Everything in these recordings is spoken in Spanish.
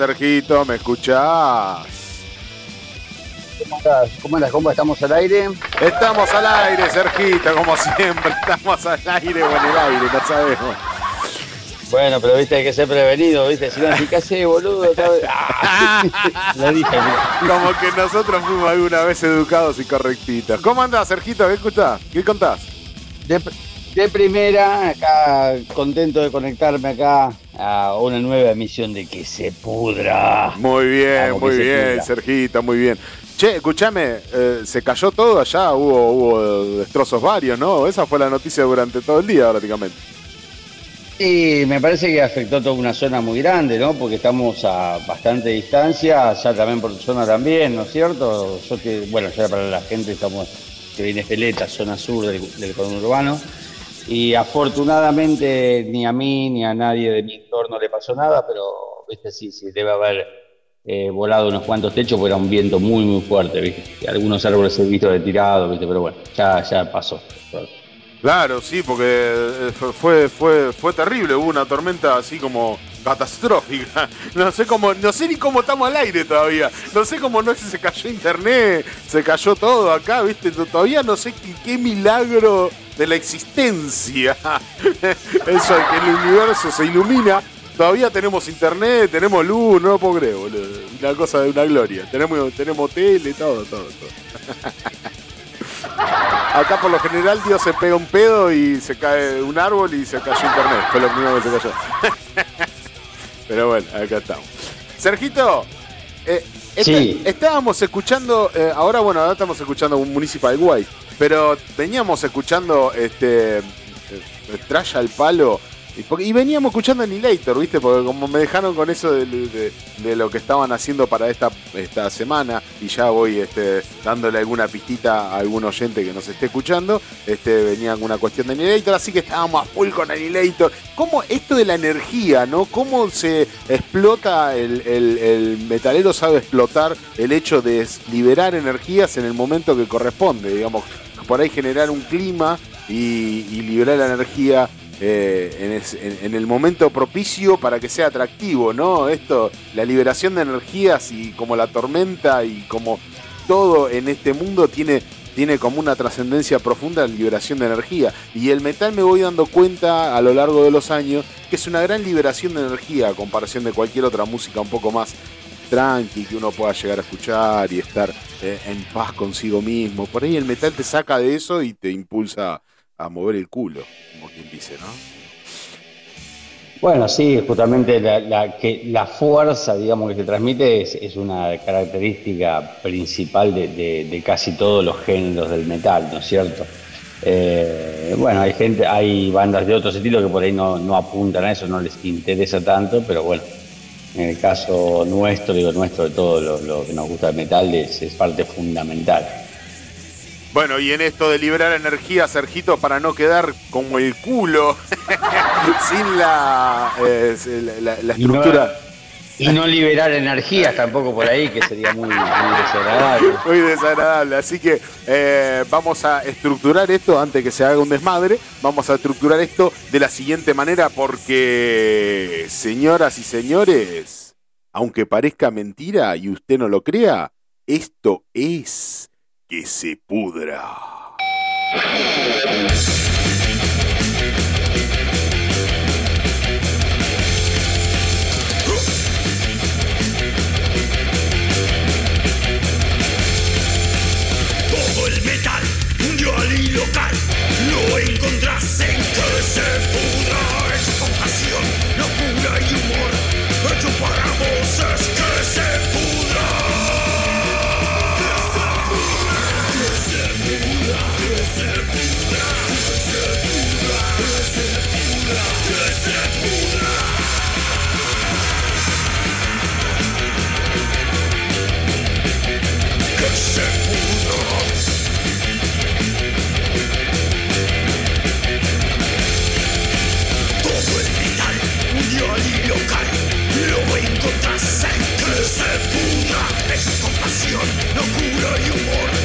Sergito, ¿me escuchás? ¿Cómo andas? ¿Cómo andas? ¿Cómo estamos al aire? Estamos al aire, Sergito, como siempre. Estamos al aire o en el aire, no sabemos. Bueno, pero viste, hay que ser prevenido, viste. Si no, ¿qué haces, boludo? Lo dije. Como que nosotros fuimos alguna vez educados y correctitos. ¿Cómo andás, Sergito? ¿Qué escuchás? ¿Qué contás? De, de primera, acá contento de conectarme acá a una nueva emisión de Que se pudra. Muy bien, muy bien, Sergito, muy bien. Che, escúchame, eh, se cayó todo allá, hubo, hubo destrozos varios, ¿no? Esa fue la noticia durante todo el día prácticamente. Sí, me parece que afectó toda una zona muy grande, ¿no? Porque estamos a bastante distancia, ya también por tu zona también, ¿no es cierto? Yo que, bueno, ya para la gente estamos, que viene Peleta, zona sur del, del urbano. Y afortunadamente ni a mí ni a nadie de mi entorno le pasó nada, pero, viste, sí, sí, debe haber eh, volado unos cuantos techos porque era un viento muy, muy fuerte, viste. Algunos árboles han visto retirados, viste, pero bueno, ya, ya pasó. Claro, sí, porque eh, fue, fue, fue terrible, hubo una tormenta así como catastrófica. No sé cómo, no sé ni cómo estamos al aire todavía. No sé cómo no se cayó internet, se cayó todo acá, viste, todavía no sé qué, milagro de la existencia. Eso de que el universo se ilumina. Todavía tenemos internet, tenemos luz, no lo puedo creer, boludo. Una cosa de una gloria. Tenemos, tenemos tele, todo, todo, todo. Acá por lo general Dios se pega un pedo y se cae un árbol y se cayó internet. Fue lo primero que se cayó. Pero bueno, acá estamos. Sergito, eh, estábamos escuchando, eh, ahora bueno, ahora estamos escuchando un Municipal Guay, pero veníamos escuchando este eh, Trash al Palo y, veníamos escuchando Annihilator, ¿viste? Porque como me dejaron con eso de, lo que estaban haciendo para esta, esta semana, y ya voy este, dándole alguna pistita a algún oyente que nos esté escuchando, este, venía alguna cuestión de Annihilator, así que estábamos a full con Annihilator. ¿Cómo esto de la energía, ¿no? ¿Cómo se explota, el, metalero sabe explotar el hecho de liberar energías en el momento que corresponde, digamos? Por ahí generar un clima y, y liberar la energía eh, en, el momento propicio para que sea atractivo, ¿no? Esto, la liberación de energías y como la tormenta y como todo en este mundo tiene, tiene como una trascendencia profunda la liberación de energía. Y el metal me voy dando cuenta a lo largo de los años que es una gran liberación de energía a comparación de cualquier otra música un poco más tranqui que uno pueda llegar a escuchar y estar eh, en paz consigo mismo. Por ahí el metal te saca de eso y te impulsa a mover el culo, como quien dice, ¿no? Bueno, sí, justamente la, fuerza, digamos, que se transmite es, una característica principal de, casi todos los géneros del metal, ¿no es cierto? Eh, bueno, hay gente, hay bandas de otro estilo que por ahí no, apuntan a eso, no les interesa tanto, pero bueno, en el caso nuestro, digo nuestro, de todo lo, que nos gusta el metal, es parte fundamental. Bueno, y en esto de liberar energía, Sergito, para no quedar como el culo, sin la, eh, la, estructura. Y no, liberar energías tampoco por ahí, que sería muy, desagradable. Muy desagradable. Así que eh, vamos a estructurar esto antes que se haga un desmadre. Vamos a estructurar esto de la siguiente manera, porque, señoras y señores, aunque parezca mentira y usted no lo crea, esto es que se pudra. Todo el metal, mundial y local, lo encontrás en que se pudra. Se pudo! Todo el metal, unión y local, lo encuentro en que se pudo! compasión, locura y humor!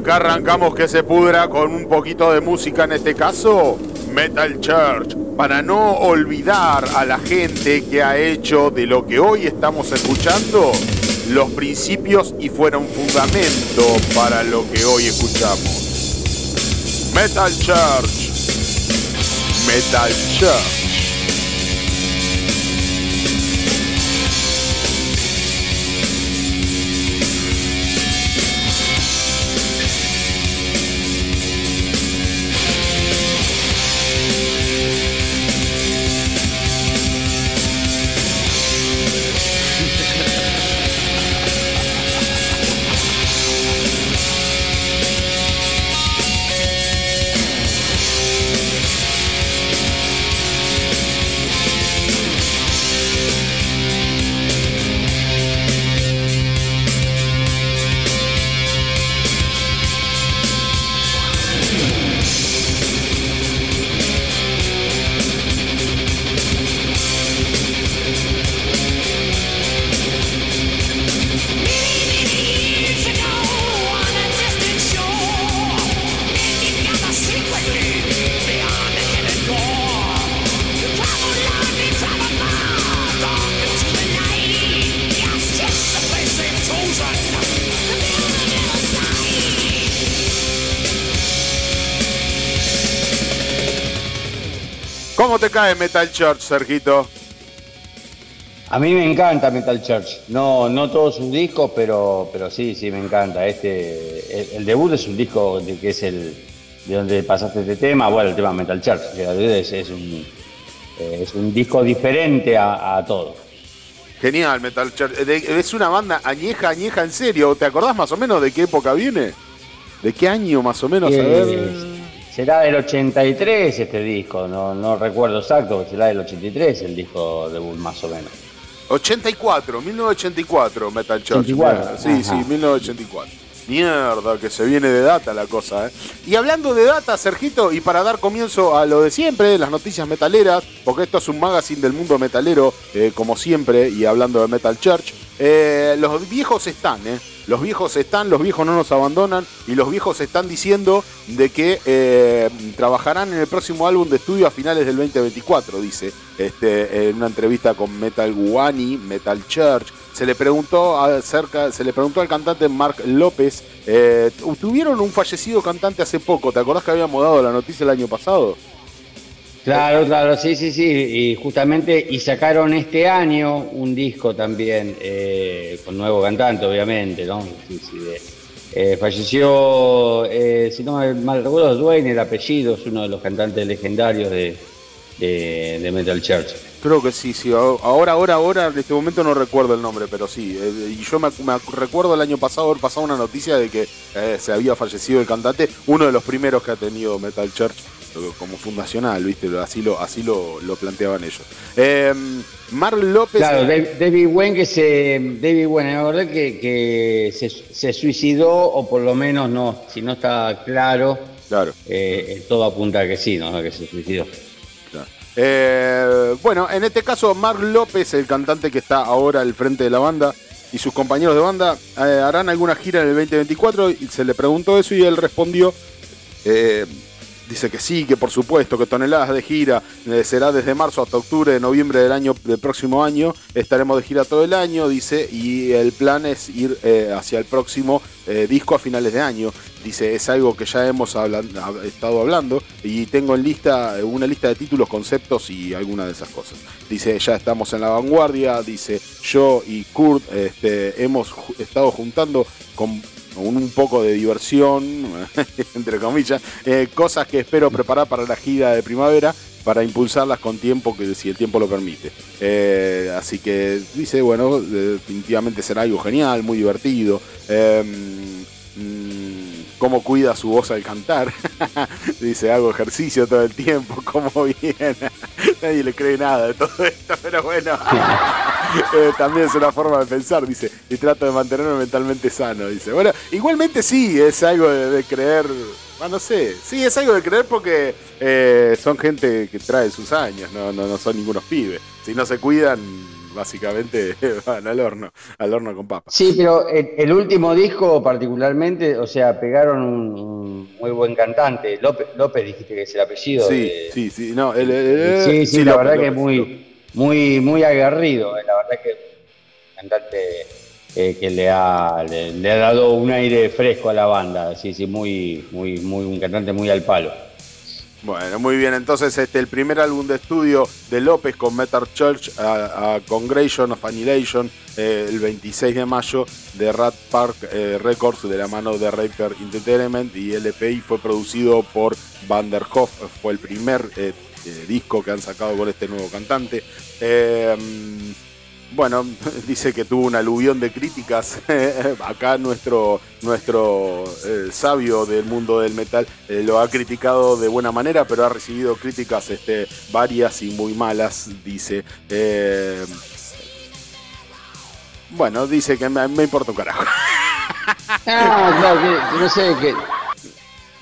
Acá arrancamos que se pudra con un poquito de música, en este caso, Metal Church, para no olvidar a la gente que ha hecho de lo que hoy estamos escuchando los principios y fuera un fundamento para lo que hoy escuchamos. Metal Church. Metal Church. ¿Cómo te cae Metal Church, Sergito? A mí me encanta Metal Church. No, no todos sus discos, pero, pero sí, sí me encanta. Este, el, debut es un disco de, que es el de donde pasaste este tema. Bueno, el tema Metal Church, que es, es un es un disco diferente a, a todo. Genial, Metal Church. Es una banda añeja, añeja en serio. ¿Te acordás más o menos de qué época viene? ¿De qué año más o menos? ver. Será del 83 este disco, no, no recuerdo exacto, será del 83 el disco debut más o menos. 84, 1984 Metal Church. Sí, sí, 1984. Mierda, que se viene de data la cosa, ¿eh? Y hablando de data, Sergito, y para dar comienzo a lo de siempre, las noticias metaleras, porque esto es un magazine del mundo metalero, eh, como siempre, y hablando de Metal Church, eh, los viejos están, ¿eh? Los viejos están, los viejos no nos abandonan y los viejos están diciendo de que eh, trabajarán en el próximo álbum de estudio a finales del 2024, dice, este, en una entrevista con Metal Guani, Metal Church. Se le preguntó acerca, se le preguntó al cantante Mark López, eh, tuvieron un fallecido cantante hace poco, ¿te acordás que habíamos dado la noticia el año pasado? Claro, claro, sí, sí, sí, y justamente, y sacaron este año un disco también, eh, con nuevo cantante, obviamente, ¿no? Sí, sí, eh, falleció, eh, si no mal recuerdo, Dwayne, el apellido, es uno de los cantantes legendarios de, de, Metal Church. Creo que sí, sí. Ahora, ahora, ahora, en este momento no recuerdo el nombre, pero sí. y yo me, recuerdo el año pasado haber pasado una noticia de que se había fallecido el cantante, uno de los primeros que ha tenido Metal Church como fundacional, ¿viste? Así lo, así lo, planteaban ellos. Eh, Mar López. Claro, David Wen que se. David Wen, la verdad que, que se, suicidó, o por lo menos no, si no está claro. Claro. Eh, todo apunta a que sí, ¿no? que se suicidó. Eh, bueno, en este caso, Mark López, el cantante que está ahora al frente de la banda, y sus compañeros de banda harán alguna gira en el 2024 y se le preguntó eso y él respondió Dice que sí, que por supuesto, que toneladas de gira eh, será desde marzo hasta octubre noviembre del año del próximo año. Estaremos de gira todo el año, dice, y el plan es ir eh, hacia el próximo eh, disco a finales de año. Dice, es algo que ya hemos estado hablando y tengo en lista una lista de títulos, conceptos y alguna de esas cosas. Dice, ya estamos en la vanguardia. Dice, yo y Kurt este, hemos estado juntando con un poco de diversión, entre comillas, eh, cosas que espero preparar para la gira de primavera para impulsarlas con tiempo, que si el tiempo lo permite. Eh, así que dice, bueno, definitivamente será algo genial, muy divertido. Em, cómo cuida su voz al cantar. Dice, hago ejercicio todo el tiempo, cómo viene. Nadie le cree nada de todo esto, pero bueno. Eh, también es una forma de pensar, dice. Y trato de mantenerme mentalmente sano, dice. Bueno, igualmente sí, es algo de, creer. Ah, no sé, sí, es algo de creer porque eh, son gente que trae sus años, no, no, no son ningunos pibes. Si no se cuidan, básicamente van al horno, al horno con papas. Sí, pero el, el último disco particularmente, o sea, pegaron un, un muy buen cantante. López, López dijiste que es el apellido. Sí, de- sí, sí, no, el- el- sí, sí, la López, verdad que es muy, muy, muy aguerrido. eh, La verdad que cantante eh, que le ha, le, le ha dado un aire fresco a la banda. Sí, sí, muy, muy, muy, un cantante muy al palo. Bueno, muy bien. Entonces, este, el primer álbum de estudio de López con Metal Church a, a Congregation of Annihilation eh, el 26 de mayo de Rat Park eh, Records de la mano de Raper Entertainment y LPI fue producido por Van der Hoff. Fue el primer eh, disco que han sacado con este nuevo cantante. Bueno, dice que tuvo un aluvión de críticas. Acá nuestro, nuestro eh, sabio del mundo del metal eh, lo ha criticado de buena manera, pero ha recibido críticas este, varias y muy malas, dice. Eh, bueno, dice que me, me importa un carajo. Ah, que, que no sé, que,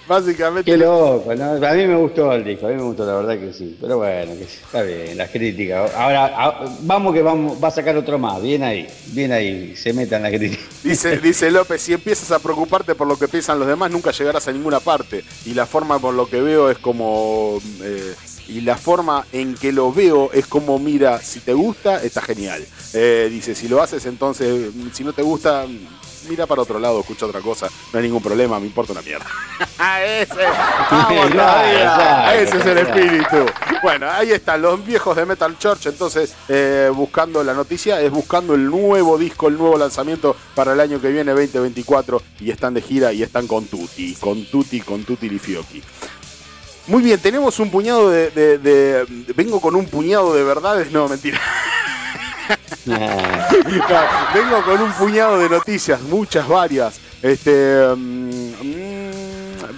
Básicamente. qué loco. ¿no? A mí me gustó el disco, a mí me gustó, la verdad que sí. Pero bueno, que sí, está bien, las críticas. Ahora, a- vamos que vamos, va a sacar otro más. Bien ahí, bien ahí, se metan las críticas. Dice, dice López, si empiezas a preocuparte por lo que piensan los demás, nunca llegarás a ninguna parte. Y la forma por lo que veo es como... eh, y la forma en que lo veo es como, mira, si te gusta, está genial. Eh, dice, si lo haces, entonces, si no te gusta, mira para otro lado, escucha otra cosa. No hay ningún problema, me importa una mierda. ¡Ese! ¡Vamos todavía! exacto, Ese es el espíritu. Bueno, ahí están los viejos de Metal Church. Entonces, eh, buscando la noticia, es buscando el nuevo disco, el nuevo lanzamiento para el año que viene, 2024. Y están de gira y están con Tutti, con Tutti, con Tutti Lifiochi. Muy bien, tenemos un puñado de, de- de- Vengo con un puñado de verdades. No, mentira. Vengo con un puñado de noticias, muchas, varias. Este. mm,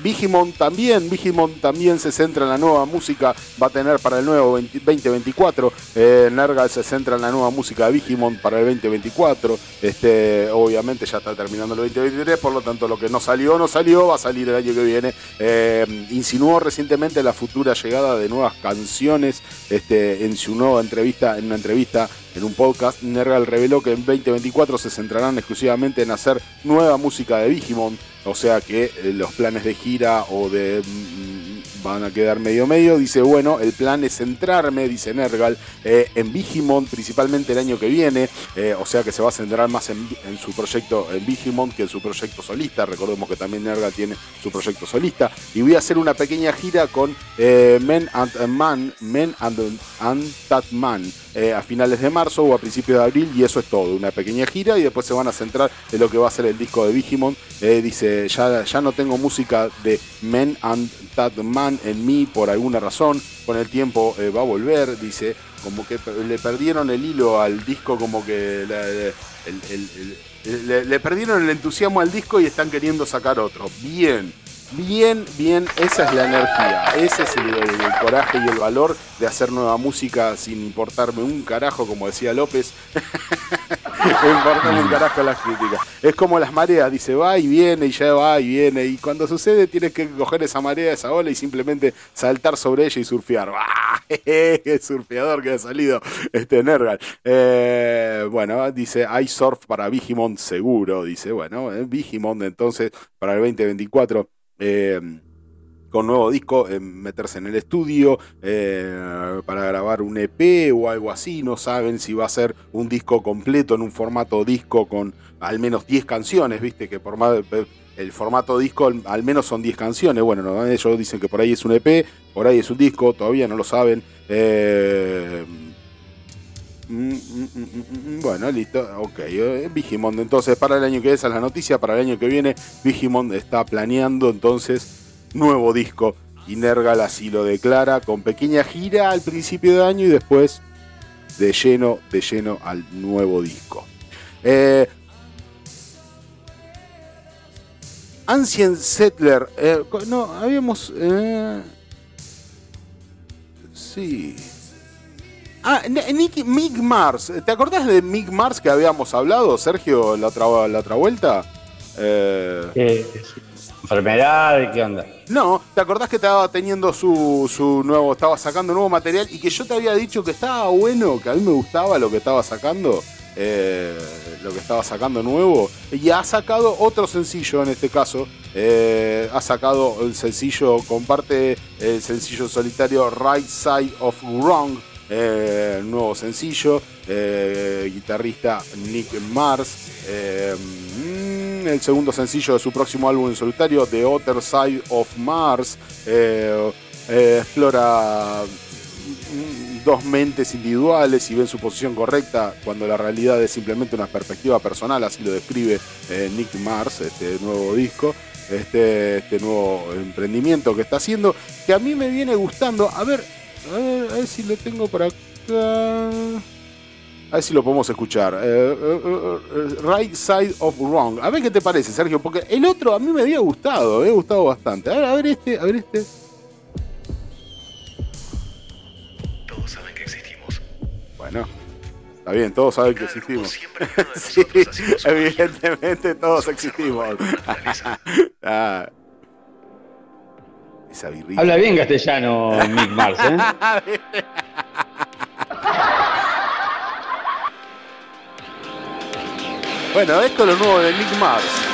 Vigimon también, Vigimon también se centra en la nueva música, va a tener para el nuevo 20 2024. Eh, Nergal se centra en la nueva música de Vigimon para el 2024. Este, obviamente ya está terminando el 2023, por lo tanto lo que no salió, no salió, va a salir el año que viene. Eh, insinuó recientemente la futura llegada de nuevas canciones este, en su nueva entrevista, en una entrevista en un podcast, Nergal reveló que en 2024 se centrarán exclusivamente en hacer nueva música de Vigimon, o sea que eh, los planes de gira o de mm, van a quedar medio medio. Dice, bueno, el plan es centrarme, dice Nergal, eh, en Vigimon, principalmente el año que viene, eh, o sea que se va a centrar más en, su proyecto en Vigimon que en su proyecto solista. Recordemos que también Nergal tiene su proyecto solista. Y voy a hacer una pequeña gira con Men and Man, Men and, and That Man, eh, a finales de marzo o a principios de abril, y eso es todo. Una pequeña gira y después se van a centrar en lo que va a ser el disco de Vigimon. Eh, dice, ya, ya no tengo música de Men and That Man en mí por alguna razón. Con el tiempo eh, va a volver, dice, como que le perdieron el hilo al disco, como que el- le perdieron el entusiasmo al disco y están queriendo sacar otro. Bien. Bien, bien, esa es la energía, ese es el, el coraje y el valor de hacer nueva música sin importarme un carajo, como decía López, importarme un carajo las críticas. Es como las mareas, dice va y viene y ya va y viene, y cuando sucede tienes que coger esa marea, esa ola y simplemente saltar sobre ella y surfear. ¡Ah! ¡Qué surfeador que ha salido este Nergal! Eh, bueno, dice hay surf para Vigimon seguro, dice, bueno, eh, Vigimon entonces para el 2024. Eh, con nuevo disco, eh, meterse en el estudio eh, para grabar un EP o algo así. No saben si va a ser un disco completo en un formato disco con al menos 10 canciones, viste que por más el formato disco al- al menos son 10 canciones. Bueno, no, ellos dicen que por ahí es un EP, por ahí es un disco, todavía no lo saben. Eh, Mm, mm, mm, Bueno, listo, ok. eh, Vigimond, entonces para el año que viene, esa es la noticia, para el año que viene Vigimond está planeando entonces nuevo disco y Nergal así lo declara con pequeña gira al principio de año y después de lleno, de lleno al nuevo disco. Eh, Ancient Settler, eh, no, habíamos... eh, sí. Ah, N- Nicky, Mick Mars. ¿Te acordás de Mick Mars que habíamos hablado, Sergio, la otra, la otra vuelta? Eh, enfermedad, ¿qué onda? no, ¿te acordás que estaba teniendo su, su nuevo, estaba sacando nuevo material y que yo te había dicho que estaba bueno, que a mí me gustaba lo que estaba sacando? eh, lo que estaba sacando nuevo y ha sacado otro sencillo en este caso eh, ha sacado el sencillo comparte el sencillo solitario Right Side of Wrong eh, nuevo sencillo eh, guitarrista Nick Mars eh, mm, el segundo sencillo de su próximo álbum en solitario The Other Side of Mars explora mm, dos mentes individuales y ven su posición correcta cuando la realidad es simplemente una perspectiva personal, así lo describe Nick Mars, este nuevo disco, este, este nuevo emprendimiento que está haciendo, que a mí me viene gustando. A ver, a ver, a ver si lo tengo por acá. A ver si lo podemos escuchar. Eh, eh, eh, right Side of Wrong. A ver qué te parece, Sergio, porque el otro a mí me había gustado, me había gustado bastante. A ver, a ver este, a ver este. Todos saben que existimos. Bueno, está bien, todos saben que existimos. Sí, evidentemente todos existimos. Ah. Esa birrita. Habla bien castellano Mick Mars, ¿eh? Bueno, esto es lo nuevo de Nick Mars.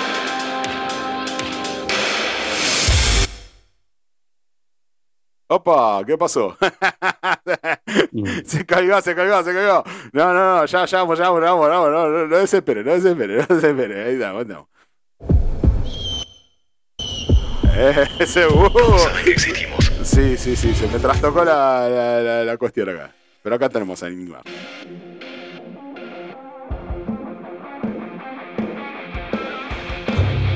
Opa, ¿qué pasó? se cayó, se cayó, se cayó. No, no, no, ya, ya, vamos, ya, vamos, ya, vamos, ya, vamos, no, no, no desespere, no desespere, no desespere. Ahí está, bueno. Uh. Que existimos. Sí, sí, sí, se me trastocó la, la, la, la cuestión acá. Pero acá tenemos a Nick Mars.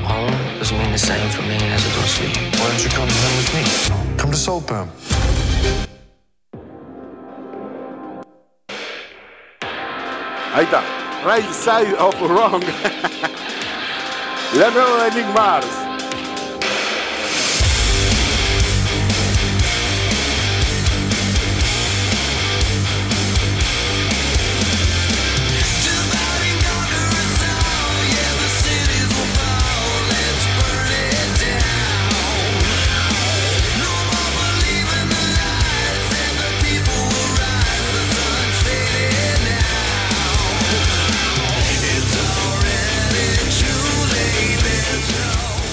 Home doesn't mean the same for me as it does for you. Why don't you come home with me? Come to. Ahí está. Right Side of Wrong. La nueva de Nick Mars.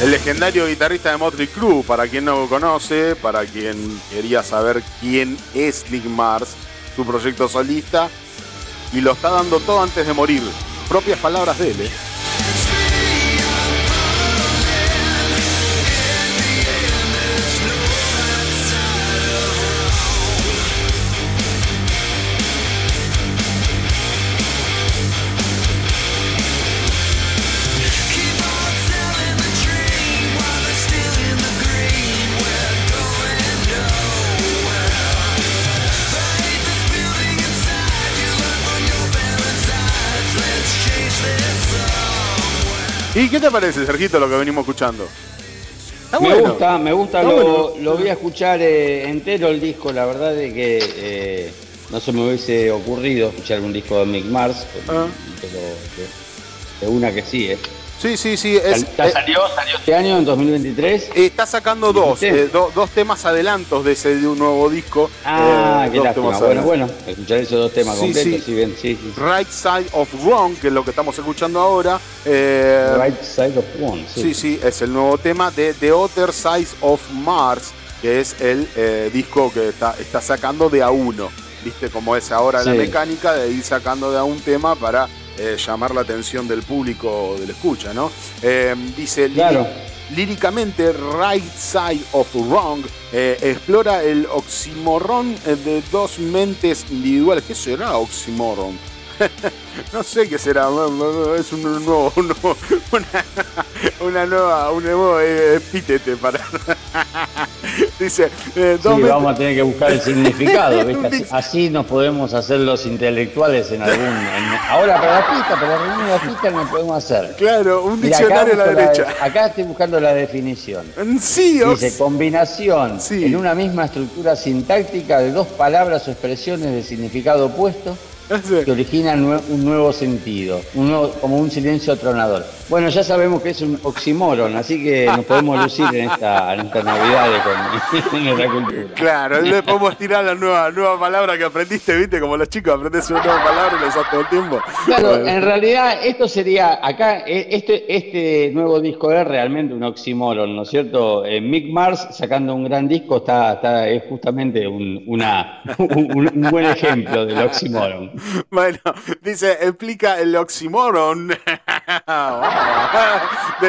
El legendario guitarrista de Motley Crue, para quien no lo conoce, para quien quería saber quién es Nick Mars, su proyecto solista, y lo está dando todo antes de morir. Propias palabras de él. ¿eh? ¿Y qué te parece, Sergito, lo que venimos escuchando? Me bueno. gusta, me gusta, lo, bueno. lo voy a escuchar eh, entero el disco, la verdad de que eh, no se me hubiese ocurrido escuchar un disco de Mick Mars, Ah. pero de una que sí, ¿eh? Sí, sí, sí. Es, ¿Ya eh, salió, salió este año, en 2023? está sacando dos, eh, do- dos temas adelantos de ese de un nuevo disco. Ah, eh, qué lástima. Bueno, bueno, escuchar esos dos temas Sí, completos, sí. bien, sí. Right Side of Wrong, que es lo que estamos escuchando ahora. eh, Right Side of One, sí. Sí, sí, es el nuevo tema de The Other Side of Mars, que es el eh, disco que está, está sacando de a uno. ¿Viste cómo es ahora la mecánica de ir sacando de a un tema para eh, llamar la atención del público del escucha, ¿no? Eh, dice, Claro. líri- líricamente, Right Side of Wrong eh, explora el oximorrón eh, de dos mentes individuales. ¿Qué será oximorrón? no sé qué será, es un nuevo, un nuevo- una, una nueva, un nuevo epítete para. Dice, eh, Sí, vamos a tener que buscar el significado, ¿viste? Así, nos podemos hacer los intelectuales en algún... en- ahora para la pista, para la reunión de la pista no podemos hacer. Claro, un Mira, diccionario a la derecha. acá estoy buscando la definición. Sí, ox- Dice combinación Sí. en una misma estructura sintáctica de dos palabras o expresiones de significado opuesto que origina nue- un nuevo sentido, un nuevo- como un silencio tronador. Bueno, ya sabemos que es un oxímoron, así que nos podemos lucir en esta, en esta Navidad con nuestra cultura. Claro, le podemos tirar la nueva, nueva palabra que aprendiste, viste, como los chicos aprendes una nueva palabra y la usas todo el tiempo. Claro, Bueno. en realidad esto sería, acá, eh, este, este nuevo disco es realmente un oxímoron, ¿no es cierto? Eh, Mick Mars sacando un gran disco está, está, es justamente un, una, un, un buen ejemplo del oxímoron. Bueno, dice, explica el oxímoron de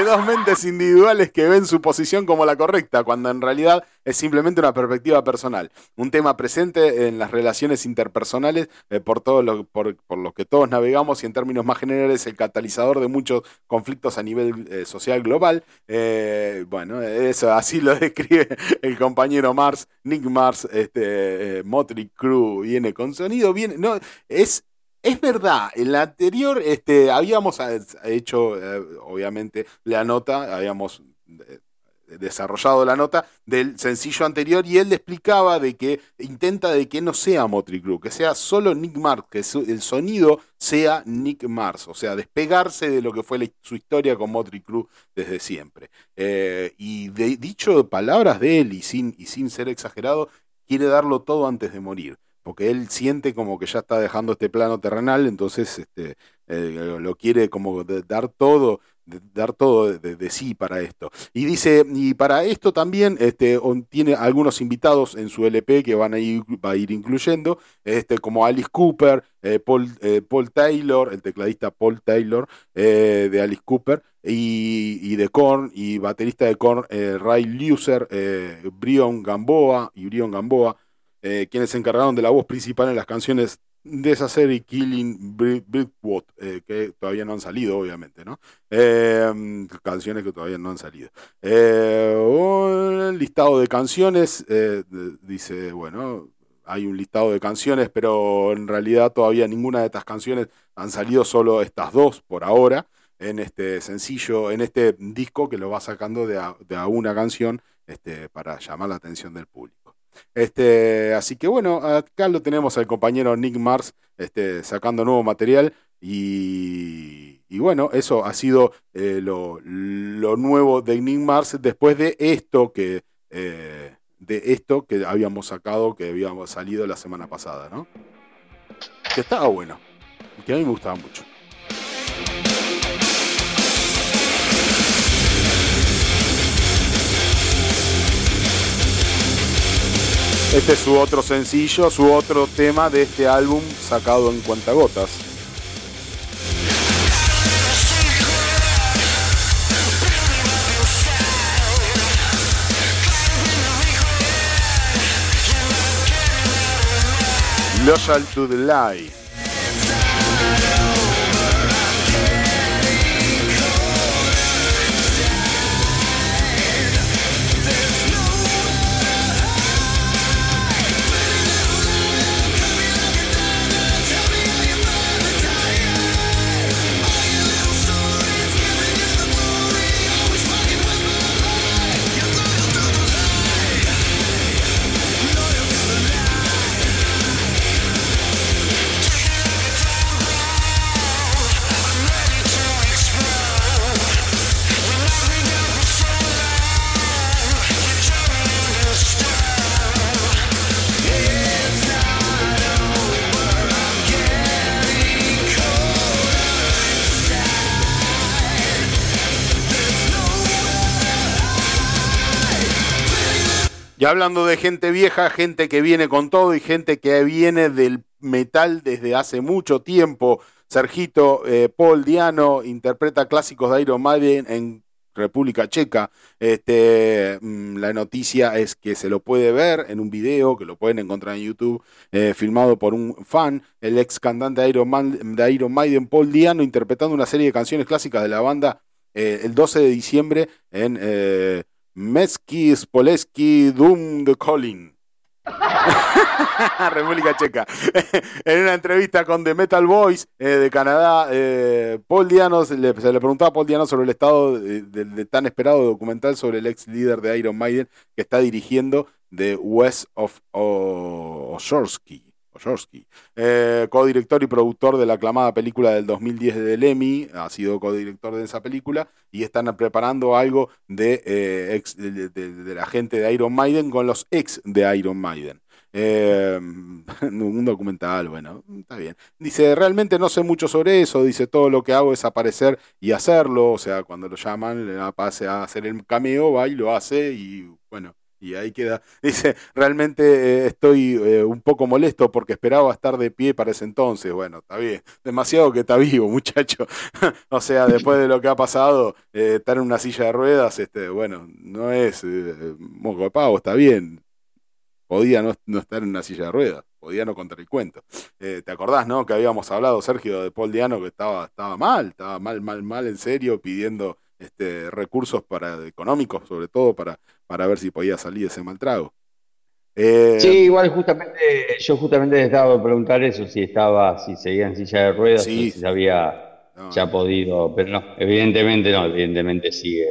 dos mentes individuales que ven su posición como la correcta, cuando en realidad es simplemente una perspectiva personal. Un tema presente en las relaciones interpersonales eh, por, todo lo, por, por lo que todos navegamos y en términos más generales el catalizador de muchos conflictos a nivel eh, social global. Eh, bueno, eso así lo describe el compañero Mars, Nick Mars, este, Motley Crue viene con sonido, viene, no, es es verdad, en la anterior este, habíamos hecho, obviamente, la nota, habíamos desarrollado la nota del sencillo anterior y él le explicaba de que intenta de que no sea Motley Crue, que sea solo Nick Mars, que el sonido sea Nick Mars, o sea, despegarse de lo que fue su historia con Motley Crue desde siempre. Eh, y de, dicho palabras de él y sin, y sin ser exagerado, quiere darlo todo antes de morir porque él siente como que ya está dejando este plano terrenal, entonces este, eh, lo quiere como dar todo, de- dar todo de, sí para esto. Y dice, y para esto también este, tiene algunos invitados en su LP que van a ir, va a ir incluyendo, este, como Alice Cooper, eh, Paul, eh, Paul Taylor, el tecladista Paul Taylor eh, de Alice Cooper, y, y de Korn, y baterista de Korn, Ray Lucer, Brion Gamboa, y Brion Gamboa, quienes se encargaron de la voz principal en las canciones de esa serie Killing Bri- Brickwood, eh, que todavía no han salido, obviamente, ¿no? Eh, canciones que todavía no han salido. Eh, un listado de canciones, eh, dice, bueno, hay un listado de canciones, pero en realidad todavía ninguna de estas canciones han salido, solo estas dos por ahora, en este sencillo, en este disco que lo va sacando de a, de a una canción este, para llamar la atención del público. Este, así que bueno, acá lo tenemos al compañero Nick Mars este, sacando nuevo material y, y bueno, eso ha sido eh, lo, lo nuevo de Nick Mars después de esto que eh, de esto que habíamos sacado, que habíamos salido la semana pasada, ¿no? Que estaba bueno, que a mí me gustaba mucho. Este es su otro sencillo, su otro tema de este álbum sacado en cuentagotas. Loyal to the. Y hablando de gente vieja, gente que viene con todo y gente que viene del metal desde hace mucho tiempo. Sergito eh, Paul Diano interpreta clásicos de Iron Maiden en República Checa. Este, mm, la noticia es que se lo puede ver en un video que lo pueden encontrar en YouTube, eh, filmado por un fan, el ex cantante de Iron, Maiden, Paul Diano, interpretando una serie de canciones clásicas de la banda eh, el 12 de diciembre en Mesky Spoleski Doom the Calling. República Checa. en una entrevista con The Metal Boys eh, de Canadá, eh, Paul Diano se le, se preguntaba a Paul Diano sobre el estado de- del de tan esperado documental sobre el ex líder de Iron Maiden que está dirigiendo The West of Oshorsky. Boyarsky. Eh, codirector y productor de la aclamada película del 2010 de Lemmy, ha sido codirector de esa película y están preparando algo de, eh, de- de la gente de Iron Maiden con los ex de Iron Maiden. Eh, un documental, bueno, está bien. Dice, realmente no sé mucho sobre eso, dice, todo lo que hago es aparecer y hacerlo, o sea, cuando lo llaman, le pase a hacer el cameo, va y lo hace y bueno, y ahí queda. Dice, realmente eh, estoy eh, un poco molesto porque esperaba estar de pie para ese entonces. Bueno, está bien, demasiado que está vivo, muchacho. o sea, después de lo que ha pasado, eh, estar en una silla de ruedas, este, bueno, no es moco de pavo, está bien podía no, no estar en una silla de ruedas, podía no contar el cuento. ¿Te acordás, no? Que habíamos hablado, Sergio, de Paul Diano, que estaba, estaba mal, estaba mal, mal, mal, en serio, pidiendo este, recursos para, económicos, sobre todo, para, para ver si podía salir ese mal trago. Eh, Sí, igual justamente, yo justamente estaba por preguntar eso, si estaba, si seguía en silla de ruedas, Sí. o si había no, ya podido, pero no, evidentemente no, evidentemente sigue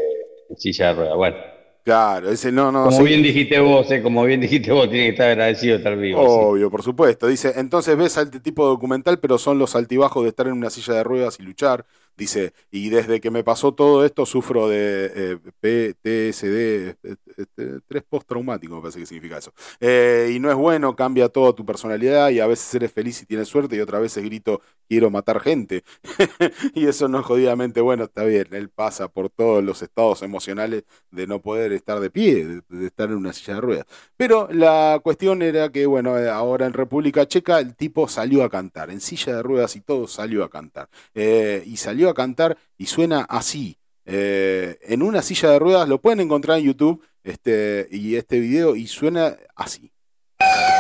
en silla de ruedas. Bueno, Claro, ese no, no. como sí. bien dijiste vos, eh, como bien dijiste vos, tiene que estar agradecido de estar vivo. sí. Obvio, por supuesto. Dice, entonces ves al tipo de documental, pero son los altibajos de estar en una silla de ruedas y luchar. Dice, y desde que me pasó todo esto sufro de eh, PTSD, eh, eh, tres postraumático, me parece que significa eso. Eh, y no es bueno, cambia toda tu personalidad y a veces eres feliz y tienes suerte y otras veces grito, quiero matar gente. y eso no es jodidamente bueno, está bien. Él pasa por todos los estados emocionales de no poder estar de pie, de, de estar en una silla de ruedas. Pero la cuestión era que, bueno, eh, ahora en República Checa el tipo salió a cantar, en silla de ruedas y todo salió a cantar. Eh, y salió a cantar y suena así. eh, en una silla de ruedas, lo pueden encontrar en YouTube, este, y este video, y suena así.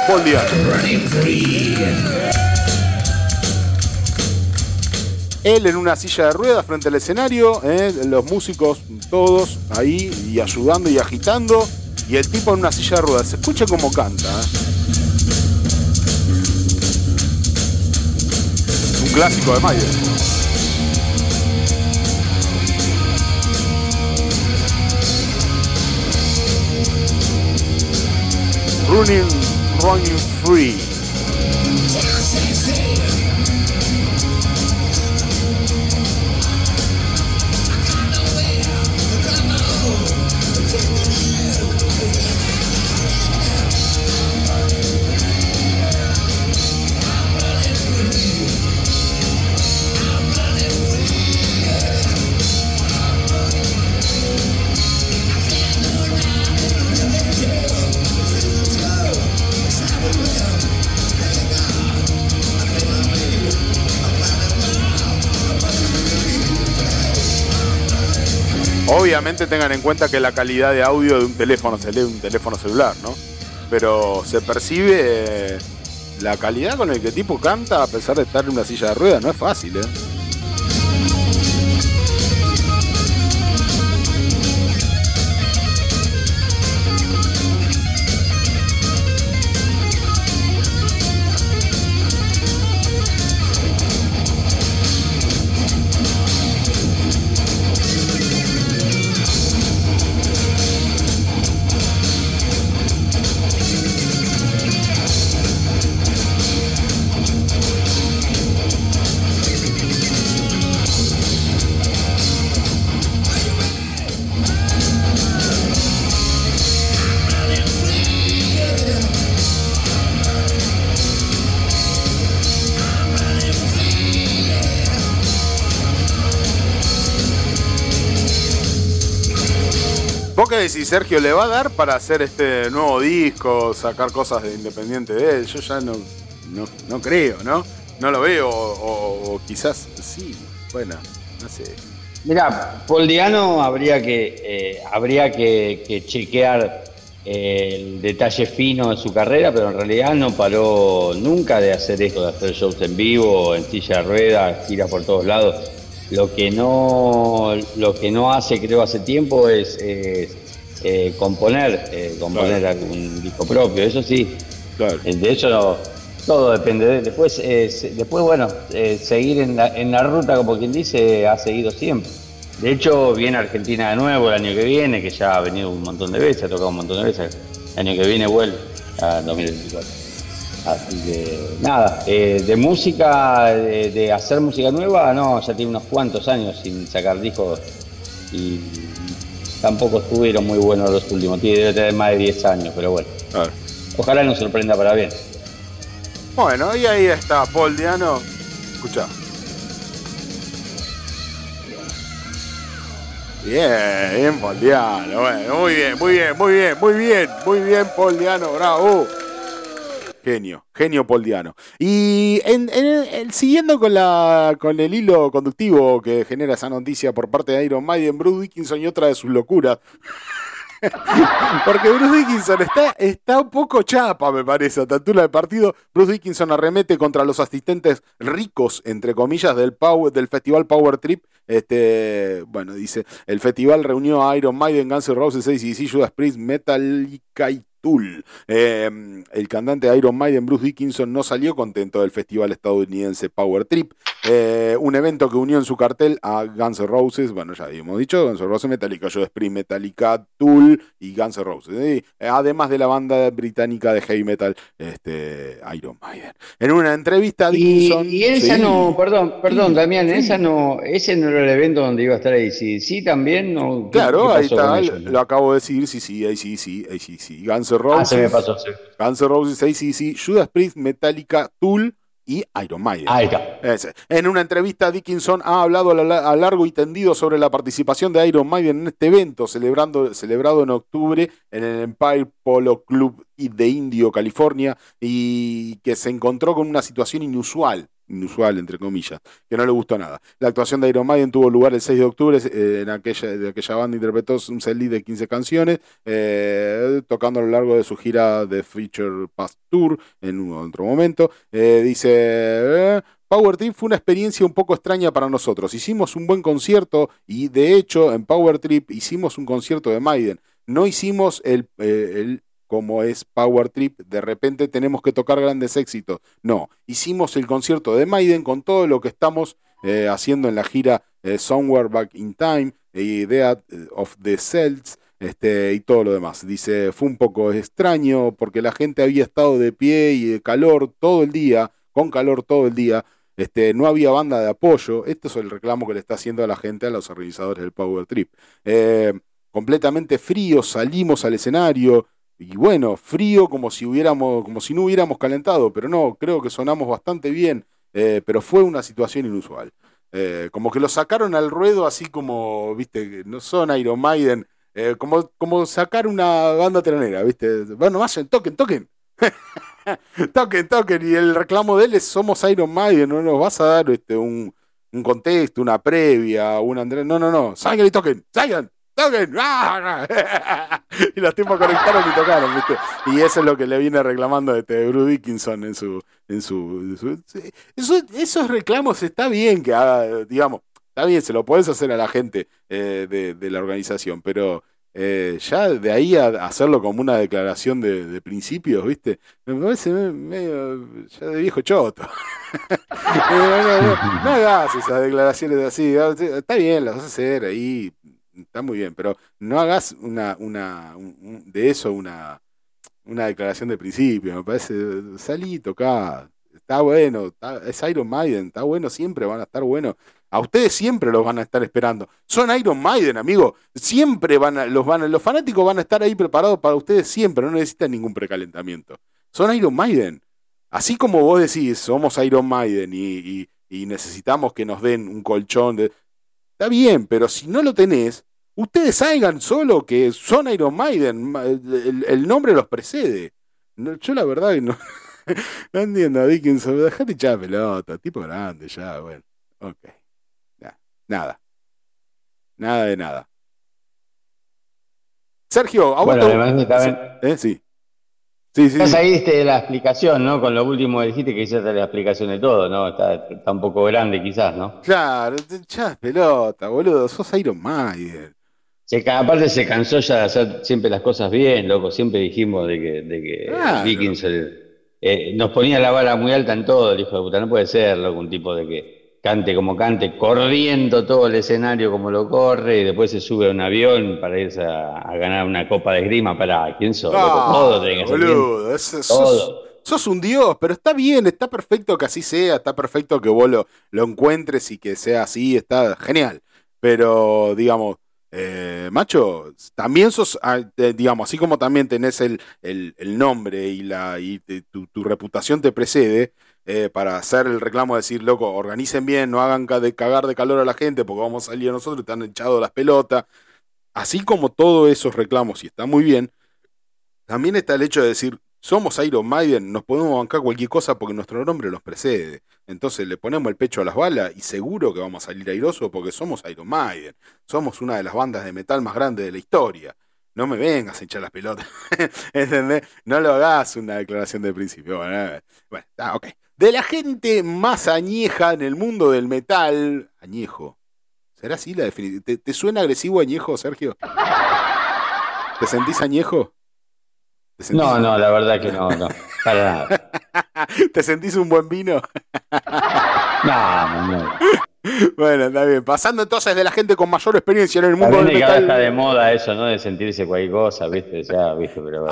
Paul Diano. Él en una silla de ruedas frente al escenario, eh, los músicos todos ahí y ayudando y agitando, y el tipo en una silla de ruedas. Se escucha cómo canta. eh. Un clásico de Maiden. Running, running free. Obviamente tengan en cuenta que la calidad de audio de un teléfono un teléfono celular, ¿no? Pero se percibe eh, la calidad con el que el tipo canta a pesar de estar en una silla de ruedas, no es fácil, ¿eh? Sergio? ¿Le va a dar para hacer este nuevo disco, sacar cosas de independiente de él? Yo ya no, no, creo, ¿no? No lo veo, o, quizás sí, bueno, no sé. Mirá, Paul Diano habría que, eh, habría que, que chequear eh, el detalle fino de su carrera, pero en realidad no paró nunca de hacer esto, de hacer shows en vivo, en silla de ruedas, giras por todos lados. Lo que no, lo que no hace, creo, hace tiempo es, eh, componer, eh, componer Claro. algún disco propio, eso sí. Claro. Eh, De hecho, no, todo depende de. Después, eh, después bueno, seguir en la, en la ruta, como quien dice, ha seguido siempre. De hecho, viene Argentina de nuevo el año que viene, que ya ha venido un montón de veces, ha tocado un montón de veces. El año que viene vuelve a 2024. Así que nada, eh, de música, de, de hacer música nueva, no, ya tiene unos cuantos años sin sacar discos y tampoco estuvieron muy buenos los últimos, tiene debe tener más de 10 años, pero bueno, ojalá nos sorprenda para bien. Bueno, y ahí está Paul Diano. Escucha. Bien, bien, Paul Diano. Bueno, muy bien, muy bien, muy bien, muy bien, muy bien, Paul Diano, bravo. Genio, genio Paul Diano. Y en, en- en- siguiendo con, la, con el hilo conductivo que genera esa noticia por parte de Iron Maiden, Bruce Dickinson y otra de sus locuras. Porque Bruce Dickinson está, está un poco chapa, me parece, a altura del partido. Bruce Dickinson arremete contra los asistentes ricos, entre comillas, del, Power- del festival Power Trip. Este, bueno, dice, el festival reunió a Iron Maiden, Guns N' Roses, ACDC, Judas Priest, Metallica y Tool. Eh, el cantante de Iron Maiden, Bruce Dickinson, no salió contento del festival estadounidense Power Trip. Eh, un evento que unió en su cartel a Guns N' Roses, bueno, ya habíamos dicho, Guns N' Roses, Metallica, Judas Priest, Metallica, Tool y Guns N' Roses. Y, eh, además de la banda británica de heavy metal, este, Iron Maiden. En una entrevista, Y, Dickinson... y esa Sí. no, perdón, perdón, Sí, Damián, esa no, ese no era el evento donde iba a estar ahí, sí, sí también, no. ¿qué- Claro, qué ahí está, ellos? lo acabo de decir, sí, sí, ahí sí, sí, ahí sí, sí. Guns Ah, Roses, se me pasó, sí. Guns N' Roses, Judas Priest, Metallica, Tool y Iron Maiden. Ahí está. En una entrevista, Dickinson ha hablado a, la- a largo y tendido sobre la participación de Iron Maiden en este evento celebrando, celebrado en octubre en el Empire Polo Club de Indio, California, y que se encontró con una situación inusual, inusual entre comillas, que no le gustó nada. La actuación de Iron Maiden tuvo lugar el 6 de octubre, eh, en aquella, de aquella banda interpretó un set de 15 canciones, eh, tocando a lo largo de su gira de Feature Pass Tour en un otro momento. Eh, dice... Power Trip fue una experiencia un poco extraña para nosotros. Hicimos un buen concierto y de hecho en Power Trip hicimos un concierto de Maiden. No hicimos el como es Power Trip, de repente tenemos que tocar grandes éxitos. No, hicimos el concierto de Maiden con todo lo que estamos eh, haciendo en la gira eh, Somewhere Back in Time, eh, Idea of the Celts, este, y todo lo demás. Dice, fue un poco extraño porque la gente había estado de pie y de calor todo el día, con calor todo el día. Este, no había banda de apoyo. Esto es el reclamo que le está haciendo a la gente, a los organizadores del Power Trip. Eh, completamente frío, salimos al escenario. Y bueno, frío como si hubiéramos, como si no hubiéramos calentado, pero no, creo que sonamos bastante bien. eh, pero fue una situación inusual. Eh, como que lo sacaron al ruedo así como, viste, no son Iron Maiden, eh, como, como sacar una banda trenera, viste. Bueno, vayan, toquen, toquen. toquen, toquen. Y el reclamo de él es somos Iron Maiden, no nos vas a dar este, un, un contexto, una previa, un Andrés. No, no, no. Salgan y toquen, salgan. y los tipos conectaron y tocaron, ¿viste? Y eso es lo que le viene reclamando este Bruce Dickinson en su. En su, esos reclamos está bien que haga, digamos, está bien, se lo podés hacer a la gente eh, de, la organización, pero eh, ya de ahí a hacerlo como una declaración de, principios, ¿viste? Me parece me- medio ya de viejo choto. No, no, no, hagas esas declaraciones así. Está bien, las vas a hacer ahí, está muy bien, pero no hagas una, una, un- de eso una, una declaración de principio. Me parece, salí, tocá. Está bueno, es Iron Maiden, está bueno, siempre van a estar buenos. A ustedes siempre los van a estar esperando. Son Iron Maiden, amigo. Siempre van a, los van a- los fanáticos van a estar ahí preparados para ustedes siempre, no necesitan ningún precalentamiento. Son Iron Maiden. Así como vos decís, somos Iron Maiden y, y- y necesitamos que nos den un colchón de. Está bien, pero si no lo tenés, ustedes salgan solo que son Iron Maiden. Ma- El, nombre los precede. No, yo la verdad que no, no entiendo a Dickinson. Dejate echar pelota, tipo grande ya, bueno. Ok. Ya, Nada. Nada de nada. Sergio, a Bueno, además está bien. ¿Eh? Sí. Sí, sí. Ahí diste la explicación, ¿no? Con lo último que dijiste que hiciste la explicación de todo, ¿no? Está, está un poco grande quizás, ¿no? Claro, echás pelota, boludo. Sos Iron Maiden. Se, aparte se cansó ya de hacer siempre las cosas bien, loco. Siempre dijimos de que, de que Claro. Eh, nos ponía la vara muy alta en todo, el hijo de puta. No puede ser, loco, un tipo de que cante como cante, corriendo todo el escenario como lo corre y después se sube a un avión para irse a, a ganar una copa de esgrima. Para, ¿quién sos? loco? Todo tiene que boludo. es- sos, Todo. sos un dios, pero está bien, está perfecto que así sea, está perfecto que vos lo, lo encuentres y que sea así, está genial. Pero, digamos, eh, macho, también sos, ah, digamos, así como también tenés el, el, nombre y, la, y tu, tu reputación te precede eh, para hacer el reclamo de decir, loco, organicen bien, no hagan de cagar de calor a la gente porque vamos a salir nosotros, te han echado las pelotas. Así como todos esos reclamos, y está muy bien, también está el hecho de decir, somos Iron Maiden, nos podemos bancar cualquier cosa porque nuestro nombre nos precede. Entonces le ponemos el pecho a las balas y seguro que vamos a salir airosos porque somos Iron Maiden. Somos una de las bandas de metal más grandes de la historia. No me vengas a echar las pelotas. ¿Entendés? No lo hagas una declaración de principio. Bueno, bueno, ok. De la gente más añeja en el mundo del metal. Añejo. ¿Será así la definición? ¿Te, te suena agresivo añejo, Sergio? ¿Te sentís añejo? ¿Te sentís- No, no, la verdad que no, no. Para nada. ¿Te sentís un buen vino? No, no. Bueno, está bien. Pasando entonces de la gente con mayor experiencia en el mundo del metal. está de moda eso, ¿no? De sentirse cualquier cosa, ¿viste? Ya, ¿viste? Pero.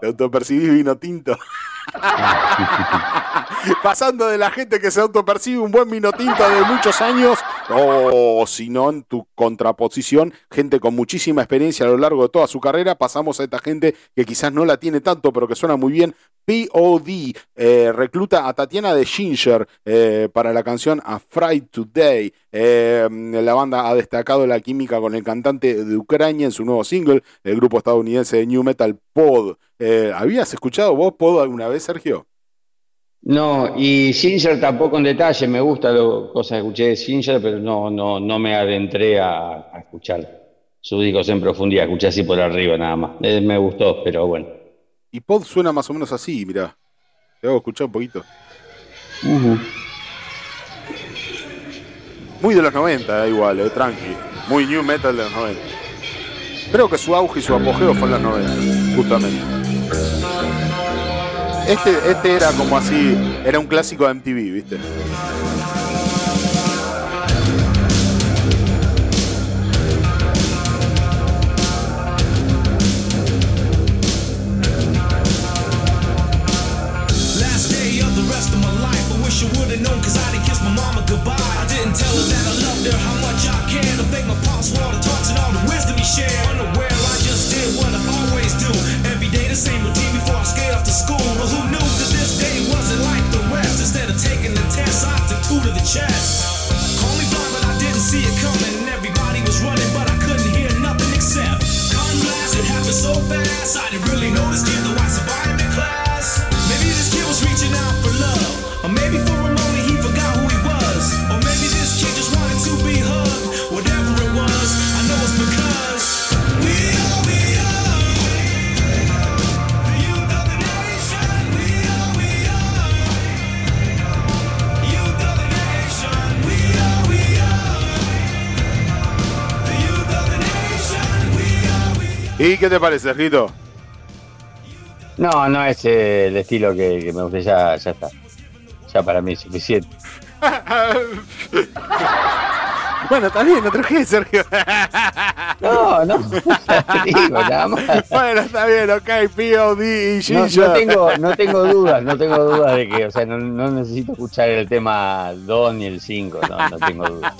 ¿Te autopercibís vino tinto? Pasando de la gente que se autopercibe un buen vino tinto de muchos años, o si no, en tu contraposición, gente con muchísima experiencia a lo largo de toda su carrera, pasamos a esta gente que quizás no la tiene tanto, pero que suena muy bien. POD eh, recluta a Tatiana de Ginger eh, para la canción Afraid Today. Eh, la banda ha destacado la química con el cantante de Ucrania en su nuevo single, el grupo estadounidense de New Metal Pod. ¿Habías escuchado vos Pod alguna vez, Sergio? No, y Ginger tampoco en detalle, me gusta lo cosas que escuché de Ginger, pero no, no, no me adentré a, a escuchar sus discos en profundidad, escuché así por arriba nada más. Eh, me gustó, pero bueno. Y Pod suena más o menos así, mirá. Te hago escuchar un poquito. Muy de los 90, eh, igual, eh, tranqui. Muy new metal de los 90. Creo que su auge y su apogeo fue en los 90, justamente. Este, este era como así, era un clásico de MTV, ¿viste? Same routine school. Well, who knew that this day wasn't like the rest? Instead of taking the test, I took two to the chest. ¿Y qué te parece, Rito? No, no es eh, el estilo que, que me gusta, ya, ya está. Ya para mí es suficiente. Bueno, está bien, no traje, Sergio. No, no, te digo, nada más. bueno, está bien, ok, POD y No, Ginger. no tengo, no tengo dudas, no tengo dudas de que, o sea, no, no necesito escuchar el tema 2 ni el 5, no, no tengo dudas.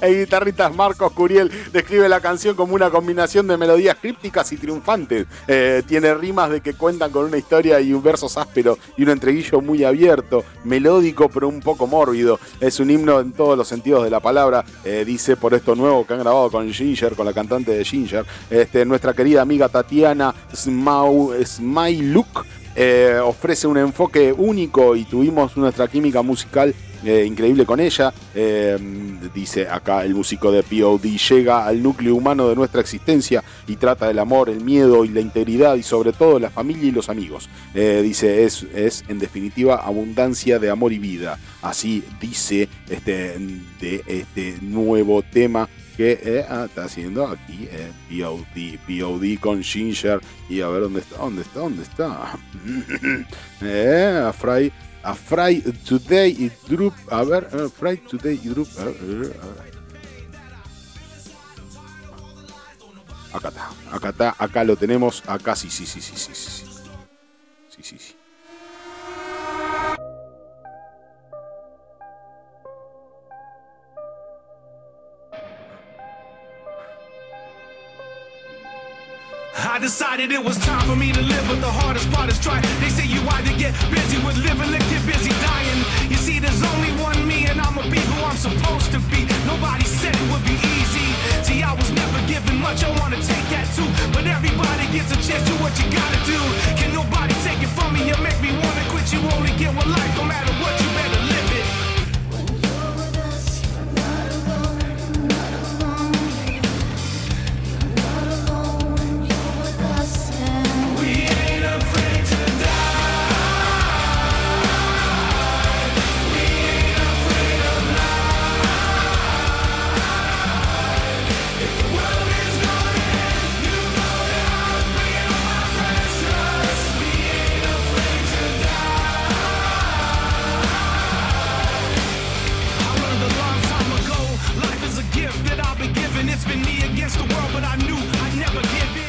El guitarrista Marcos Curiel describe la canción como una combinación de melodías crípticas y triunfantes. Eh, tiene rimas de que cuentan con una historia y un verso áspero y un entreguillo muy abierto, melódico pero un poco mórbido. Es un himno en todos los sentidos de la palabra, eh, dice por esto nuevo que han grabado con Ginger, con la cantante de Ginger. Este, nuestra querida amiga Tatiana Smau, Smailuk eh, ofrece un enfoque único y tuvimos nuestra química musical eh, increíble con ella. Eh, dice acá el músico de POD llega al núcleo humano de nuestra existencia y trata del amor, el miedo y la integridad y sobre todo la familia y los amigos. Eh, dice es, es en definitiva abundancia de amor y vida. Así dice este, de este nuevo tema que ah, está haciendo aquí eh, POD, POD con Ginger y a ver dónde está, dónde está, dónde está. eh, Fry, a Fry Today y Drup, a ver, eh, Fry Today y Drup, a ver, a ver, a ver. Acá está, acá está, acá lo tenemos, acá sí, sí, sí, sí, sí. Sí, sí, sí. I decided it was time for me to live, but the hardest part is trying. They say you either get busy with living or get busy dying. You see, there's only one me, and I'ma be who I'm supposed to be. Nobody said it would be easy. See, I was never given much, I wanna take that too. But everybody gets a chance, to what you gotta do. Can nobody take it from me? You make me wanna quit. You only get one life, no matter what, you better live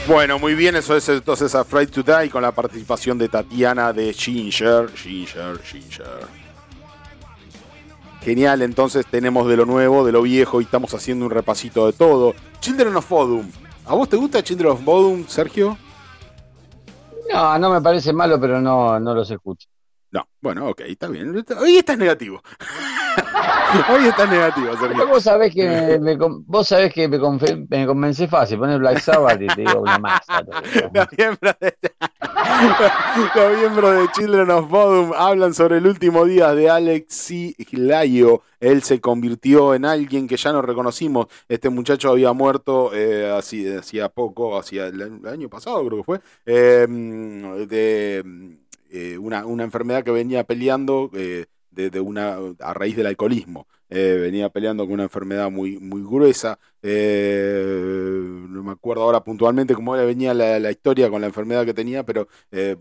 Bueno, muy bien, eso es entonces Afraid to Die con la participación de Tatiana de Ginger. Ginger, Ginger. Genial, entonces tenemos de lo nuevo, de lo viejo y estamos haciendo un repasito de todo. Children of Bodom. ¿A vos te gusta Children of Bodom, Sergio? No, no me parece malo, pero no, no los escucho. No, bueno, ok, está bien. Hoy estás negativo. Hoy estás negativo, Sergio. vos sabés que me, me vos sabés que me, me convencé fácil, poner Black Sabbath y te digo una masa. Los miembros de, los miembros de Children of Bodom hablan sobre el último día de Alexi Layo. Él se convirtió en alguien que ya no reconocimos. Este muchacho había muerto eh, hacía poco, hacía el, el año pasado creo que fue, eh, de eh, una, una enfermedad que venía peleando eh, una, a raíz del alcoholismo. Eh, venía peleando con una enfermedad muy, muy gruesa. eh, no me acuerdo ahora puntualmente cómo venía la, la historia con la enfermedad que tenía, pero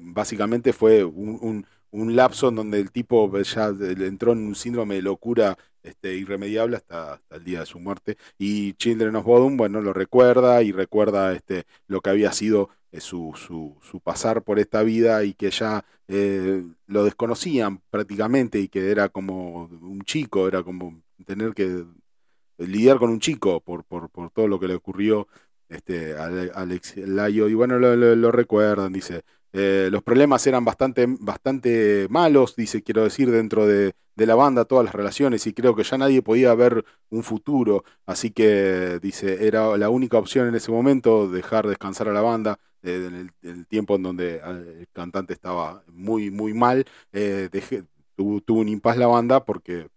básicamente fue un- un lapso en donde el tipo ya entró en un síndrome de locura este, irremediable hasta, el día de su muerte. Y Children of Bodom, bueno, lo recuerda y recuerda este, lo que había sido eh, su, su, su pasar por esta vida y que ya eh, lo desconocían prácticamente y que era como un chico, era como tener que lidiar con un chico por, por, por todo lo que le ocurrió este, a Ale- Alex Layo. Y bueno, lo recuerdan, dice. Eh, los problemas eran bastante, bastante malos, dice, quiero decir, dentro de, de la banda, todas las relaciones, y creo que ya nadie podía ver un futuro. Así que, dice, era la única opción en ese momento, dejar descansar a la banda. eh, en el, tiempo en donde eh, el cantante estaba muy, muy mal, eh, tuvo un impas la banda porque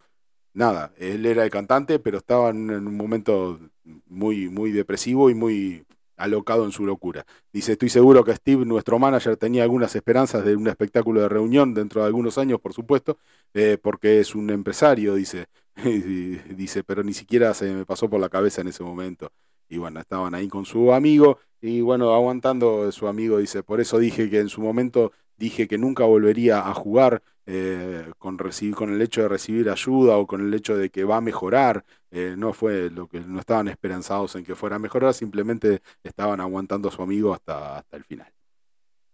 nada, él era el cantante, pero estaba en, en un momento muy, muy depresivo y muy alocado en su locura. Dice, estoy seguro que Steve, nuestro manager, tenía algunas esperanzas de un espectáculo de reunión dentro de algunos años, por supuesto, eh, porque es un empresario, dice, dice, pero ni siquiera se me pasó por la cabeza en ese momento. Y bueno, estaban ahí con su amigo y bueno, aguantando su amigo, dice, por eso dije que en su momento dije que nunca volvería a jugar eh, con, recibir, con el hecho de recibir ayuda o con el hecho de que va a mejorar. eh, no fue lo que no estaban esperanzados en que fuera a mejorar, simplemente estaban aguantando a su amigo hasta, hasta el final.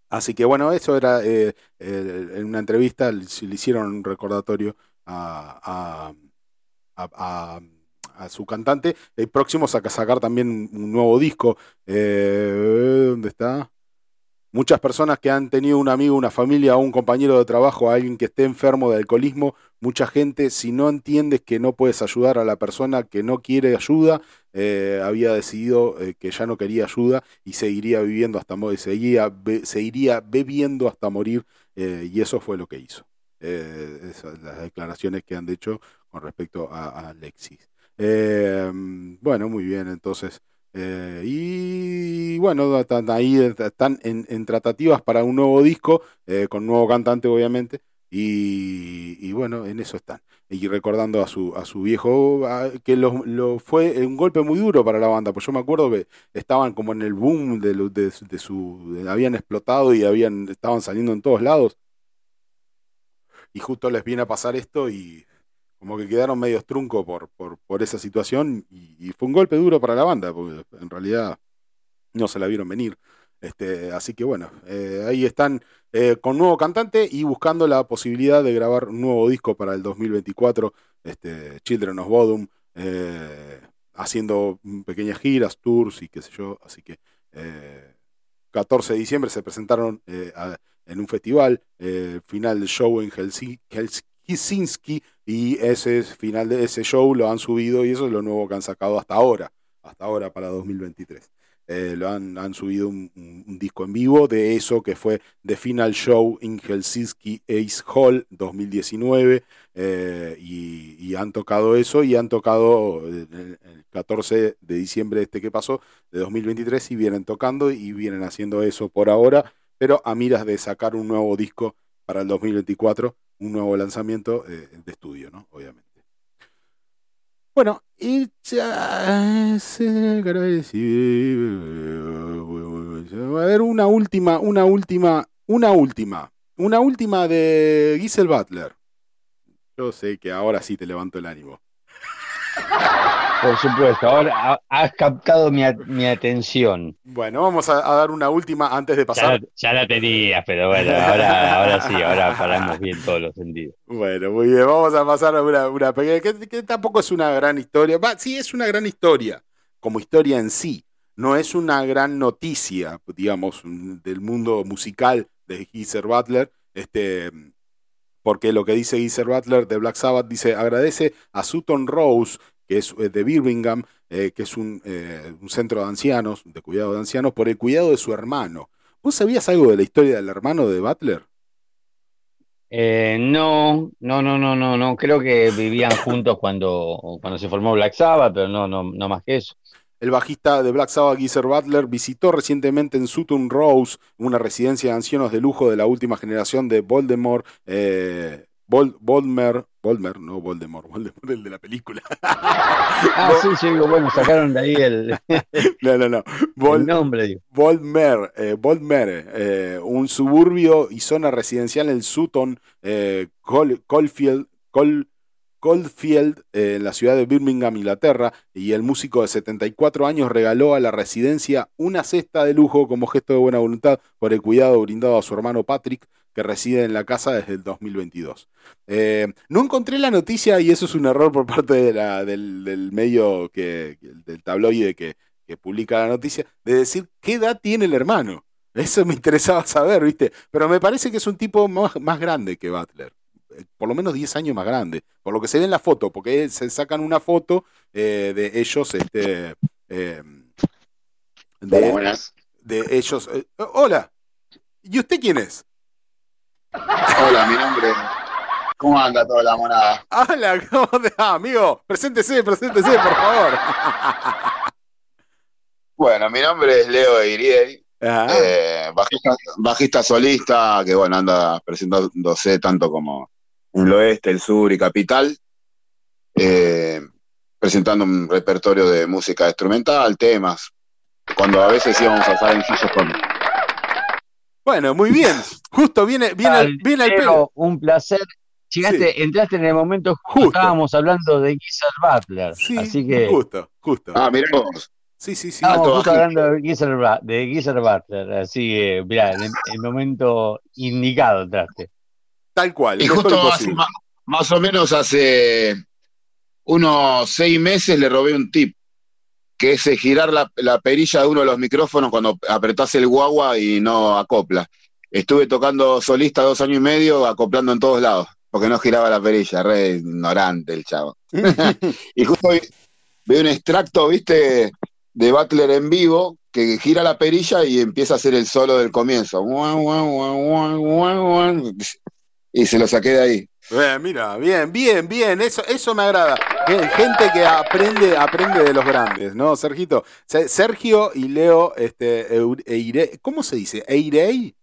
Así que bueno, eso era eh, en una entrevista, le, le hicieron un recordatorio a, a- a- su cantante. El próximo saca sacar también un, nuevo disco. ¿Dónde está? Muchas personas que han tenido un amigo, una familia un compañero de trabajo, alguien que esté enfermo de alcoholismo, mucha gente, si no entiendes que no puedes ayudar a la persona que no quiere ayuda, eh, había decidido eh, que ya no quería ayuda y seguiría viviendo hasta morir, bebiendo hasta morir, eh, y eso fue lo que hizo. Esas las declaraciones que han hecho con respecto a, Alexis. Bueno, muy bien, entonces. Eh, y bueno, están ahí están en, tratativas para un nuevo disco, eh, con nuevo cantante, obviamente. Y, y bueno, en eso están. Y recordando a su, a su viejo, que lo, fue un golpe muy duro para la banda, pues yo me acuerdo que estaban como en el boom de, lo- de, de su. habían explotado y habían, estaban saliendo en todos lados. Y justo les viene a pasar esto y como que quedaron medios trunco por, por, por esa situación y, fue un golpe duro para la banda, porque en realidad no se la vieron venir. Este, así que bueno, eh, ahí están eh, con nuevo cantante y buscando la posibilidad de grabar un nuevo disco para el 2024, este, Children of Bodom, eh, haciendo pequeñas giras, tours y qué sé yo. Así que eh, 14 de diciembre se presentaron en un festival, final del show en Helsi- Helsinki y ese final de ese show lo han subido y eso es lo nuevo que han sacado hasta ahora, hasta ahora para 2023. Eh, lo han, subido un, disco en vivo de eso que fue The Final Show in Helsinki Ace Hall 2019 eh, y, y han tocado eso y han tocado eh, el, el 14 de diciembre este que pasó de 2023 y vienen tocando y vienen haciendo eso por ahora, pero a miras de sacar un nuevo disco para el 2024, un nuevo lanzamiento eh, de estudio, ¿no? Obviamente. Bueno, y ya se agradecido. A ver, una última, una última, una última, una última de Giselle Butler. Yo sé que ahora sí te levanto el ánimo. Por supuesto, ahora ha- has captado mi, atención. Bueno, vamos a, a dar una última antes de Ya, pasar. la- ya la tenías, pero bueno, ahora, ahora sí, ahora paramos bien todos los sentidos. Bueno, muy bien, vamos a pasar a una, una pequeña, que, que tampoco es una gran historia. Va, sí, es una gran historia, como historia en sí. No es una gran noticia, digamos, del mundo musical de Geezer Butler, este, porque lo que dice Geezer Butler de Black Sabbath dice, agradece a Sutton Rose, que es eh, de Birmingham, eh, que es un, eh, un centro de ancianos, de cuidado de ancianos, por el cuidado de su hermano. ¿Vos sabías algo de la historia del hermano de Butler? Eh, no, no, no, no, no, no. Creo que vivían juntos cuando, cuando se formó Black Sabbath, pero no, no, no más que eso. El bajista de Black Sabbath, Geezer Butler, visitó recientemente en Sutton Rose, una residencia de ancianos de lujo de la última generación de Voldemort, eh, Voldmer, Voldmer, no Voldemort, Voldemort, el de la película. Ah, sí, yo digo, bueno, sacaron de ahí el, no, no, no. el nombre, digo. Eh, eh, un suburbio y zona residencial en Sutton, eh, Col- Caulfield, Col- Caulfield, eh, en la ciudad de Birmingham, Inglaterra, y el músico de 74 años regaló a la residencia una cesta de lujo como gesto de buena voluntad por el cuidado brindado a su hermano Patrick, que reside en la casa desde el 2022. Eh, no encontré la noticia y eso es un error por parte de la- del, del medio que, del tabloide que, que publica la noticia, de decir qué edad tiene el hermano. Eso me interesaba saber, ¿viste? Pero me parece que es un tipo más, más grande que Butler. Eh, Por lo menos 10 años más grande. Por lo que se ve en la foto, porque se sacan una foto eh, de ellos, este. eh, de, ellos. hola. ¿Y usted quién es? Hola, mi nombre. ¿Cómo anda toda la monada? Hola, ¿cómo te va, amigo? Preséntese, preséntese, por favor. Bueno, mi nombre es Leo Iriey, Ajá. eh, bajista, bajista solista, que bueno, anda presentándose tanto como en el oeste, el sur y capital, eh, presentando un repertorio de música instrumental, temas, cuando a veces íbamos a estar en Gilles con Bueno, muy bien. Justo viene, viene, al- viene al pelo. un placer. Llegaste, entraste en el momento justo, estábamos hablando de Geezer Butler. Sí, así que justo, justo. Ah, mirá vos. Sí, sí, sí. estábamos justo hablando de Ba- de Geezer Butler. Así que, mirá, en el, el momento indicado entraste. Tal cual. Y justo hace ma- más o menos hace unos seis meses le robé un tip, que es girar la, la perilla de uno de los micrófonos cuando apretás el guagua y no acopla. Estuve tocando solista dos años y medio, acoplando en todos lados, porque no giraba la perilla, re ignorante el chavo. y justo vi, un extracto, viste, de Butler en vivo, que gira la perilla y empieza a hacer el solo del comienzo. Y se lo saqué de ahí. Bien, mira, bien, bien, bien. Eso, eso me agrada. Gen- Gente que aprende, aprende de los grandes, ¿no, Sergito? Se- Sergio y Leo, este, Eire- ¿cómo se dice? ¿Eirei?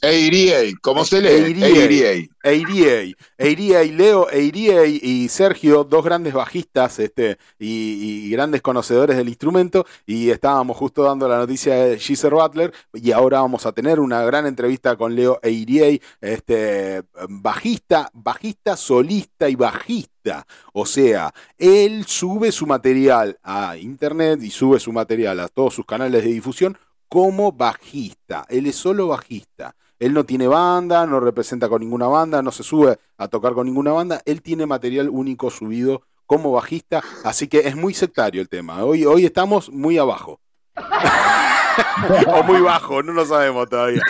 Eiriei, ¿cómo se lee? Eiriei. Eiriei, Eiriei, Leo, Eiriei y Sergio, dos grandes bajistas este, y, y grandes conocedores del instrumento, y estábamos justo dando la noticia de Geezer Butler, y ahora vamos a tener una gran entrevista con Leo Eiriei, este, bajista, bajista, solista y bajista. O sea, él sube su material a internet y sube su material a todos sus canales de difusión como bajista. Él es solo bajista. Él no tiene banda, no representa con ninguna banda, no se sube a tocar con ninguna banda. Él tiene material único subido como bajista, así que es muy sectario el tema. Hoy, hoy estamos muy abajo. o muy bajo, no lo sabemos todavía.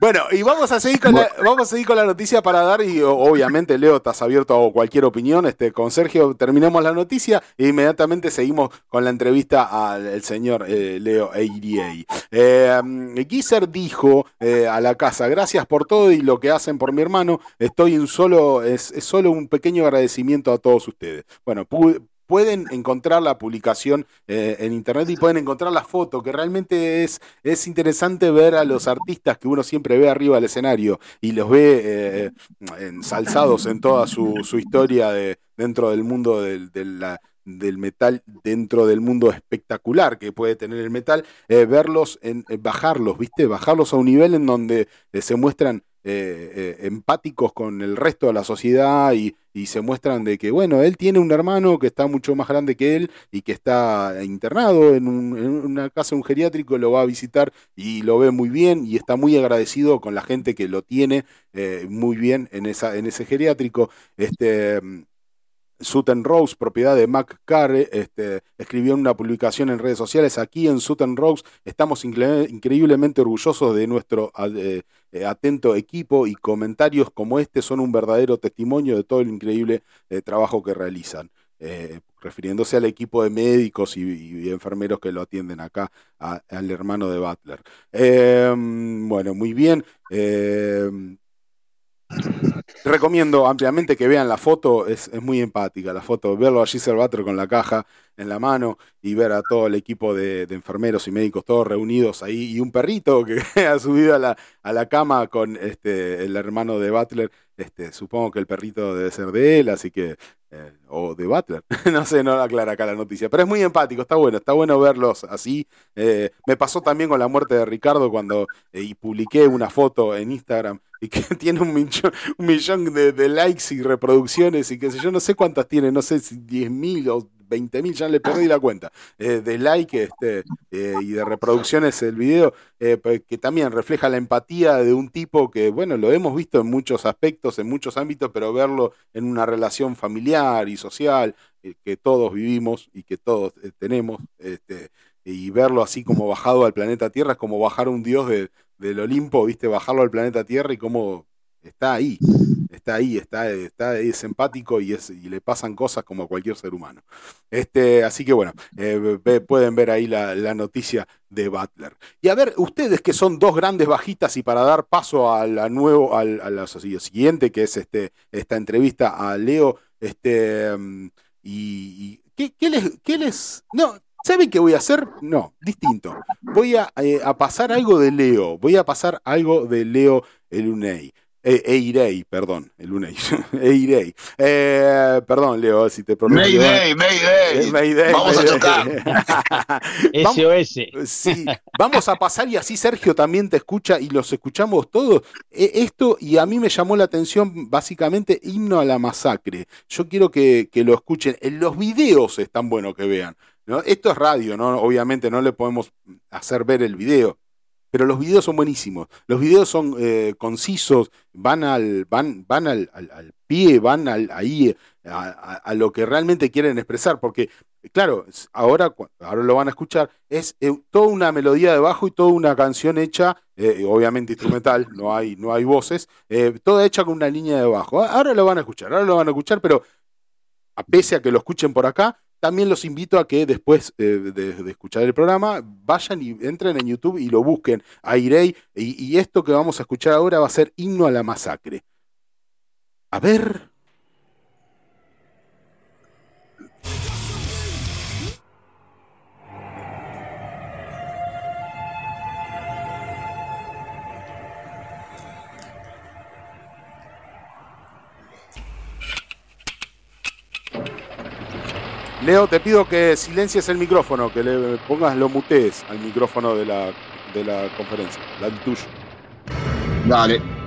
Bueno, y vamos a seguir con la, vamos a seguir con la noticia para dar, y obviamente Leo, estás abierto a cualquier opinión. Este, con Sergio terminamos la noticia e inmediatamente seguimos con la entrevista al señor eh, Leo Eiriei. Eh, Gizer dijo eh, a la casa, gracias por todo y lo que hacen por mi hermano. Estoy un solo, es, es solo un pequeño agradecimiento a todos ustedes. Bueno, pu- pueden encontrar la publicación eh, en internet y pueden encontrar la foto, que realmente es, es interesante ver a los artistas que uno siempre ve arriba del escenario y los ve eh, ensalzados en toda su, su historia de, dentro del mundo del, del metal, dentro del mundo espectacular que puede tener el metal, eh, verlos, en, bajarlos, ¿viste? Bajarlos a un nivel en donde se muestran empáticos con el resto de la sociedad y, y se muestran de que, bueno, él tiene un hermano que está mucho más grande que él y que está internado en, un- en una casa, un geriátrico, lo va a visitar y lo ve muy bien y está muy agradecido con la gente que lo tiene eh, muy bien en, esa, en ese geriátrico. Este, Sutton Rose, propiedad de Mac Carre, este, escribió en una publicación en redes sociales, aquí en Sutton Rose estamos incre- increíblemente orgullosos de nuestro eh, eh, atento equipo y comentarios como este son un verdadero testimonio de todo el increíble eh, trabajo que realizan. Refiriéndose al equipo de médicos y, enfermeros que lo atienden acá, al hermano de Butler. Eh, bueno, muy bien. Recomiendo ampliamente que vean la foto, es, es muy empática la foto, verlo a Giselle con la caja en la mano y ver a todo el equipo de, enfermeros y médicos todos reunidos ahí y un perrito que ha subido a la, a la cama con este, el hermano de Butler, este, supongo que el perrito debe ser de él, así que, eh, o de Butler, no sé, no aclara acá la noticia, pero es muy empático, está bueno, está bueno verlos así. Eh, me pasó también con la muerte de Ricardo cuando eh, y publiqué una foto en Instagram y que tiene un millón, un millón de, likes y reproducciones y que sé yo, no sé cuántas tiene, no sé si 10 mil o 20 mil, ya le perdí la cuenta, eh, de like este, eh, y de reproducciones el video, eh, que también refleja la empatía de un tipo que, bueno, lo hemos visto en muchos aspectos, en muchos ámbitos, pero verlo en una relación familiar y social que todos vivimos y que todos tenemos, este, y verlo así como bajado al planeta Tierra es como bajar un dios de, del Olimpo, viste, bajarlo al planeta Tierra y cómo está ahí, está ahí, está, está es empático y, es, y le pasan cosas como a cualquier ser humano. Este, así que bueno, eh, pueden ver ahí la, noticia de Butler. Y a ver, ustedes que son dos grandes bajitas y para dar paso a la nuevo, a la siguiente, que es este, esta entrevista a Leo, este, mm, y, ¿qué, les, qué les, no, ¿saben qué voy a hacer? No, distinto. Voy a, eh, pasar algo de Leo, voy a pasar algo de Leo el Unei. Eh, Eirei, perdón, el Unei. Eirei. Eh, perdón, Leo, si te pronuncio. Mayday, Mayday. Mayday, Vamos a Mayday. Vamos- SOS. Sí, vamos a pasar y así Sergio también te escucha y los escuchamos todos. E- Esto, y a mí me llamó la atención básicamente himno a la masacre. Yo quiero que, que lo escuchen. En los videos es tan bueno que vean. ¿no? Esto es radio, ¿no? Obviamente no le podemos hacer ver el video. Pero los videos son buenísimos. Los videos son eh, concisos, van al, van, van al, al- al pie, van al, ahí a, lo que realmente quieren expresar. Porque, claro, ahora, ahora lo van a escuchar, es eh, toda una melodía de bajo y toda una canción hecha, eh, obviamente instrumental, no hay, no hay voces, eh, toda hecha con una línea de bajo. Ahora lo van a escuchar, ahora lo van a escuchar, pero a pese a que lo escuchen por acá, también los invito a que después eh, de, escuchar el programa vayan y entren en YouTube y lo busquen a. Y, y esto que vamos a escuchar ahora va a ser himno a la masacre. A ver. Leo, te pido que silencies el micrófono, que le pongas, lo mutees al micrófono de la, de la conferencia, al tuyo. Dale.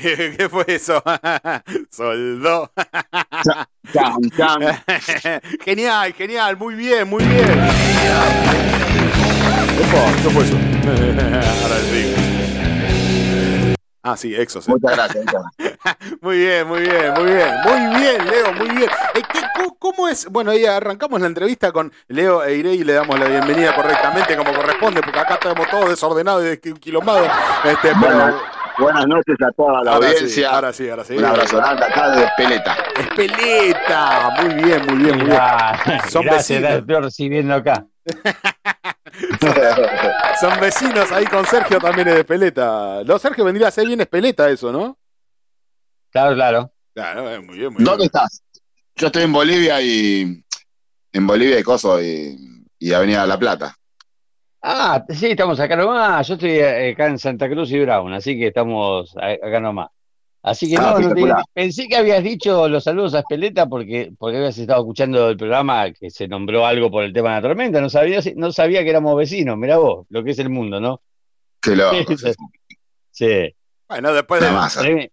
¿Qué fue eso? Chan. genial, genial, muy bien, muy bien. Opa, ¿qué fue eso? Ahora sí. Ah, sí, Exos. eh. Muchas gracias. Muy bien, muy bien, muy bien. Muy bien, Leo, muy bien. Eh, ¿qué- cómo, cómo es? Bueno, ahí arrancamos la entrevista con Leo Eirey y le damos la bienvenida correctamente como corresponde, porque acá estamos todos desordenados y desquilombados. Este, pero. Buenas noches a toda la ahora sí, audiencia. ahora sí, ahora sí. Un abrazo grande acá de Peleta. Espeleta. Muy bien, muy bien, muy bien. Son gracias, vecinos. recibiendo acá. Son vecinos ahí con Sergio también es de Espeleta. Lo Sergio vendría a ser bien Espeleta eso, ¿no? Claro, claro. Claro, eh, muy bien, muy ¿Dónde bien. estás? Yo estoy en Bolivia y. En Bolivia y Coso y, y Avenida La Plata. Ah, sí, estamos acá nomás. Yo estoy eh, acá en Santa Cruz y Brown, así que estamos acá nomás. Así que Ah, no, no te- espectacular. pensé que habías dicho los saludos a Espeleta porque, porque habías estado escuchando el programa que se nombró algo por el tema de la tormenta. No sabía, no sabía que éramos vecinos. Mirá vos, lo que es el mundo, ¿no? Que lo. Sí. Bueno, después de. Treme-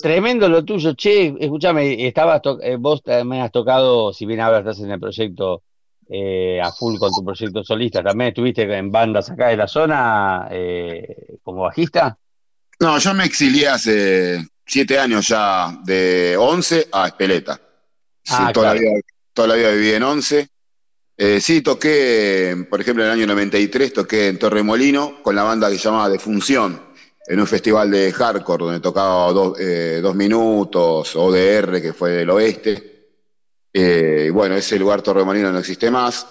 Tremendo lo tuyo, che, escúchame, estabas eh, vos también has tocado, si bien ahora estás en el proyecto eh, a full con tu proyecto solista, también estuviste en bandas acá de la zona eh, como bajista. No, yo me exilié hace siete años ya de 11 a Espeleta. Sí, Ah, toda, claro. la vida, toda la vida viví en 11. Eh, sí, toqué, por ejemplo, en el año 93 toqué en Torremolino con la banda que se llamaba Defunción, en un festival de hardcore donde tocaba dos, eh, dos minutos, ODR, que fue del oeste. Eh, bueno, ese lugar Torremolino no existe más.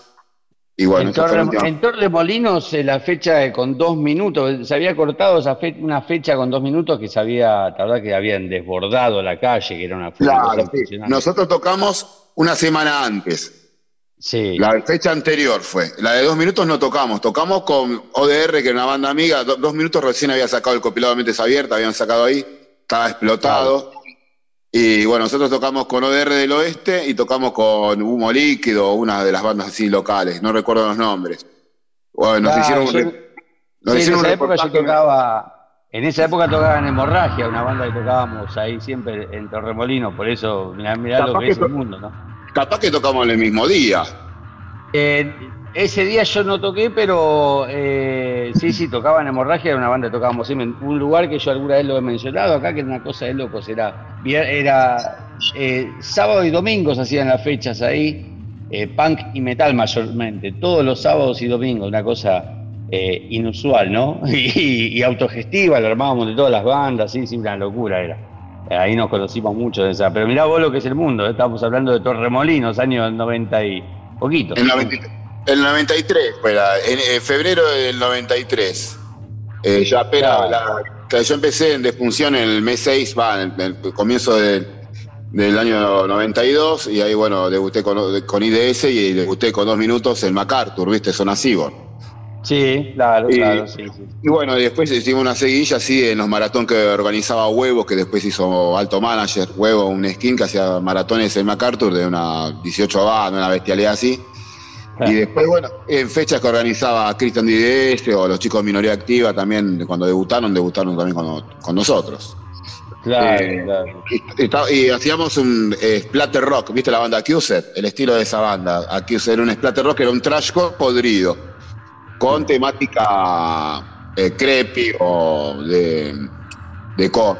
Y bueno, en, Torre, última- en Torremolinos eh, la fecha con dos minutos, se había cortado esa fe- una fecha con dos minutos que se había, la verdad que habían desbordado la calle, que era una Claro, sí. Nosotros tocamos una semana antes. Sí. La fecha anterior fue. La de dos minutos no tocamos. Tocamos con ODR, que era una banda amiga. Do- dos minutos recién había sacado el compilado de Mentes Abiertas, habían sacado ahí. Estaba explotado. Y bueno, nosotros tocamos con ODR del Oeste y tocamos con Humo Líquido, una de las bandas así locales. No recuerdo los nombres. Bueno, nos Claro, hicieron un, yo- re- nos Sí, en hicieron un esa época yo tocaba, en esa época tocaba en Hemorragia, una banda que tocábamos ahí siempre en Torremolino, por eso mirá, mirá lo que que es el mundo, ¿no? Capaz que tocamos en el mismo día. Eh, ese día yo no toqué, pero eh, sí, sí, tocaba en Hemorragia, era una banda que tocábamos un lugar que yo alguna vez lo he mencionado acá, que era una cosa de locos, era, era eh, sábado y domingo se hacían las fechas ahí, eh, punk y metal mayormente, todos los sábados y domingos, una cosa eh, inusual, ¿no? Y, y autogestiva, lo armábamos de todas las bandas, sí, sí, una locura era. Ahí nos conocimos mucho de esa. Pero mirá vos lo que es el mundo, estamos hablando de Torremolinos, años 90 y poquito. El, 90 el 93, fue la- en, en febrero del 93. Eh, ya apenas, Claro. la- yo empecé en defunción en el mes 6, va, en el, comienzo del- del año 92, y ahí, bueno, debuté con, con IDS y debuté con dos minutos en MacArthur, ¿viste? Zona Cibor. Sí, claro, Y- claro, sí, sí. Y bueno, después hicimos una seguilla así en los maratón que organizaba Huevo, que después hizo Alto Manager, Huevo, un skin que hacía maratones en MacArthur de una 18 bandas, una bestialidad así. Y después, bueno, en fechas que organizaba Cristian DDS o los chicos de Minoría Activa también, cuando debutaron, debutaron también con, con nosotros. Claro, Eh, claro. Y, y- y hacíamos un eh, splatter rock, ¿viste la banda Accuser? El estilo de esa banda. Accuser era un splatter rock, era un trashcore podrido, con temática eh, creepy o de, de core.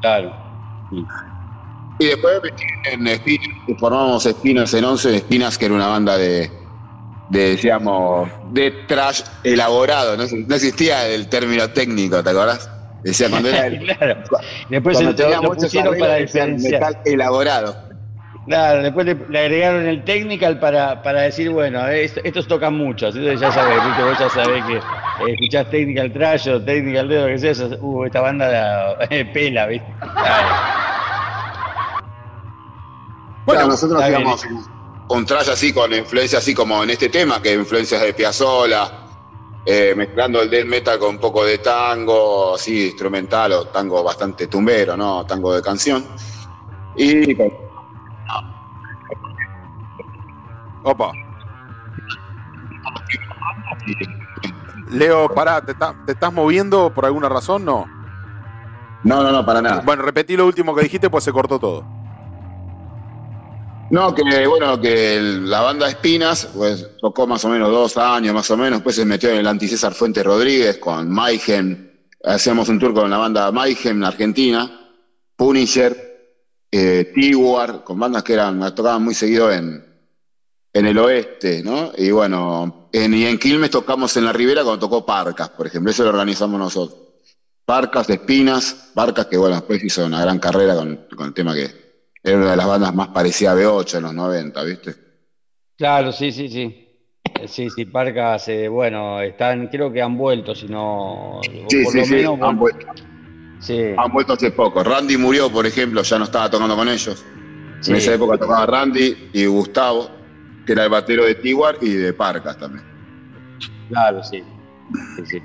claro. Y después en Espinas, formamos Espinas en 11, Espinas que era una banda de, de decíamos, de trash elaborado, no, no existía el término técnico, ¿te acordás? Decía cuando era el, claro. Después cuando tenía lo, pusieron para diferenciar. metal elaborado. Claro, después le, le agregaron el technical para, para decir, bueno, esto- estos tocan mucho, entonces ya sabés, ¿viste? vos ya sabés que eh, escuchás technical trash o technical de lo que sea, eso, uh, esta banda la, eh, pela, ¿viste? Claro. Bueno, nosotros hacíamos un trash así con influencias así como en este tema, que influencias de Piazzolla, eh, mezclando el death metal con un poco de tango, así instrumental o tango bastante tumbero, ¿no? Tango de canción. Y con- Opa. Leo, pará, ¿te, está- te estás moviendo por alguna razón? No. No, no, no, para nada. Bueno, repetí lo último que dijiste, pues se cortó todo. No, que bueno, que la banda Espinas, pues tocó más o menos dos años, más o menos, después se metió en el anti-César Fuentes Rodríguez con Mayhem, hacíamos un tour con la banda Mayhem en Argentina, Punisher, eh, T-War, con bandas que eran, tocaban muy seguido en, en el oeste, ¿no? Y bueno, en, y en Quilmes tocamos en la Ribera cuando tocó Parcas, por ejemplo, eso lo organizamos nosotros. Parcas, Espinas, Parcas que bueno, después hizo una gran carrera con, con el tema que era una de las bandas más parecidas a B8 en los 90, ¿viste? Claro, sí, sí, sí. Eh, Sí, sí, Parcas, eh, bueno, están, creo que han vuelto, si no, Sí, por sí, lo sí, menos, han vuelto, sí, han vuelto hace poco. Randy murió, por ejemplo, ya no estaba tocando con ellos. sí. En esa época tocaba Randy y Gustavo, que era el batero de Tiguar y de Parcas también. Claro, sí. Sí, sí.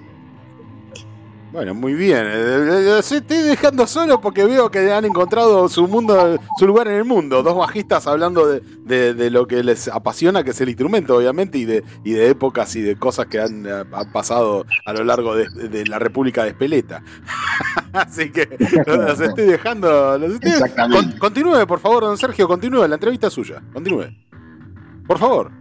Bueno, muy bien. Eh, eh, eh, Se estoy dejando solo porque veo que han encontrado su mundo, su lugar en el mundo. Dos bajistas hablando de, de- de lo que les apasiona, que es el instrumento, obviamente, y de, y de épocas y de cosas que han, eh, han pasado a lo largo de, de la República de Espeleta. Así que los, los estoy dejando. los estoy- Exactamente. Con- continúe, por favor, don Sergio, continúe. La entrevista es suya. Continúe. Por favor.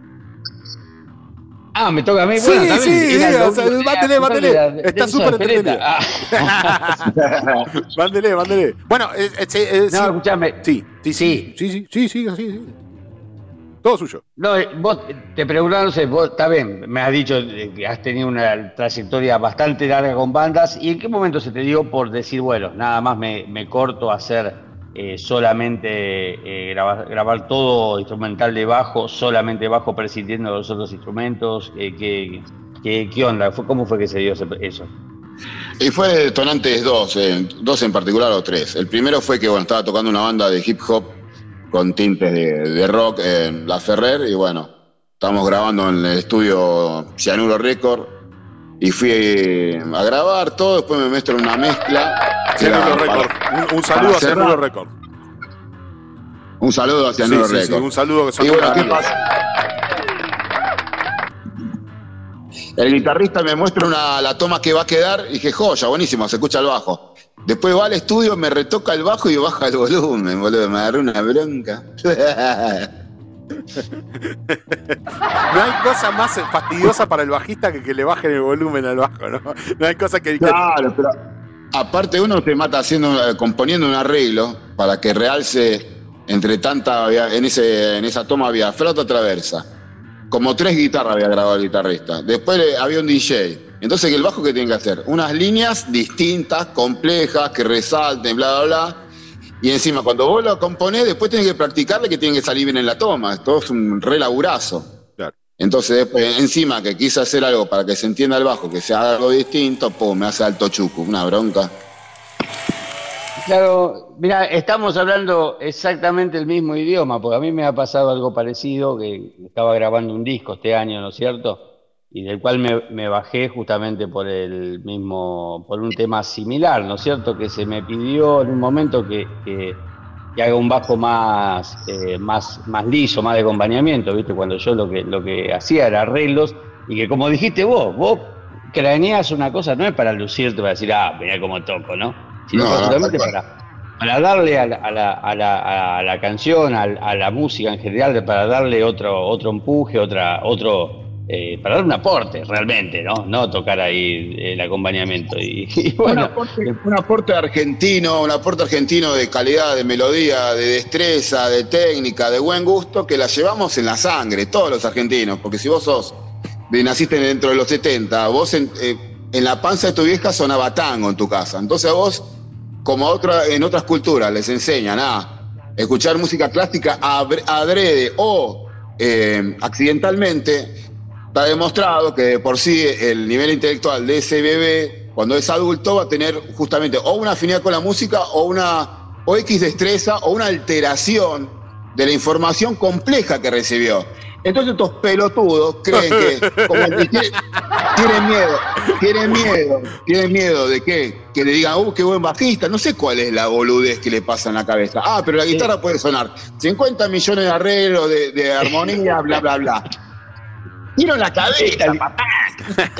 Ah, me toca a mí. Bueno, sí, también, sí, sí o sea, mándele, mándele. Está súper entretenida. Ah. mándele, mándele. Bueno, eh, eh, eh no, sí. Sí, sí, sí. Sí, sí, sí, sí, sí. sí. Todo suyo. No, eh, vos te preguntaron, no sé, vos está bien, me has dicho que has tenido una trayectoria bastante larga con bandas. ¿Y en qué momento se te dio por decir, bueno, nada más me, me corto a hacer eh, solamente eh, grabar, todo instrumental de bajo, solamente bajo prescindiendo de los otros instrumentos? Eh, ¿qué, qué, qué onda? ¿Fue- ¿Cómo fue que se dio eso? Y fue detonantes dos, dos en particular o tres. El primero fue que bueno, estaba tocando una banda de hip hop con tintes de, rock en La Ferrer y bueno, estábamos grabando en el estudio Cianuro Record y fui a grabar todo, después me muestro una mezcla. Record. Un, un saludo a cerrar. Record. Un saludo a Sí, Cianuro sí, sí, un saludo que son Y bueno, ¿qué amigos. pasa? El guitarrista me muestra una, la toma que va a quedar y dije, joya, buenísimo, se escucha el bajo. Después va al estudio, me retoca el bajo y baja el volumen, boludo, me agarré una bronca. No hay cosa más fastidiosa para el bajista que que le bajen el volumen al bajo, ¿no? No hay cosa que. claro, pero aparte uno se mata haciendo, eh, componiendo un arreglo para que realce entre tanta, en, ese, en esa toma había flauta traversa, como tres guitarras había grabado el guitarrista. Después eh, había un DJ. Entonces, ¿el bajo qué tiene que hacer? Unas líneas distintas, complejas, que resalten, bla, bla, bla. Y encima, cuando vos lo componés, después tenés que practicarle que tiene que salir bien en la toma. Esto es un re laburazo. Claro. Entonces, después, encima que quise hacer algo para que se entienda el bajo, que sea algo distinto, pum, me hace alto chucu, una bronca. Claro, mira, estamos hablando exactamente el mismo idioma, porque a mí me ha pasado algo parecido, que estaba grabando un disco este año, ¿no es cierto? Y del cual me, me bajé justamente por el mismo, por un tema similar, ¿no es cierto? Que se me pidió en un momento que, que- que haga un bajo más, eh, más, más liso, más de acompañamiento, ¿viste? Cuando yo lo que, lo que hacía era arreglos, y que como dijiste vos, vos craneás una cosa, no es para lucirte, para decir, ah, mirá cómo toco, ¿no? Sino No, no, para, para darle a la, a la, a la, a la canción, a, la música en general, para darle otro, otro empuje, otra, otro, eh, para dar un aporte realmente, ¿no? No tocar ahí el acompañamiento. Y, y Un bueno, aporte, un aporte argentino, un aporte argentino de calidad, de melodía, de destreza, de técnica, de buen gusto, que la llevamos en la sangre, todos los argentinos, porque si vos sos, de- naciste dentro de los 70, vos en, eh, en la panza de tu vieja sonaba tango en tu casa, entonces a vos, como otra, en otras culturas, les enseñan a escuchar música clásica adrede o eh, accidentalmente, Está demostrado que de por sí el nivel intelectual de ese bebé, cuando es adulto, va a tener justamente o una afinidad con la música o una o X destreza o una alteración de la información compleja que recibió. Entonces estos pelotudos creen que, tienen miedo, tienen miedo, tienen miedo de qué, que le digan, uh, qué buen bajista, no sé cuál es la boludez que le pasa en la cabeza. Ah, pero la guitarra puede sonar 50 millones de arreglos, de, de armonía, bla, bla, bla. Tiro la cabeza, papá.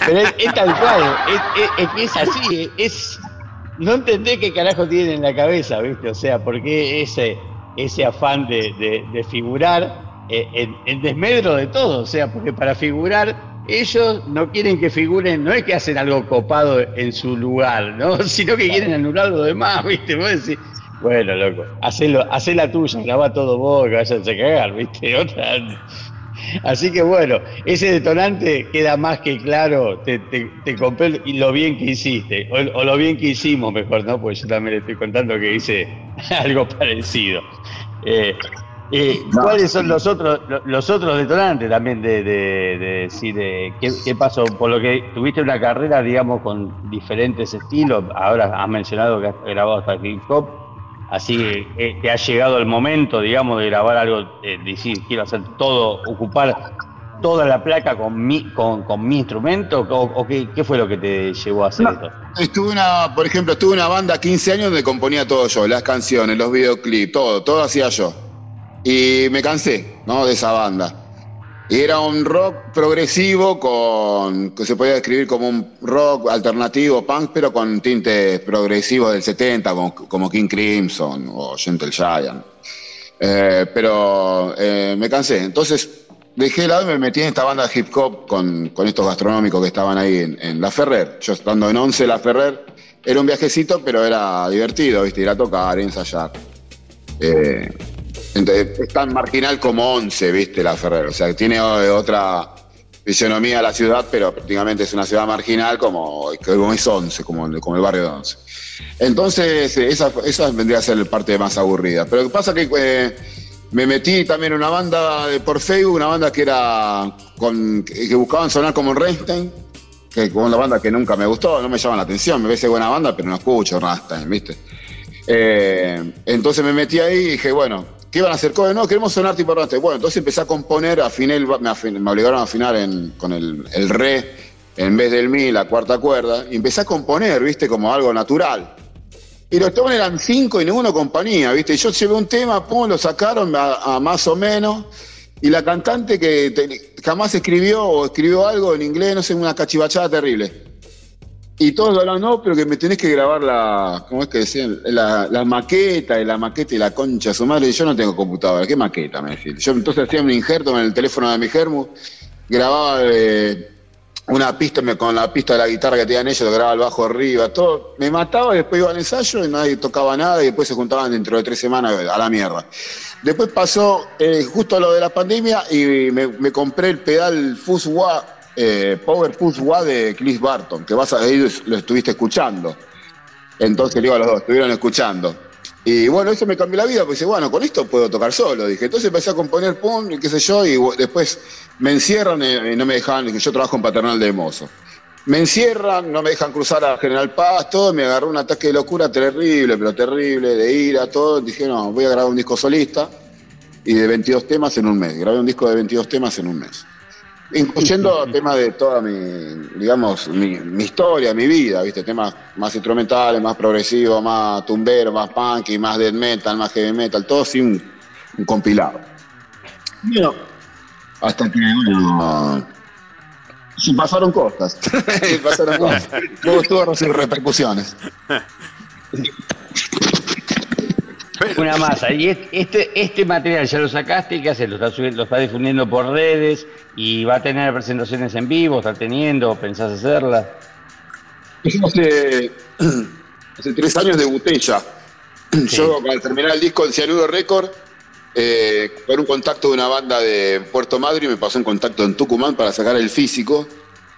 pero es, es tal cual, es, es- es que es así, es, no entendés qué carajo tienen en la cabeza, ¿viste? O sea, porque ese, ese afán de, de- de figurar eh, en, en desmedro de todo, o sea, porque para figurar ellos no quieren que figuren, no es que hacen algo copado en su lugar, ¿no? Sino que quieren anular lo demás, ¿viste? Vos decís, bueno, loco, hacé la tuya, graba todo vos, que váyanse a cagar, ¿viste? Otra. Así que bueno, ese detonante queda más que claro, te, te, te compré y lo bien que hiciste, o, o lo bien que hicimos mejor, ¿no? Porque yo también le estoy contando que hice algo parecido. Eh, eh, ¿Cuáles son los otros lo- los otros detonantes también de, de, de decir eh, ¿qué, qué pasó? Por lo que tuviste una carrera, digamos, con diferentes estilos, ahora has mencionado que has grabado hasta hip hop, así que eh, te ha llegado el momento, digamos, de grabar algo, eh, decir, quiero hacer todo, ocupar toda la placa con mi, con, con mi instrumento, o, o qué, qué fue lo que te llevó a hacer No. esto? Estuve una, por ejemplo, estuve una banda 15 años donde componía todo yo, las canciones, los videoclips, todo, todo hacía yo. Y me cansé, ¿no? De esa banda. Y era un rock progresivo con, que se podía describir como un rock alternativo, punk, pero con tintes progresivos del 70, como, como King Crimson o Gentle Giant. Eh, pero eh, me cansé. Entonces dejé de lado y me metí en esta banda de hip hop con, con estos gastronómicos que estaban ahí en, en La Ferrer. Yo estando en 11 La Ferrer, era un viajecito, pero era divertido, ¿viste? Ir a tocar, ensayar. Eh, entonces, es tan marginal como 11, ¿viste? La Ferrer. O sea, tiene eh, otra fisionomía la ciudad, pero prácticamente es una ciudad marginal como, como es 11, como, el- como barrio de 11. Entonces, eh, esa, esa vendría a ser la parte más aburrida. Pero lo que pasa es que me metí también en una banda de, por Facebook, una banda que era que, buscaban sonar como Reinstein, que con una banda que nunca me gustó, no me llama la atención, me parece buena banda, pero no escucho Rammstein, ¿viste? Eh, entonces me metí ahí y dije, bueno, ¿qué iban a hacer? Cover? No, queremos sonar tipo Rammstein. Bueno, entonces empecé a componer, afiné el- me, obligaron a afinar con el, re en vez del mi, la cuarta cuerda, y empecé a componer, ¿viste? Como algo natural. Y los temas eran cinco y ninguno compañía, ¿viste? Y yo llevé un tema, pum, lo sacaron a, más o menos. Y la cantante que jamás escribió o escribió algo en inglés, no sé, una cachivachada terrible. Y todos hablaban, no, pero que me tenés que grabar la, ¿cómo es que decían? La, la maqueta, y la maqueta y la concha su madre. Yo no tengo computadora, ¿qué maqueta? Me decía. Yo entonces hacía un injerto en el teléfono de mi germu, grababa eh, una pista con la pista de la guitarra que tenían ellos, lo grababa el bajo arriba, todo. Me mataba y después iba al ensayo y nadie tocaba nada y después se juntaban dentro de tres semanas a la mierda. Después pasó eh, justo lo de la pandemia y me, compré el pedal Fuzz Wah, eh, Power Fuzz Wah de Cliff Barton, que vas a ahí lo estuviste escuchando. Entonces le digo a los dos, estuvieron escuchando. Y bueno, eso me cambió la vida, porque dice, bueno, con esto puedo tocar solo, dije. Entonces empecé a componer, pum, y qué sé yo, y después me encierran eh, y no me dejan, que yo trabajo en paternal de mozo. Me encierran, no me dejan cruzar a General Paz, todo, me agarró un ataque de locura terrible, pero terrible, de ira, todo. Dije, no, voy a grabar un disco solista y de 22 temas en un mes. Grabé un disco de 22 temas en un mes. Incluyendo temas de toda mi, digamos, mi, mi historia, mi vida, ¿viste? Temas más instrumentales, más progresivos, más tumberos, más punky, más death metal, más heavy metal, todo así un, un compilado. Bueno, hasta que, bueno, sí, pasaron cosas. pasaron cosas. Luego tuvo sus Una masa. Y es- este, este material ya lo sacaste, ¿qué haces? Lo estás subiendo, lo estás difundiendo por redes y va a tener presentaciones en vivo, está teniendo, pensás hacerlas. Yo hace, hace tres años debuté ya. Yo al terminar el disco en Cianuro Record, eh, con un contacto de una banda de Puerto Madryn, me pasó un contacto en Tucumán para sacar el físico.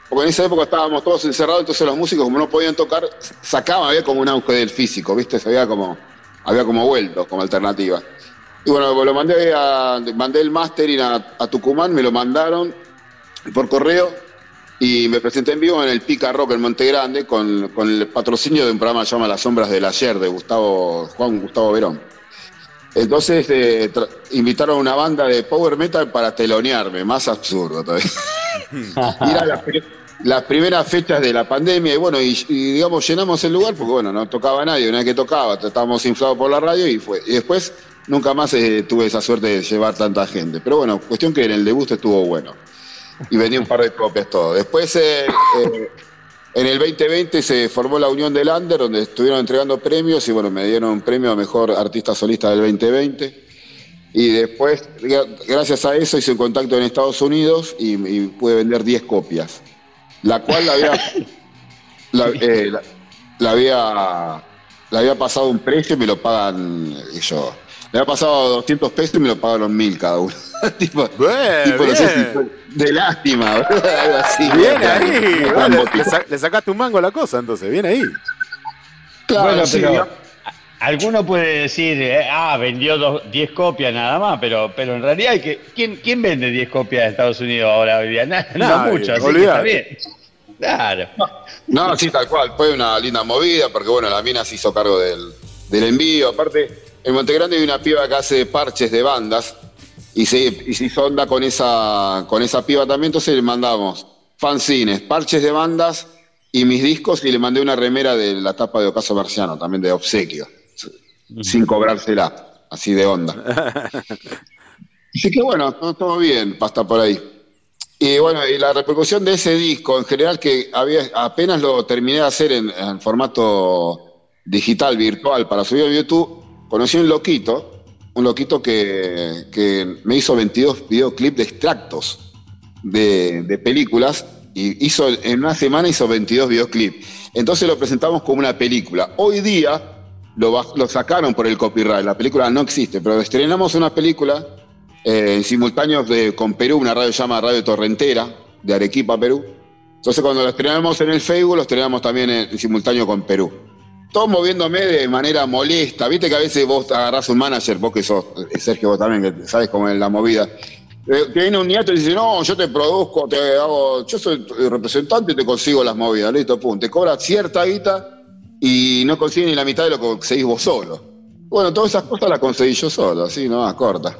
Porque en esa época estábamos todos encerrados, entonces los músicos como no podían tocar, sacaban, había como un auge del físico, ¿viste? Se había como, había como vuelto como alternativa. Y bueno, lo mandé a, mandé el mastering a, a Tucumán, me lo mandaron por correo y me presenté en vivo en el Pica Rock en Monte Grande con, con el patrocinio de un programa que se llama Las Sombras del Ayer de Gustavo, Juan Gustavo Verón. Entonces eh, invitaron a una banda de power metal para telonearme, más absurdo todavía. Y era pri- las primeras fechas de la pandemia y bueno, y, digamos llenamos el lugar porque bueno, no tocaba nadie, una que tocaba, estábamos inflados por la radio y fue. Y después nunca más eh, tuve esa suerte de llevar tanta gente. Pero bueno, cuestión que en el debut estuvo bueno. Y venía un par de copias todo. Después eh, eh, En el 2020 se formó la Unión del Under, donde estuvieron entregando premios y bueno, me dieron un premio a Mejor Artista Solista del 2020. Y después, gra- gracias a eso, hice un contacto en Estados Unidos y pude vender 10 copias. La cual la había, la, eh, la- la había, la había pasado un precio y me lo pagan yo. Le había pasado 200 pesos y me lo pagaron 1000 cada uno. tipo, Bien, tipo, no sé si bien. de lástima, algo así. Bien ahí. Por Vale, motivo. le, le sacaste un mango a la cosa, entonces. Bien ahí. Claro, bueno, sí, pero alguno puede decir, eh, ah, vendió dos- 10 copias nada más, pero, pero en realidad, hay que, ¿quién, ¿quién vende 10 copias de Estados Unidos ahora hoy día? Na- No, Nadie, mucho, así que olvidate. está bien. Claro. No, sí, tal cual. Fue una linda movida porque, bueno, la mina se hizo cargo del, del envío. Aparte, en Montegrande hay una piba que hace parches de bandas y se, y se hizo onda con esa, con esa piba también. Entonces le mandamos fanzines, parches de bandas y mis discos y le mandé una remera de la tapa de Ocaso Marciano, también de obsequio, sin cobrársela, así de onda. Así que bueno, todo, todo bien, pasta por ahí. Y bueno, y la repercusión de ese disco, en general, que había apenas lo terminé de hacer en, en formato digital, virtual, para subir a YouTube, conocí a un loquito, un loquito que, que me hizo 22 videoclips de extractos de, de películas y hizo en una semana hizo 22 videoclips. Entonces lo presentamos como una película. Hoy día lo, lo sacaron por el copyright, la película no existe, pero estrenamos una película eh, en simultáneo de- con Perú, una radio llamada Radio Torrentera, de Arequipa, Perú. Entonces cuando lo estrenamos en el Facebook, lo estrenamos también en, en simultáneo con Perú. Todo moviéndome de manera molesta. Viste que a veces vos agarrás un manager, vos que sos, eh, Sergio, vos también, que sabes cómo es la movida. Eh, Te viene un nieto y dice, no, yo te produzco, te hago, yo soy representante y te consigo las movidas, listo, pum. Te cobra cierta guita y no consigues ni la mitad de lo que conseguís vos solo. Bueno, todas esas cosas las conseguí yo solo, así, no, más corta.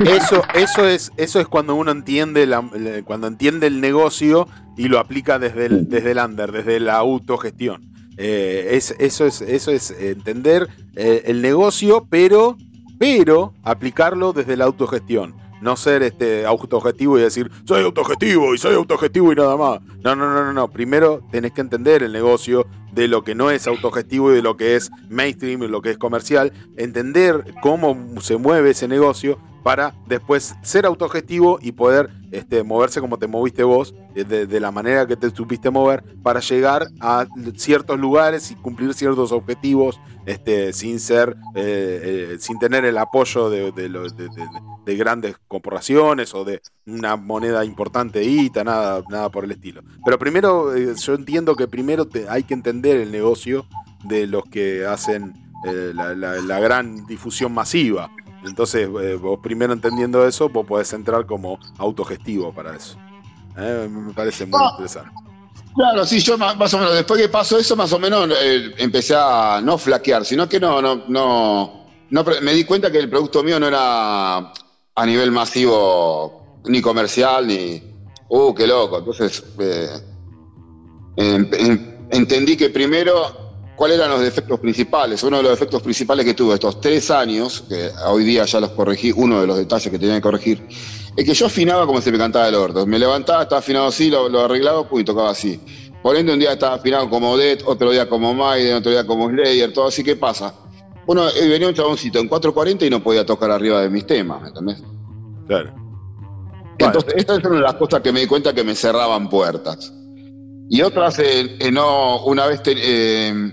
Eso, eso es, eso es cuando uno entiende la- cuando entiende el negocio y lo aplica desde el, desde el under, desde la autogestión. Eh, es, eso es, eso es entender eh, el negocio, pero, pero aplicarlo desde la autogestión. No ser este autogestivo y decir soy autogestivo y soy autogestivo y nada más. No, no, no, no, no. Primero tenés que entender el negocio de lo que no es autogestivo y de lo que es mainstream y lo que es comercial. Entender cómo se mueve ese negocio para después ser autogestivo y poder este, moverse como te moviste vos, de, la manera que te supiste mover, para llegar a ciertos lugares y cumplir ciertos objetivos este, sin ser, eh, eh, sin tener el apoyo de, grandes corporaciones o de una moneda importante nada, nada por el estilo. Pero primero, eh, yo entiendo que primero te- hay que entender el negocio de los que hacen eh, la gran difusión masiva. Entonces, eh, vos primero entendiendo eso, vos podés entrar como autogestivo para eso. Eh, me parece muy Ah. interesante. Claro, sí, yo más, más o menos, después que pasó eso, más o menos eh, empecé a no flaquear, sino que no, no, no, me di cuenta que el producto mío no era a nivel masivo, ni comercial, ni, uh, qué loco. Entonces, em- em- entendí que primero, cuáles eran los defectos principales. Uno de los defectos principales que tuve estos tres años, que hoy día ya los corregí, uno de los detalles que tenía que corregir, es que yo afinaba como se me cantaba el orto. Me levantaba, estaba afinado así, lo, lo arreglaba y tocaba así. Por ende, un día estaba afinado como Dead, otro día como Maiden, otro día como Slayer, todo así. ¿Qué pasa? Bueno, eh, venía un chaboncito en 440 y no podía tocar arriba de mis temas, ¿me entendés? Claro. Entonces, esta es una de las cosas que me di cuenta que me cerraban puertas. Y otras, eh, eh, no, una vez, te- eh,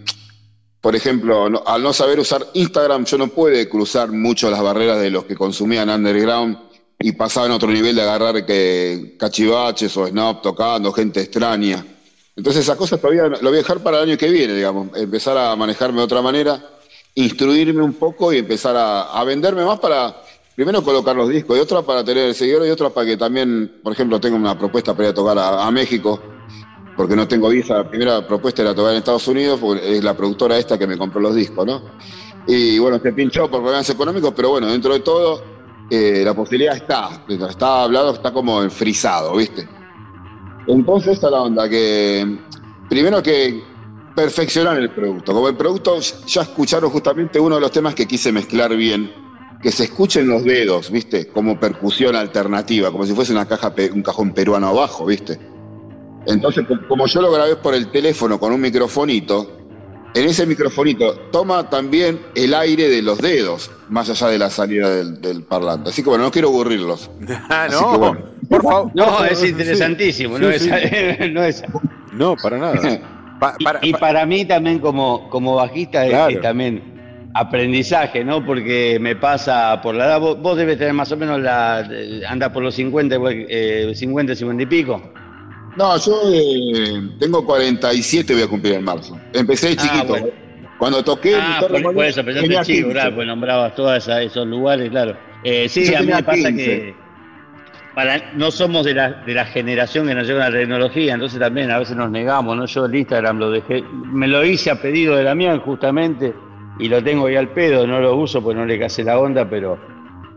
por ejemplo, al no saber usar Instagram, yo no pude cruzar mucho las barreras de los que consumían underground y pasaban a otro nivel de agarrar que cachivaches o snap tocando, gente extraña. Entonces, esas cosas todavía lo voy a dejar para el año que viene, digamos, empezar a manejarme de otra manera, instruirme un poco y empezar a, venderme más para, primero colocar los discos y otra para tener seguidores y otra para que también, por ejemplo, tenga una propuesta para ir a tocar a México, porque no tengo visa. La primera propuesta era tocar en Estados Unidos, es la productora esta que me compró los discos, ¿no? Y bueno, se pinchó por problemas económicos, pero bueno, dentro de todo, eh, la posibilidad está, está hablado, está como enfrisado, ¿viste? Entonces, esta es la onda, que primero que perfeccionar el producto. Como el producto, ya escucharon justamente uno de los temas que quise mezclar bien, que se escuchen los dedos, ¿viste? Como percusión alternativa, como si fuese una caja, un cajón peruano abajo, ¿viste? Entonces, co- como yo lo grabé por el teléfono con un microfonito, en ese microfonito toma también el aire de los dedos, más allá de la salida del, del parlante. Así que bueno, no quiero aburrirlos. Ah, Así no, que bueno. por favor. No, es interesantísimo, Sí, no, sí. Es, no es- No, para nada. Pa- Y- para- y, pa- para mí también como, como bajista es- Claro. es también aprendizaje, ¿no? Porque me pasa por la edad, vos, vos debes tener más o menos la, anda por los 50, igual, eh, 50, 50 y pico. No, yo eh, tengo 47, voy a cumplir en marzo. Empecé de Ah, chiquito. bueno. Cuando toqué Ah, por, por eso, pensaste chico, 15. claro, pues nombrabas todos esos lugares, claro. Eh, sí, Yo a mí me pasa 15. que para, no somos de la, de la generación que nos llega la tecnología, entonces también a veces nos negamos, ¿no? Yo el Instagram lo dejé, me lo hice a pedido de Damián justamente, y lo tengo ahí al pedo, no lo uso pues no le case la onda, pero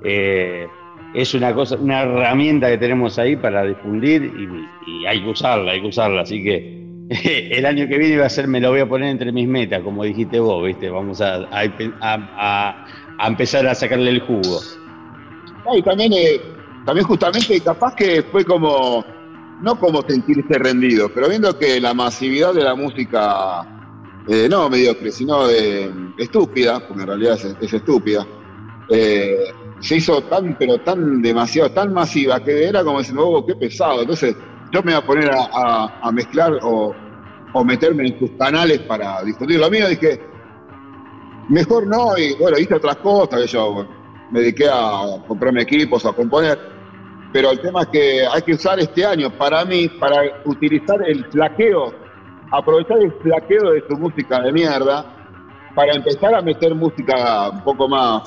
eh, es una cosa, una herramienta que tenemos ahí para difundir y, hay que usarla, hay que usarla, así que el año que viene va a ser, me lo voy a poner entre mis metas, como dijiste vos, ¿viste? Vamos a, a- a- empezar a sacarle el jugo. Y también, eh, también justamente capaz que fue como, no como sentirse rendido, pero viendo que la masividad de la música, eh, no mediocre, sino estúpida, porque en realidad es, es estúpida, eh, se hizo tan, pero tan demasiado, tan masiva, que era como diciendo, oh, qué pesado. Entonces, yo me iba a poner a, mezclar o, o meterme en sus canales para difundir lo mío, dije, mejor no, y bueno, hice otras cosas, que yo me dediqué a comprarme equipos, a componer, pero el tema es que hay que usar este año, para mí, para utilizar el flaqueo, aprovechar el flaqueo de su música de mierda, para empezar a meter música un poco más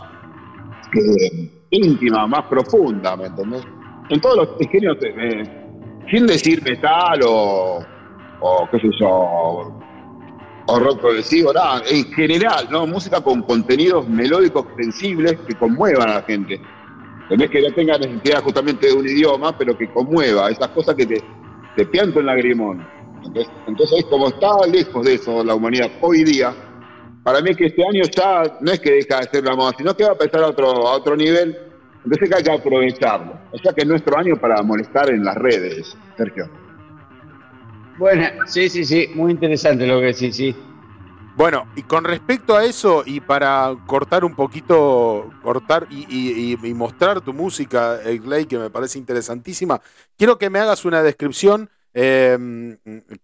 íntima, más profunda, ¿me entendés? En todos los ingenios, eh, sin decir metal o, qué sé yo, o rock progresivo, nada, en general, ¿no? Música con contenidos melódicos sensibles que conmuevan a la gente. En vez que no tenga necesidad justamente de un idioma, pero que conmueva, esas cosas que te, te piantan el lagrimón. Entonces, entonces, como está lejos de eso la humanidad hoy día, para mí que este año ya no es que deja de ser la moda, sino que va a pasar a otro, a otro nivel, entonces que hay que aprovecharlo. O sea que es nuestro año para molestar en las redes, Sergio. Bueno, sí, sí, sí, muy interesante lo que decís, sí. Bueno, y con respecto a eso, y para cortar un poquito, cortar y, y- y- y mostrar tu música, Clay, que me parece interesantísima, quiero que me hagas una descripción, eh,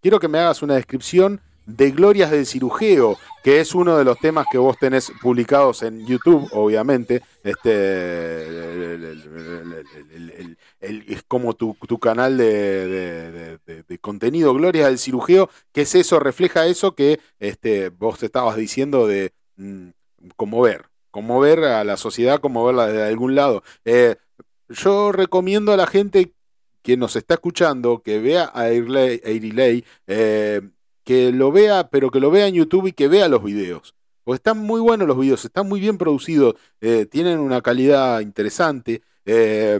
quiero que me hagas una descripción de Glorias del Cirujeo, que es uno de los temas que vos tenés publicados en YouTube, obviamente. Este es como tu, canal de, contenido, Glorias del Cirujeo, que es eso, refleja eso que este, vos te estabas diciendo de mm, conmover, conmover a la sociedad, conmoverla desde algún lado. Eh, yo recomiendo a la gente que nos está escuchando que vea a Airilay, eh, que lo vea, pero que lo vea en YouTube y que vea los videos. Porque están muy buenos los videos, están muy bien producidos, eh, tienen una calidad interesante, eh,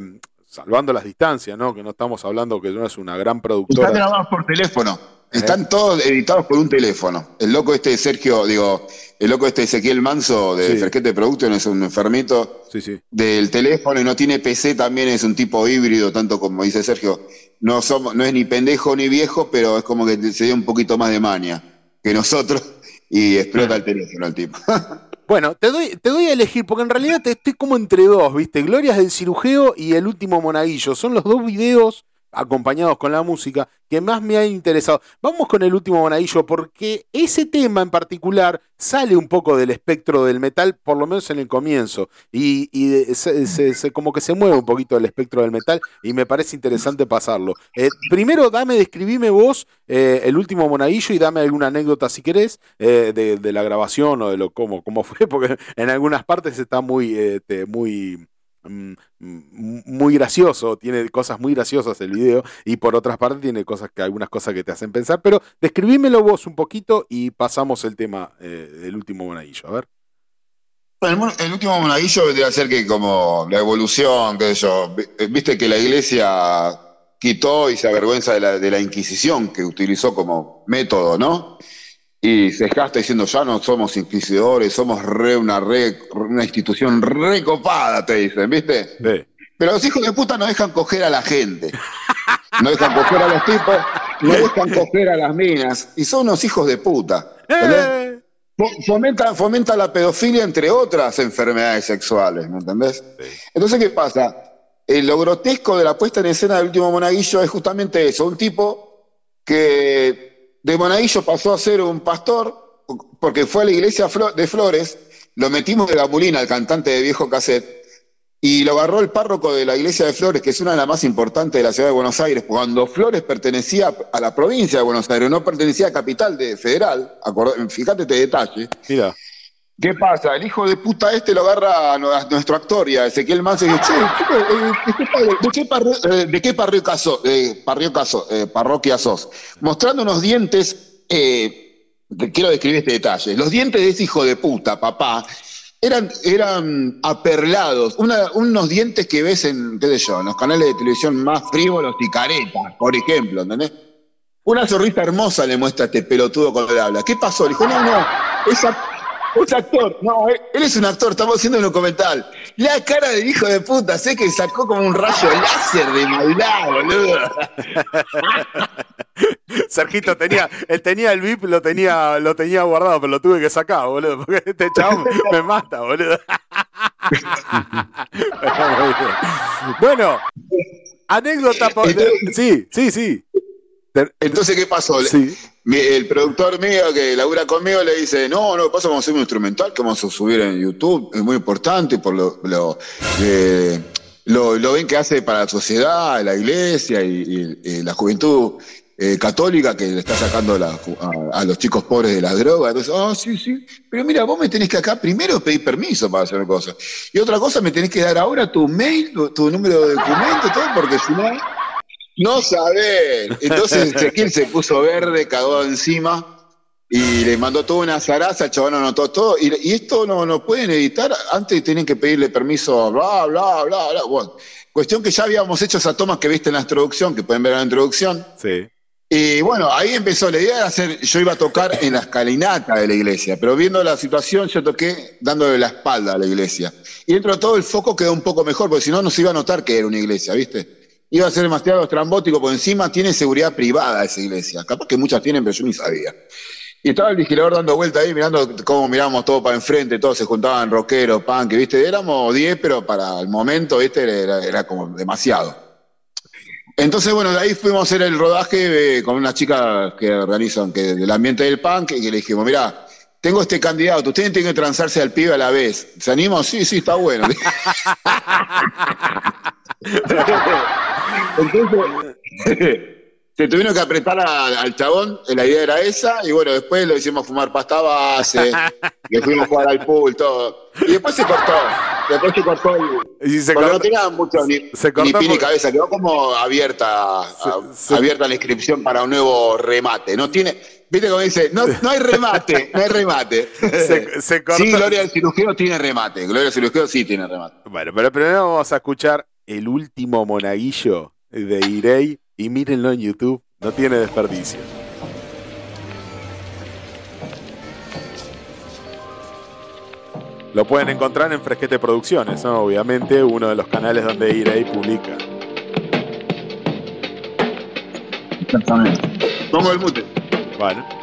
salvando las distancias, ¿no? Que no estamos hablando que no es una gran Están productora. grabados por teléfono. Están todos editados por un teléfono. El loco este de Sergio, digo, el loco este de Ezequiel Manso de Sí. Ferquete Production es un enfermito Sí, sí. del teléfono y no tiene PC, también es un tipo híbrido, tanto como dice Sergio. No, somos, no es ni pendejo ni viejo, pero es como que se dio un poquito más de maña que nosotros y explota el teléfono el tipo. Bueno, te doy, te doy a elegir, porque en realidad te estoy como entre dos, ¿viste? Glorias del cirujeo y el último monaguillo. Son los dos videos acompañados con la música que más me han interesado. Vamos con el último monaguillo, porque ese tema en particular sale un poco del espectro del metal, por lo menos en el comienzo, y, y se- como que se mueve un poquito del espectro del metal, y me parece interesante pasarlo. Eh, primero, dame, describime vos eh, el último monaguillo y dame alguna anécdota si querés eh, de, la grabación o de lo cómo, cómo fue, porque en algunas partes está muy, este, muy, muy gracioso, tiene cosas muy graciosas el video y por otras partes tiene cosas que algunas cosas que te hacen pensar, pero describímelo vos un poquito y pasamos el tema eh, del último monaguillo, a ver. El, último monaguillo vendría a ser que como la evolución, qué sé yo, vi- viste que la iglesia quitó y se avergüenza de la, de la Inquisición que utilizó como método, ¿no? Y se gasta diciendo ya no somos inquisidores, somos re una, re, una institución recopada, te dicen, ¿viste? Sí. Pero los hijos de puta no dejan coger a la gente. No dejan coger a los tipos, no dejan coger a las minas. Y son unos hijos de puta. ¿entendés? Eh, Fo- Fomenta, fomenta la pedofilia entre otras enfermedades sexuales, ¿me entendés? Entonces, ¿qué pasa? Eh, lo grotesco de la puesta en escena del último monaguillo es justamente eso, un tipo que de monaguillo pasó a ser un pastor porque fue a la iglesia de Flores, lo metimos de Gabulina, al cantante de viejo cassette, y lo agarró el párroco de la iglesia de Flores, que es una de las más importantes de la ciudad de Buenos Aires, cuando Flores pertenecía a la provincia de Buenos Aires, no pertenecía a capital de federal, fíjate este detalle. Mira. ¿Qué pasa? El hijo de puta este lo agarra a nu- a nuestro actor y a Ezequiel Manso y dice, che, eh, ¿de qué, padre- de qué parro- eh, de qué parroquia eh, sos- eh, parroquia sos? Mostrando unos dientes, te quiero describir este detalle, los dientes de ese hijo de puta, papá, eran, eran aperlados, unos dientes que ves en, qué sé yo, en los canales de televisión más frívolos y caretas, por ejemplo, ¿entendés? Una sonrisa hermosa le muestra a este pelotudo cuando le habla. ¿Qué pasó? Le dijo, no, no, es, ac- es actor. No, él, él es un actor, estamos haciendo un documental. La cara del hijo de puta, sé que sacó como un rayo láser de maldad, boludo. Sergito tenía, él tenía el VIP, lo tenía, lo tenía guardado, pero lo tuve que sacar, boludo, porque este chabón me mata, boludo. Bueno, anécdota. po- Sí, sí, sí. Entonces, ¿qué pasó? Sí. mi- el productor mío que labura conmigo le dice, no, no, pasa, vamos a hacer un instrumental que vamos a subir en YouTube, es muy importante por lo, lo, eh, lo, lo bien que hace para la sociedad, la iglesia y, y- y la juventud eh, católica que le está sacando la a, a los chicos pobres de las drogas. Entonces, ah, sí, sí, pero mira, vos me tenés que acá primero pedir permiso para hacer cosas. Y otra cosa, me tenés que dar ahora tu mail, tu, tu número de documento, todo, porque si no... No saber. Entonces Ezequiel se puso verde, cagó encima y le mandó toda una zaraza, el chabón anotó todo. Y, y esto no, no pueden editar, antes tienen que pedirle permiso, bla, bla, bla, bla. Bueno, cuestión que ya habíamos hecho esa toma que viste en la introducción, que pueden ver en la introducción. Sí. Y bueno, ahí empezó la idea de hacer, yo iba a tocar en la escalinata de la iglesia, pero viendo la situación yo toqué dándole la espalda a la iglesia. Y dentro de todo el foco quedó un poco mejor, porque si no, no se iba a notar que era una iglesia, ¿viste? Iba a ser demasiado estrambótico, porque encima tiene seguridad privada esa iglesia. Capaz que muchas tienen, pero yo ni sabía. Y estaba el vigilador dando vuelta ahí, mirando cómo miramos todo para enfrente, todos se juntaban rockeros, punk, ¿viste? Éramos 10, pero para el momento, ¿viste? Era, como demasiado. Entonces, bueno, de ahí fuimos a hacer el rodaje eh, con unas chicas que organizan que del ambiente del punk y que le dijimos, mirá, tengo este candidato, ustedes tienen que transarse al pibe a la vez. ¿Se animan? Sí, sí, está bueno. Entonces, se tuvieron que apretar a- al chabón, la idea era esa, y bueno, después lo hicimos fumar pasta base, le fuimos a jugar al pool, todo. Y después se cortó, después se cortó y, Y se porque no cortó- tenía mucho ni, se cortó ni pie ni cabeza, quedó como abierta, a- se- abierta la inscripción para un nuevo remate. No tiene, viste como dice, no, no hay remate, no hay remate. Se- cortó- Sí, Gloria del cirujano tiene remate, Gloria del cirujano sí tiene remate. Bueno, pero primero vamos a escuchar el último monaguillo de Irei y mírenlo en YouTube, no tiene desperdicio. Lo pueden encontrar en Fresquete Producciones, ¿no? obviamente uno de los canales donde Irei publica. Exactamente. Pongo el mute. Bueno.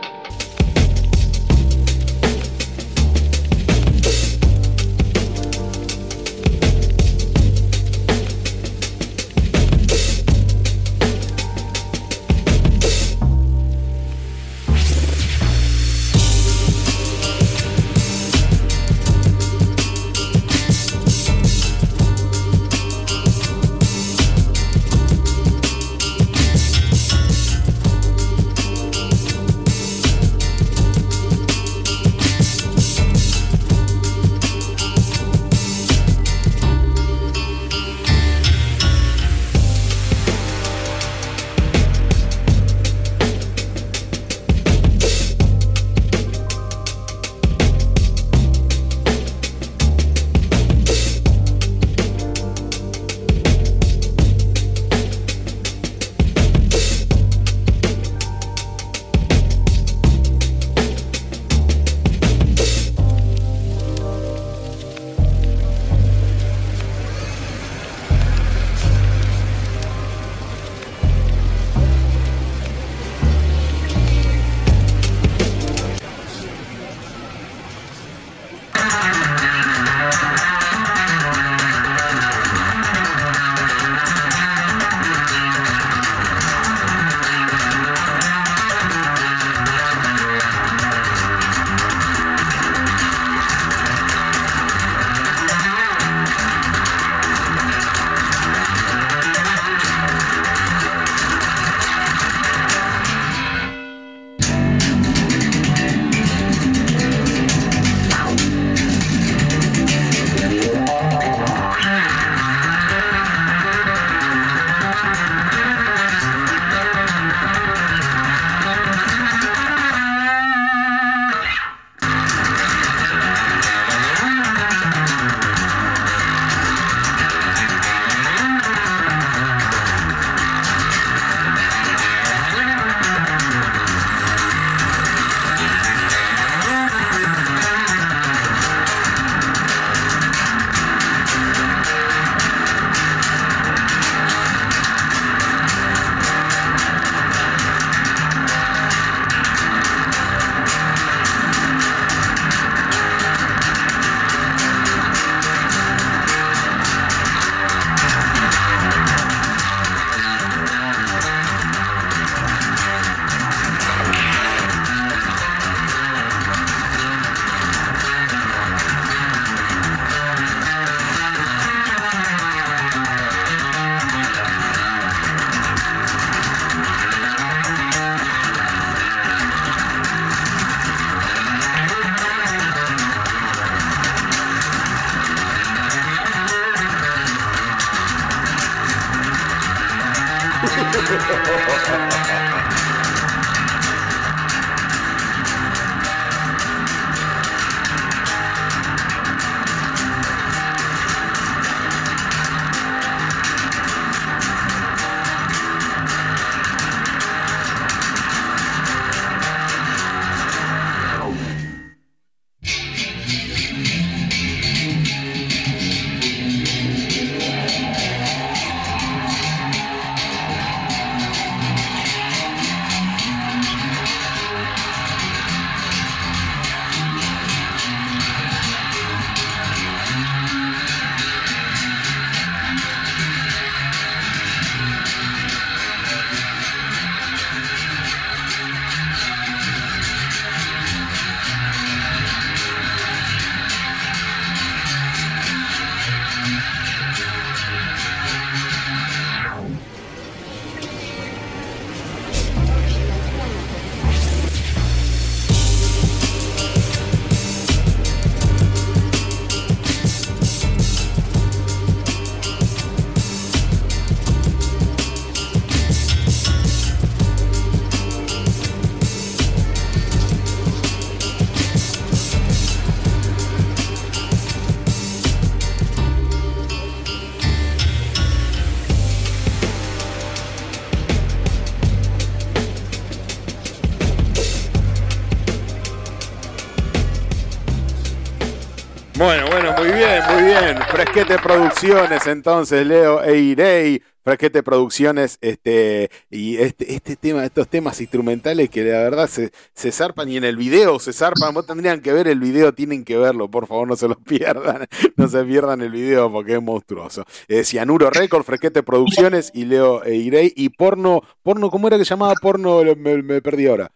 Bueno, bueno, muy bien, muy bien. Fresquete Producciones, entonces, Leo Eirey. Fresquete Producciones, este, y este, este tema, estos temas instrumentales que la verdad se, se zarpan y en el video se zarpan. Vos tendrían que ver el video, tienen que verlo, por favor, no se los pierdan. No se pierdan el video porque es monstruoso. Eh, Cianuro Record, Fresquete Producciones y Leo Eirey. Y porno, porno, ¿cómo era que llamaba porno? Me, me perdí ahora.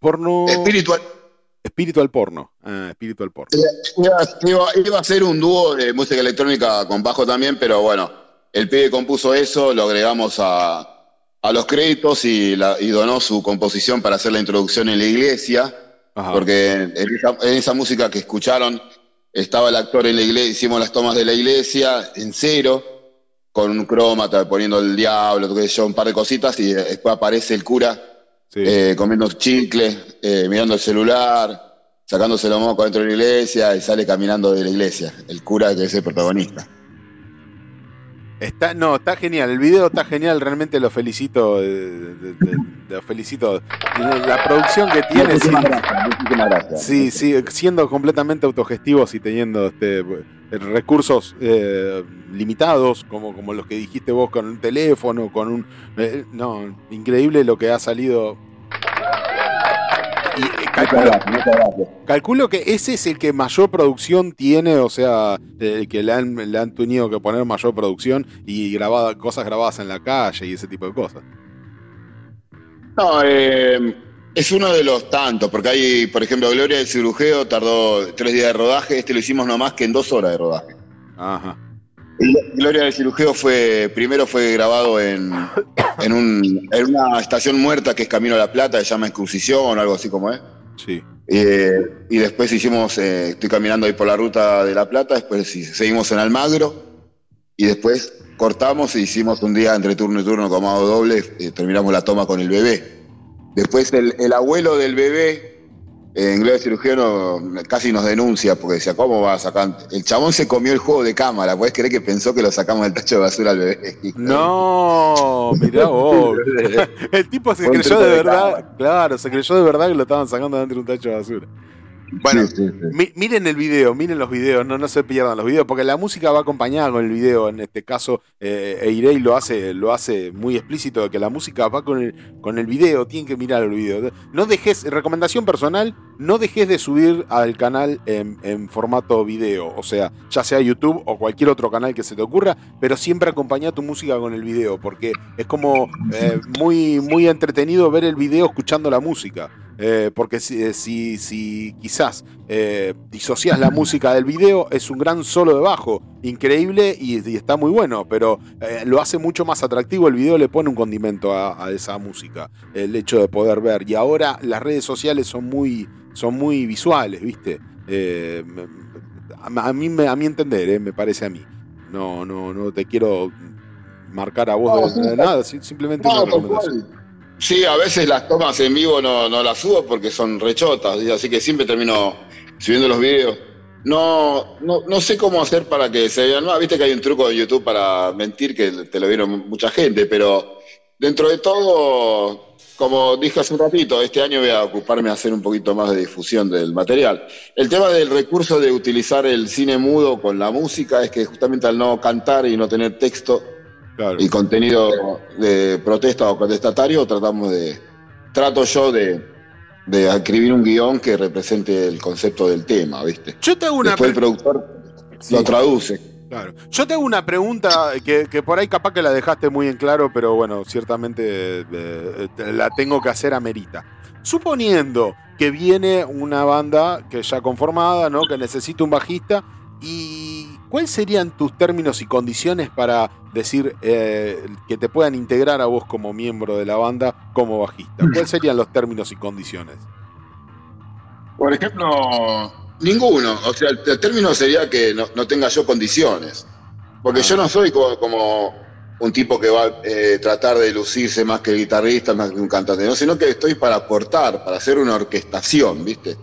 Porno. Espiritual. Espiritual porno. Ah, espiritual porno. Iba, iba- iba a ser un dúo de música electrónica con bajo también, pero bueno, el pibe compuso eso, lo agregamos a, a los créditos y, la- y donó su composición para hacer la introducción en la iglesia, Ajá. porque en esa, en esa música que escucharon estaba el actor en la iglesia, hicimos las tomas de la iglesia en cero, con un crómata, poniendo el diablo, un par de cositas, y después aparece el cura Sí. eh, comiendo chicles, eh, mirando el celular, sacándose los mocos dentro de la iglesia y sale caminando de la iglesia. El cura que es el protagonista. Está, no, está genial, el video está genial, realmente lo felicito, eh, de- de- de- lo felicito. La, producción que tiene, sí, Muchísimas gracias, muchísimas gracias. sí, sí, siendo completamente autogestivos y teniendo este, recursos eh, limitados, como, como los que dijiste vos con un teléfono, con un... eh, no, increíble lo que ha salido. Y eh, Muchas calculo, gracias, muchas gracias. Calculo que ese es el que mayor producción tiene, o sea, el que le han, le han tenido que poner mayor producción y grabada, cosas grabadas en la calle y ese tipo de cosas. No, eh, es uno de los tantos, porque hay, por ejemplo, Gloria del Cirujeo tardó tres días de rodaje, este lo hicimos no más que en dos horas de rodaje. Ajá. Gloria del Cirujeo fue, primero fue grabado en, en, un- en una estación muerta que es Camino a la Plata, que se llama Excursión o algo así como es. Sí. Eh, y después hicimos, eh, estoy caminando ahí por la ruta de La Plata, después seguimos en Almagro y después cortamos e hicimos un día entre turno y turno comado doble, eh, terminamos la toma con el bebé. Después el, el abuelo del bebé, en Gloria Cirujano, casi nos denuncia porque decía, ¿cómo va a sacar? El chabón se comió el juego de cámara, ¿puedes creer que pensó que lo sacamos del tacho de basura al bebé? No, mirá vos. El tipo se creyó de de verdad, cámara. claro, se creyó de verdad que lo estaban sacando dentro de un tacho de basura. Bueno, Sí, sí, sí. Mi- miren el video, miren los videos, no, no se pierdan los videos, porque la música va acompañada con el video. En este caso, eh, Eirey lo hace, lo hace muy explícito de que la música va con el, con el video, tienen que mirar el video. No dejes, recomendación personal, no dejes de subir al canal en, en formato video, o sea, ya sea YouTube o cualquier otro canal que se te ocurra, pero siempre acompaña tu música con el video, porque es como eh, muy, muy entretenido ver el video escuchando la música. Eh, porque si, eh, si, si quizás eh, disocias la música del video, es un gran solo de bajo, increíble y, y está muy bueno, pero eh, lo hace mucho más atractivo. El video le pone un condimento a, a esa música, el hecho de poder ver. Y ahora las redes sociales son muy, son muy visuales, ¿viste? A, a mí, a mi entender, me parece a mí. No, no, no te quiero marcar a vos No, de, nada, si- simplemente No, una recomendación. Sí, a veces las tomas en vivo no, las subo porque son rechotas, así que siempre termino subiendo los videos. No, no, no sé cómo hacer para que se vean más. Viste que hay un truco de YouTube para mentir que te lo vieron mucha gente, pero dentro de todo, como dije hace un ratito, este año voy a ocuparme de hacer un poquito más de difusión del material. El tema del recurso de utilizar el cine mudo con la música es que justamente al no cantar y no tener texto, Claro. y contenido de protesta o contestatario, tratamos de, trato yo de, de escribir un guion que represente el concepto del tema, ¿viste? Yo te hago una Después el productor Sí. lo traduce. Claro. Yo te hago una pregunta que, que por ahí capaz que la dejaste muy en claro, pero bueno, ciertamente eh, la tengo que hacer a merita. Suponiendo que viene una banda que ya conformada, ¿no? Que necesita un bajista, ¿y cuáles serían tus términos y condiciones para decir eh, que te puedan integrar a vos como miembro de la banda como bajista? ¿Cuáles serían los términos y condiciones? Por ejemplo, ninguno. O sea, el, término sería que no, no tenga yo condiciones. Porque yo no soy como, como un tipo que va a eh, tratar de lucirse más que el guitarrista, más que un cantante, ¿no? sino que estoy para aportar, para hacer una orquestación, ¿viste?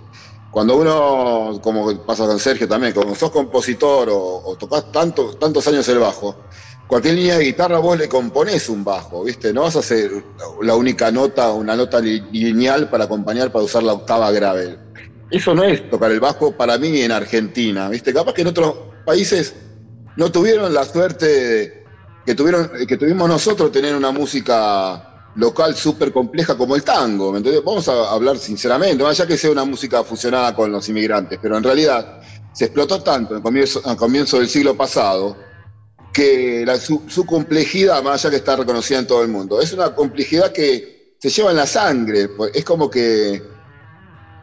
Cuando uno, como pasa con Sergio también, como sos compositor o, tocas tanto, tantos años el bajo, cualquier línea de guitarra vos le componés un bajo, ¿viste? No vas a hacer la única nota, una nota li- lineal para acompañar, para usar la octava grave. Eso no es tocar el bajo para mí en Argentina, ¿viste? Capaz que en otros países no tuvieron la suerte que, tuvieron, que tuvimos nosotros tener una música local súper compleja como el tango, ¿me entendés? Vamos a hablar sinceramente, más allá que sea una música fusionada con los inmigrantes, pero en realidad se explotó tanto en comienzo, del siglo pasado que su, complejidad, más allá que está reconocida en todo el mundo, es una complejidad que se lleva en la sangre, pues, es como que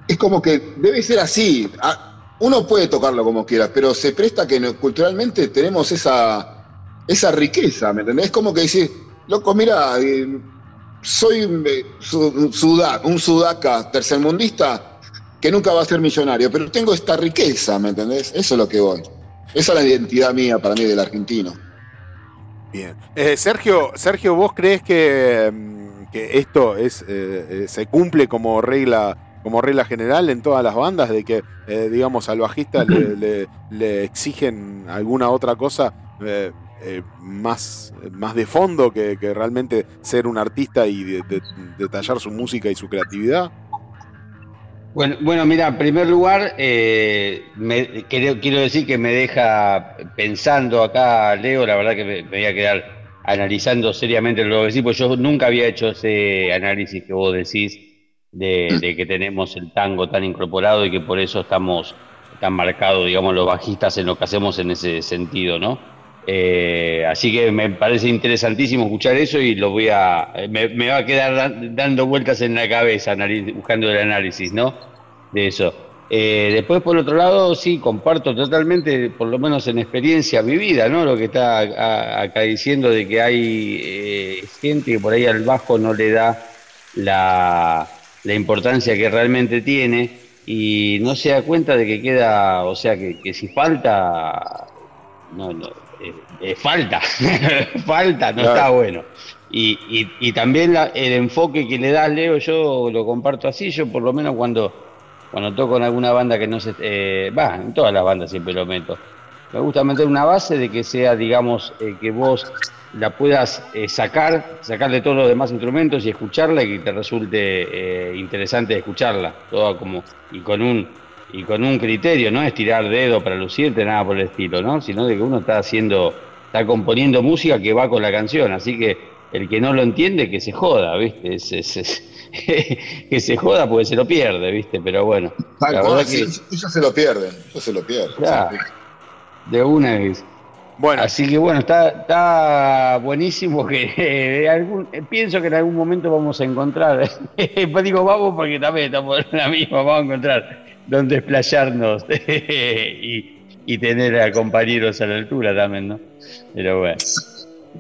es como que debe ser así. Ah, Uno puede tocarlo como quiera, pero se presta que culturalmente tenemos esa, esa riqueza, ¿me entendés? Es como que decir, loco, mira, eh, soy eh, su- un, suda- un sudaca tercermundista que nunca va a ser millonario, pero tengo esta riqueza, ¿me entendés? Eso es lo que voy. Esa es la identidad mía para mí del argentino. Bien. Eh, Sergio, Sergio, ¿vos crees que, mm, esto es eh, se cumple como regla como regla general en todas las bandas de que digamos al bajista le exigen alguna otra cosa eh, más, más de fondo que, que realmente ser un artista y de- de- detallar su música y su creatividad? Bueno, bueno, mira, en primer lugar, eh, me- quiero, quiero decir que me deja pensando acá, Leo, la verdad que me, me voy a quedar analizando seriamente lo que decís, porque yo nunca había hecho ese análisis que vos decís de, de que tenemos el tango tan incorporado y que por eso estamos tan marcados, digamos, los bajistas en lo que hacemos en ese sentido, ¿no? Eh, así que me parece interesantísimo escuchar eso y lo voy a, me, va a quedar dan- dando vueltas en la cabeza buscando el análisis, ¿no? De eso. Eh, después, por otro lado, sí, comparto totalmente, por lo menos en experiencia vivida, ¿no? Lo que está acá diciendo de que hay eh, gente que por ahí al bajo no le da la, la importancia que realmente tiene y no se da cuenta de que queda, o sea, que, que si falta, no, no, eh, falta, falta, no Claro. está bueno. Y, y, y también la- el enfoque que le das, Leo, yo lo comparto así, yo por lo menos cuando, cuando toco en alguna banda que no se... eh, Va, en todas las bandas siempre lo meto. Me gusta meter una base de que sea, digamos, eh, que vos la puedas eh, sacar, sacarle todos los demás instrumentos y escucharla y que te resulte interesante escucharla, toda como, y con un y con un criterio, no es tirar dedo para lucirte, nada por el estilo, ¿no? Sino de que uno está haciendo, está componiendo música que va con la canción, así que el que no lo entiende, que se joda, ¿viste? Es- es- es- que se joda porque se lo pierde, ¿viste? Pero bueno, Tal la cual, verdad sí, que ellos se lo pierden, ellos se lo pierden. Ya. de una vez. Bueno, Así que bueno, está, está buenísimo que eh, algún- eh, pienso que en algún momento vamos a encontrar, pues digo vamos porque también estamos en la misma, vamos a encontrar donde explayarnos y, y tener a compañeros a la altura también, ¿no? Pero bueno,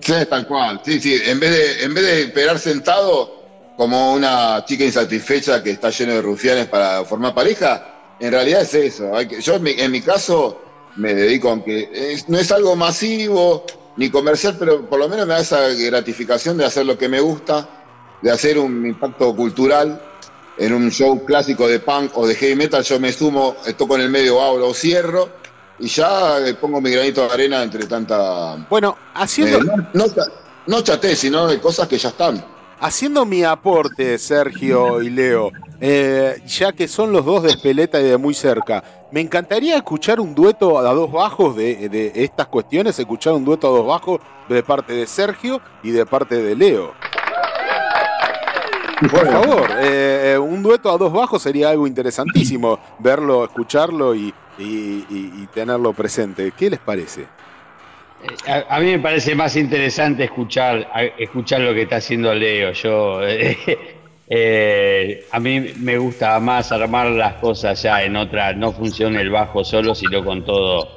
Sí, tal cual. Sí, sí. En vez de, en vez de esperar sentado como una chica insatisfecha que está lleno de rufianes para formar pareja, en realidad es eso. Yo en mi, en caso me dedico, aunque es- no es algo masivo, ni comercial, pero por lo menos me da esa gratificación de hacer lo que me gusta, de hacer un impacto cultural en un show clásico de punk o de heavy metal. Yo me sumo, toco en el medio, abro o cierro y ya eh, pongo mi granito de arena entre tanta. Bueno, haciendo, eh, no, no, no chaté, sino de cosas que ya están. haciendo mi aporte, Sergio y Leo, eh, ya que son los dos de Espeleta y de muy cerca, me encantaría escuchar un dueto a dos bajos de, de estas cuestiones, escuchar un dueto a dos bajos de parte de Sergio y de parte de Leo. Por favor, eh, un dueto a dos bajos sería algo interesantísimo, verlo, escucharlo y, y- y- y tenerlo presente. ¿Qué les parece? A, a mí me parece más interesante escuchar, escuchar lo que está haciendo Leo. Yo, eh, a mí me gusta más armar las cosas ya en otra, no funciona el bajo solo, sino con todo,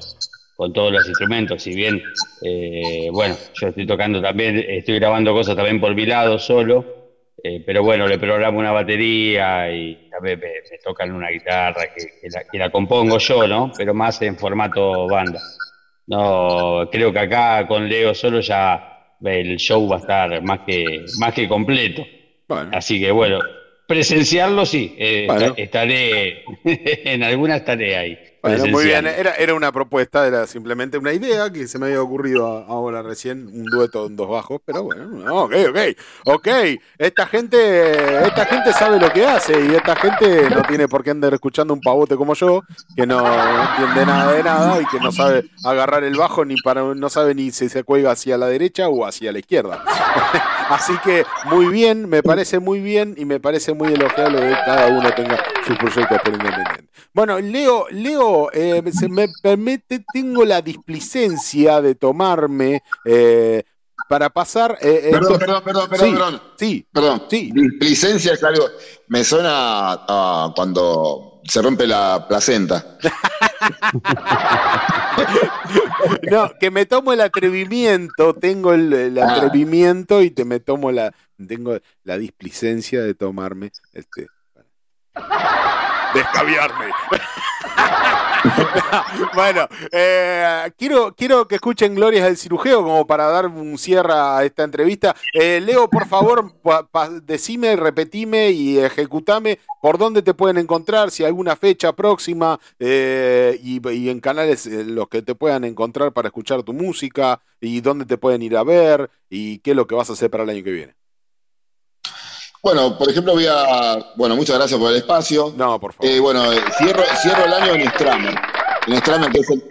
con todos los instrumentos. Si bien, eh, bueno, yo estoy tocando también, estoy grabando cosas también por mi lado solo, eh, pero bueno, le programo una batería y también me, me tocan una guitarra que, que la, que la compongo yo, ¿no? Pero más en formato banda. No, creo que acá con Leo solo ya el show va a estar más que, más que completo. Bueno, Así que bueno, presenciarlo sí, eh, Bueno. estaré, en alguna estaré ahí. Bueno, muy bien, era, era una propuesta, era simplemente una idea que se me había ocurrido ahora recién, un dueto en dos bajos, pero bueno, no, ok, ok, ok, esta gente, esta gente sabe lo que hace y esta gente no tiene por qué andar escuchando un pavote como yo, que no entiende nada de nada y que no sabe agarrar el bajo ni para, no sabe ni si se cuelga hacia la derecha o hacia la izquierda. Así que muy bien, me parece muy bien y me parece muy elogiable que cada uno tenga sus proyectos por independiente. Bueno, Leo, Leo, eh, se me permite, tengo la displicencia de tomarme eh, para pasar. eh, Perdón, esto- perdón, perdón, perdón, Sí, perdón. sí, Perdón. Sí. Licencia es algo. Me suena a, a cuando se rompe la placenta. no, que me tomo el atrevimiento, tengo el, el Ah. atrevimiento y te me tomo la, tengo la displicencia de tomarme este. Descaviarme. bueno, eh, quiero, quiero que escuchen Glorias del Cirujeo como para dar un cierre a esta entrevista. Eh, Leo, por favor, pa- decime, repetime y ejecutame por dónde te pueden encontrar, si hay alguna fecha próxima eh, y, y en canales en los que te puedan encontrar para escuchar tu música y dónde te pueden ir a ver y qué es lo que vas a hacer para el año que viene. Bueno, por ejemplo, voy a. Bueno, muchas gracias por el espacio. No, por favor. Eh, bueno, eh, cierro, cierro el año en Stramer. En Stramer, que es el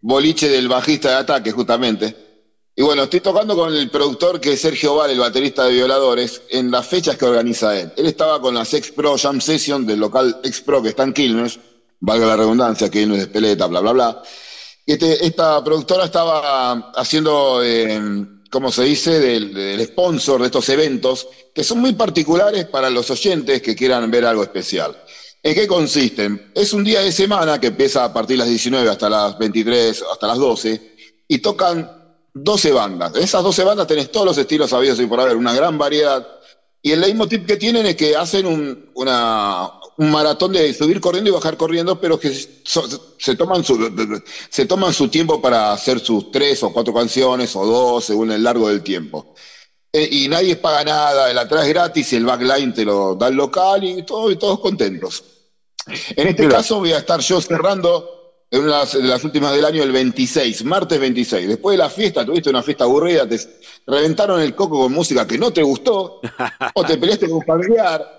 boliche del bajista de ataque, justamente. Y bueno, estoy tocando con el productor que es Sergio Val, el baterista de Violadores, en las fechas que organiza él. Él estaba con las Ex Pro Jam Session del local Ex Pro que está en Quilmes, valga la redundancia, Quilmes de Peleta, bla, bla, bla. Este, esta productora estaba haciendo, eh, ¿cómo se dice?, del, sponsor de estos eventos, que son muy particulares para los oyentes que quieran ver algo especial. ¿En qué consisten? Es un día de semana que empieza a partir de las 19 hasta las 23, hasta las 12, y tocan 12 bandas. En esas 12 bandas tenés todos los estilos habidos y por haber, una gran variedad. Y el leitmotiv que tienen es que hacen un, una- un maratón de subir corriendo y bajar corriendo, pero que so- se, toman su, se toman su tiempo para hacer sus tres o cuatro canciones o dos, según el largo del tiempo. Eh, y nadie paga nada, el atrás gratis y el backline te lo da el local y, todo, y todos contentos. En este Mira. caso voy a estar yo cerrando en una de las últimas del año, el 26, martes 26. Después de la fiesta, tuviste una fiesta aburrida, te reventaron el coco con música que no te gustó, o te peleaste con un familiar,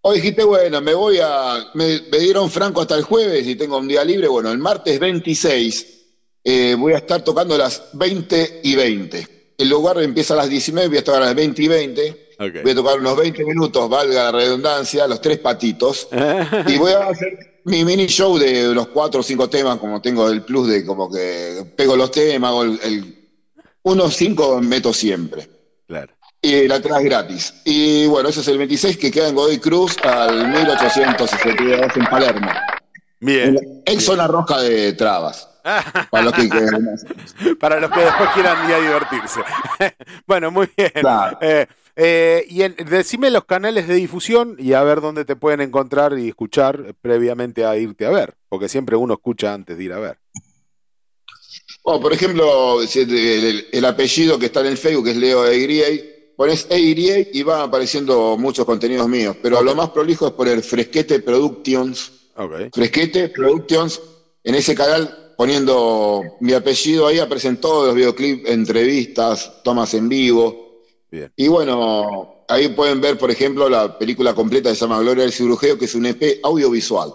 o dijiste, bueno, me voy a. Me, me dieron franco hasta el jueves y tengo un día libre. Bueno, el martes 26 eh, voy a estar tocando a las 20 y 20. El lugar empieza a las 19, voy a tocar a las 20 y 20. Ok. Voy a tocar unos 20 minutos, valga la redundancia, los tres patitos. Y voy a hacer mi mini show de los cuatro o cinco temas, como tengo el plus de como que pego los temas, hago el, el- unos cinco meto siempre. Claro. Y el atrás gratis. Y bueno, ese es el 26 que queda en Godoy Cruz al 1862 en Palermo. Bien. En zona roja de trabas. Para los que quieran. Para los que después quieran ir a divertirse. bueno, muy bien. Claro. Eh, eh, y en- decime los canales de difusión y a ver dónde te pueden encontrar y escuchar previamente a irte a ver. Porque siempre uno escucha antes de ir a ver. Bueno, por ejemplo, el, el- el apellido que está en el Facebook es Leo Eigriey, pones Eigriey y van apareciendo muchos contenidos míos, pero lo más prolijo es poner Fresquete Productions. Fresquete Productions, en ese canal poniendo mi apellido ahí aparecen todos los videoclips, entrevistas, tomas en vivo. Bien. Y bueno, ahí pueden ver, por ejemplo, la película completa que se llama Gloria del Cirujeo, que es un EP audiovisual,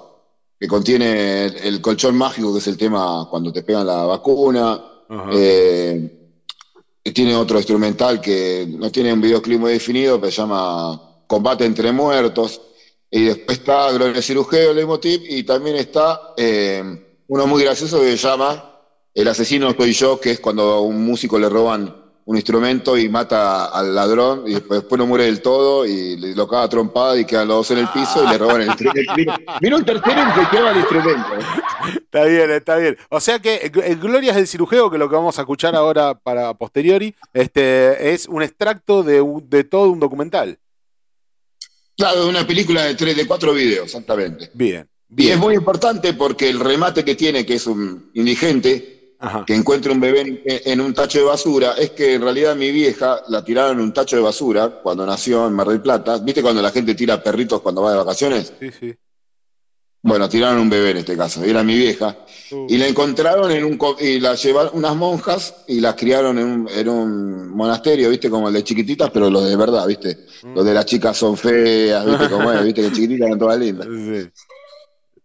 que contiene el, el colchón mágico, que es el tema cuando te pegan la vacuna. Eh, tiene otro instrumental que no tiene un videoclip muy definido, pero se llama Combate entre Muertos. Y después está Gloria del Cirujeo, el Leitmotiv, y también está eh, uno muy gracioso que se llama El asesino soy yo, que es cuando a un músico le roban un instrumento y mata al ladrón y después, después no muere del todo y lo caga trompada y quedan los dos en el piso y le roban el instrumento. Vino, vino un tercero y se lleva el instrumento. Está bien, está bien. O sea que eh, eh, Glorias del Cirujeo, que lo que vamos a escuchar ahora para posteriori, este, es un extracto de, de todo un documental. Claro, una película de tres, de cuatro videos, exactamente. Bien, Y es bien. muy importante porque el remate que tiene, que es un indigente, Ajá. que encuentra un bebé en, en un tacho de basura, es que en realidad mi vieja la tiraron en un tacho de basura cuando nació en Mar del Plata. ¿Viste cuando la gente tira perritos cuando va de vacaciones? Sí, sí. Bueno, tiraron un bebé en este caso, y era mi vieja. Uh, Y la encontraron en un y la llevaron unas monjas y la criaron en un, en un monasterio, viste, como el de chiquititas, pero los de verdad, viste. Los de las chicas son feas, viste, como es, viste, que chiquititas eran todas lindas. Sí.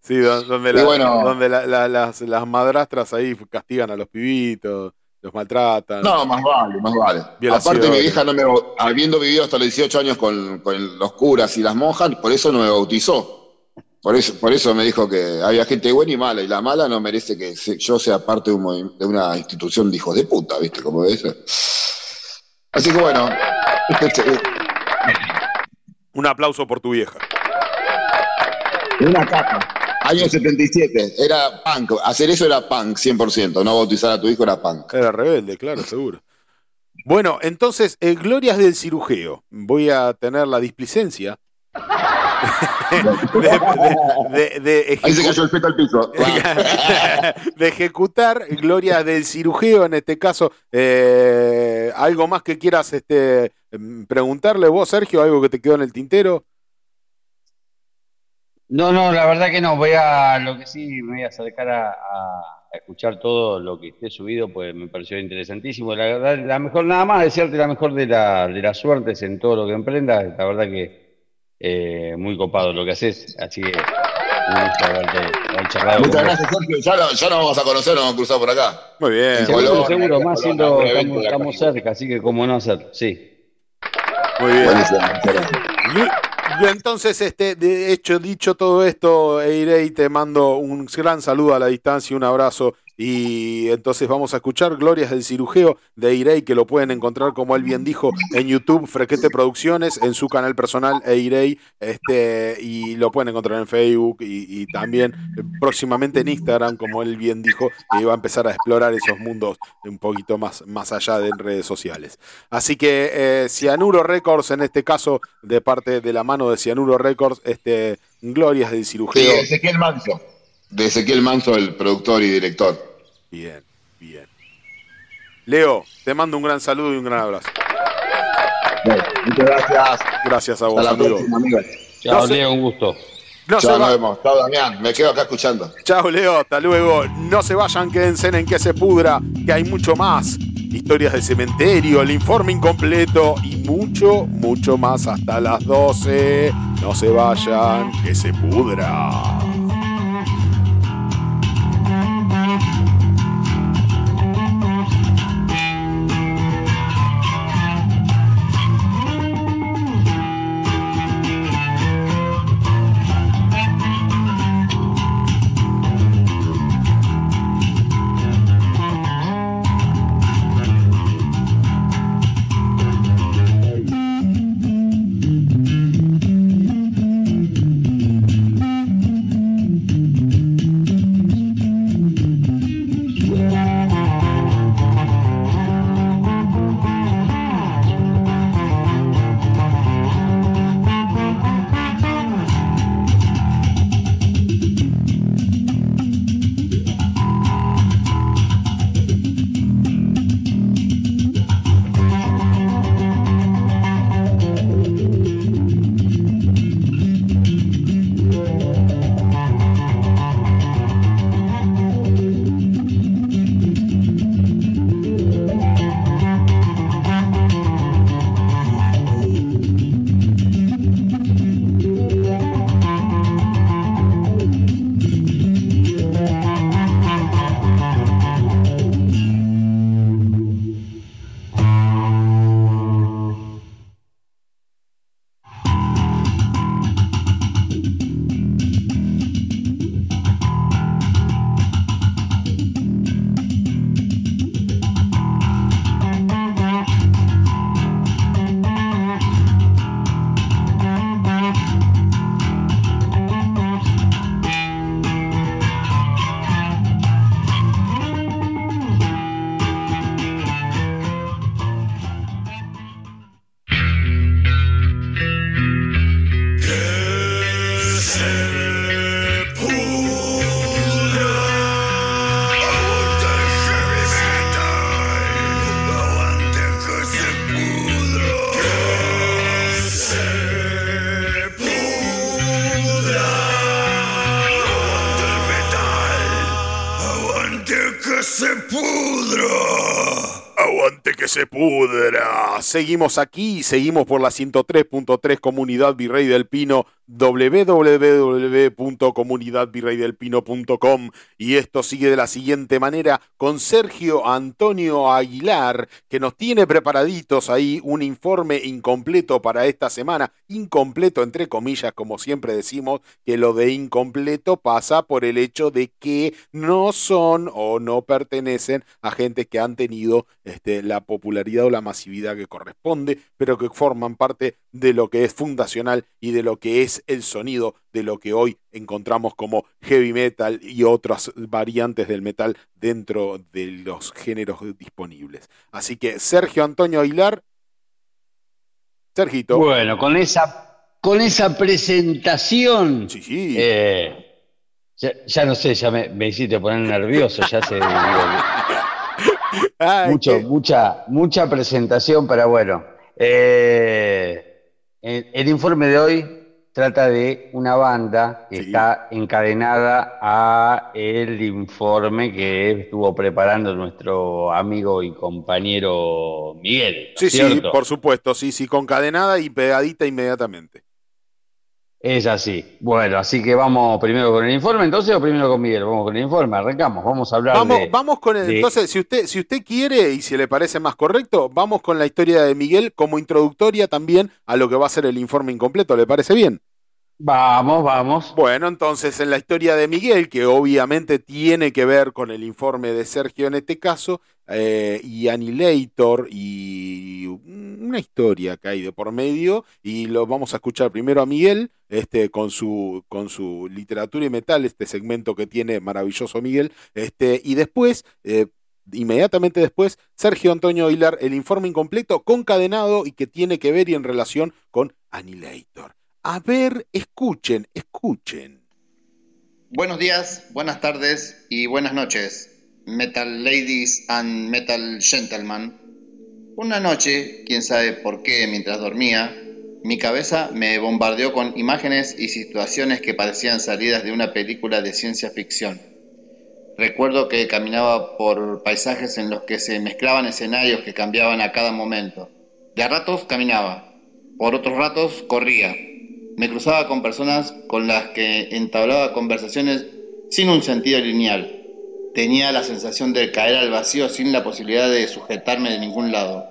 Sí, do- donde, la- bueno. donde la- la- las, las madrastras ahí castigan a los pibitos, los maltratan. No, más vale, más vale. Aparte mi vieja no me, habiendo vivido hasta los 18 años con, con los curas y las monjas, por eso no me bautizó. Por eso, por eso me dijo que había gente buena y mala, y la mala no merece que yo sea parte de, un de una institución de hijos de puta, ¿viste? Como eso. Así que bueno, Un aplauso por tu vieja. una caja. Año 77, era punk. Hacer eso era punk, 100%. No bautizar a tu hijo era punk. Era rebelde, claro, seguro. Bueno, entonces, eh, Glorias del Cirujeo. Voy a tener la displicencia de, de- de- de Ahí se cayó el peto al piso. de ejecutar Glorias del Cirujeo, en este caso. eh, ¿Algo más que quieras este, em, preguntarle vos, Sergio? ¿Algo que te quedó en el tintero? No, no, la verdad que no. Voy a, lo que sí, me voy a acercar a, a escuchar todo lo que esté subido, pues me pareció interesantísimo. La verdad, la mejor, nada más desearte la mejor de, la, de las suertes en todo lo que emprendas. La verdad que eh, muy copado lo que haces, así que un gusto haberte, haber charlado Muchas gracias, Sergio. Ya, lo- ya nos vamos a conocer, nos vamos a cruzar por acá. Muy bien, Seguro, Colón, seguro, más Colón, siendo, estamos, estamos cerca, así que cómo no hacer, sí. muy bien. Buenísimo, muchas gracias. Y- y entonces, este, de hecho, dicho todo esto, Eirei, te mando un gran saludo a la distancia, un abrazo. Y entonces vamos a escuchar Glorias del Cirujeo de Eirei, que lo pueden encontrar, como él bien dijo, en YouTube, Frequete Producciones, en su canal personal, Eirei, este, y lo pueden encontrar en Facebook y, también próximamente en Instagram, como él bien dijo, y va a empezar a explorar esos mundos un poquito más, más allá de redes sociales. Así que eh, Cianuro Records, en este caso, de parte de la mano de Cianuro Records, este, Glorias del Cirujeo. Ezequiel Manso. De Ezequiel Manso, el productor y director. Bien, bien. Leo, te mando un gran saludo y un gran abrazo. Muchas gracias. Gracias a Hasta vos, la amigo. próxima, amigos. Chao, No Leo, un gusto. No se Chao, nos vemos. Chao, Damián. Me quedo acá escuchando. Chao, Leo, hasta luego. No se vayan, quédense en que se pudra, que hay mucho más. Historias de cementerio, el informe incompleto y mucho, mucho más hasta las 12. No se vayan, que se pudra. Seguimos aquí, seguimos por la 103.3 Comunidad Virrey del Pino www.comunidadvirreydelpino.com y esto sigue de la siguiente manera con Sergio Antonio Aguilar que nos tiene preparaditos ahí un informe incompleto para esta semana, incompleto entre comillas como siempre decimos que lo de incompleto pasa por el hecho de que no son o no pertenecen a gente que han tenido este, la popularidad o la masividad que corresponde, pero que forman parte de lo que es fundacional y de lo que es el sonido de lo que hoy encontramos como heavy metal y otras variantes del metal dentro de los géneros disponibles. Así que Sergio Antonio Aguilar. Sergito. Bueno, con esa, con esa presentación. Sí, sí. eh, ya, ya no sé, ya me, me hiciste poner nervioso, ya se Ay, mucho, qué- mucha, mucha presentación, pero bueno. Eh, el, el informe de hoy trata de una banda que Sí. está encadenada a el informe que estuvo preparando nuestro amigo y compañero Miguel. ¿no Sí, sí, por supuesto, sí, sí, concadenada y pegadita inmediatamente. Es así. Bueno, así que vamos primero con el informe, entonces, o primero con Miguel. Vamos con el informe, arrancamos, vamos a hablar Vamos, de... vamos con el, de- entonces, si usted, si usted quiere y si le parece más correcto, vamos con la historia de Miguel como introductoria también a lo que va a ser el informe incompleto, ¿le parece bien? Vamos, vamos. Bueno, entonces en la historia de Miguel, que obviamente tiene que ver con el informe de Sergio en este caso, eh, y Annihilator y una historia que hay de por medio, y lo vamos a escuchar primero a Miguel, este, con su, con su literatura y metal, este segmento que tiene maravilloso Miguel, este, y después, eh, inmediatamente después, Sergio Antonio Aguilar, el informe incompleto, concadenado y que tiene que ver y en relación con Annihilator. A ver, escuchen, escuchen. Buenos días, buenas tardes y buenas noches, Metal Ladies and Metal Gentlemen. Una noche, quién sabe por qué, mientras dormía, mi cabeza me bombardeó con imágenes y situaciones que parecían salidas de una película de ciencia ficción. Recuerdo que caminaba por paisajes en los que se mezclaban escenarios que cambiaban a cada momento. De a ratos caminaba, por otros ratos corría. Me cruzaba con personas con las que entablaba conversaciones sin un sentido lineal. Tenía la sensación de caer al vacío sin la posibilidad de sujetarme de ningún lado.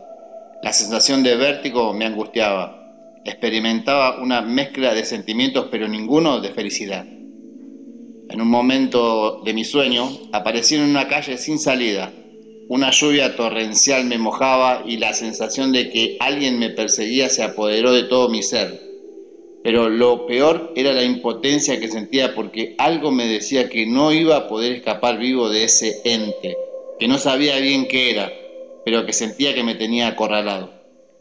La sensación de vértigo me angustiaba. Experimentaba una mezcla de sentimientos pero ninguno de felicidad. En un momento de mi sueño, aparecí en una calle sin salida. Una lluvia torrencial me mojaba y la sensación de que alguien me perseguía se apoderó de todo mi ser. Pero lo peor era la impotencia que sentía porque algo me decía que no iba a poder escapar vivo de ese ente, que no sabía bien qué era, pero que sentía que me tenía acorralado.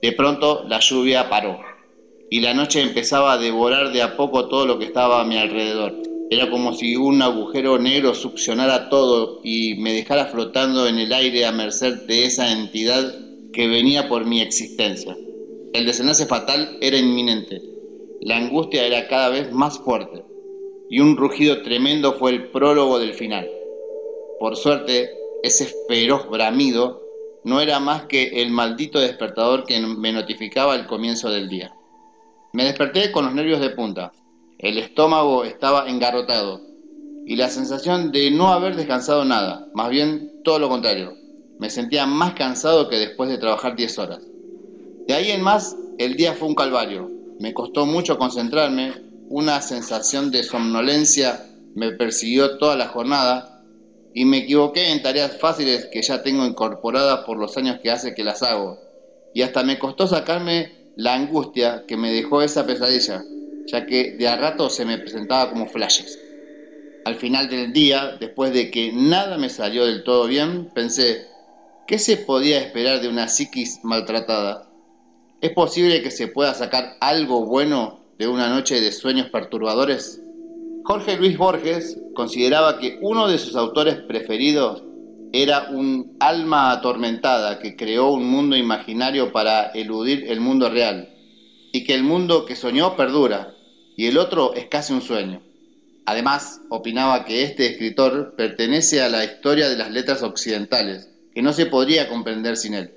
De pronto la lluvia paró y la noche empezaba a devorar de a poco todo lo que estaba a mi alrededor. Era como si un agujero negro succionara todo y me dejara flotando en el aire a merced de esa entidad que venía por mi existencia. El desenlace fatal era inminente. La angustia era cada vez más fuerte y un rugido tremendo fue el prólogo del final. Por suerte, ese feroz bramido no era más que el maldito despertador que me notificaba el comienzo del día. Me desperté con los nervios de punta. El estómago estaba engarrotado y la sensación de no haber descansado nada, más bien todo lo contrario. Me sentía más cansado que después de trabajar 10 horas. De ahí en más, el día fue un calvario. Me costó mucho concentrarme, una sensación de somnolencia me persiguió toda la jornada y me equivoqué en tareas fáciles que ya tengo incorporadas por los años que hace que las hago. Y hasta me costó sacarme la angustia que me dejó esa pesadilla, ya que de a rato se me presentaba como flashes. Al final del día, después de que nada me salió del todo bien, pensé, ¿qué se podía esperar de una psiquis maltratada? ¿Es posible que se pueda sacar algo bueno de una noche de sueños perturbadores? Jorge Luis Borges consideraba que uno de sus autores preferidos era un alma atormentada que creó un mundo imaginario para eludir el mundo real, y que el mundo que soñó perdura, y el otro es casi un sueño. Además, opinaba que este escritor pertenece a la historia de las letras occidentales, que no se podría comprender sin él.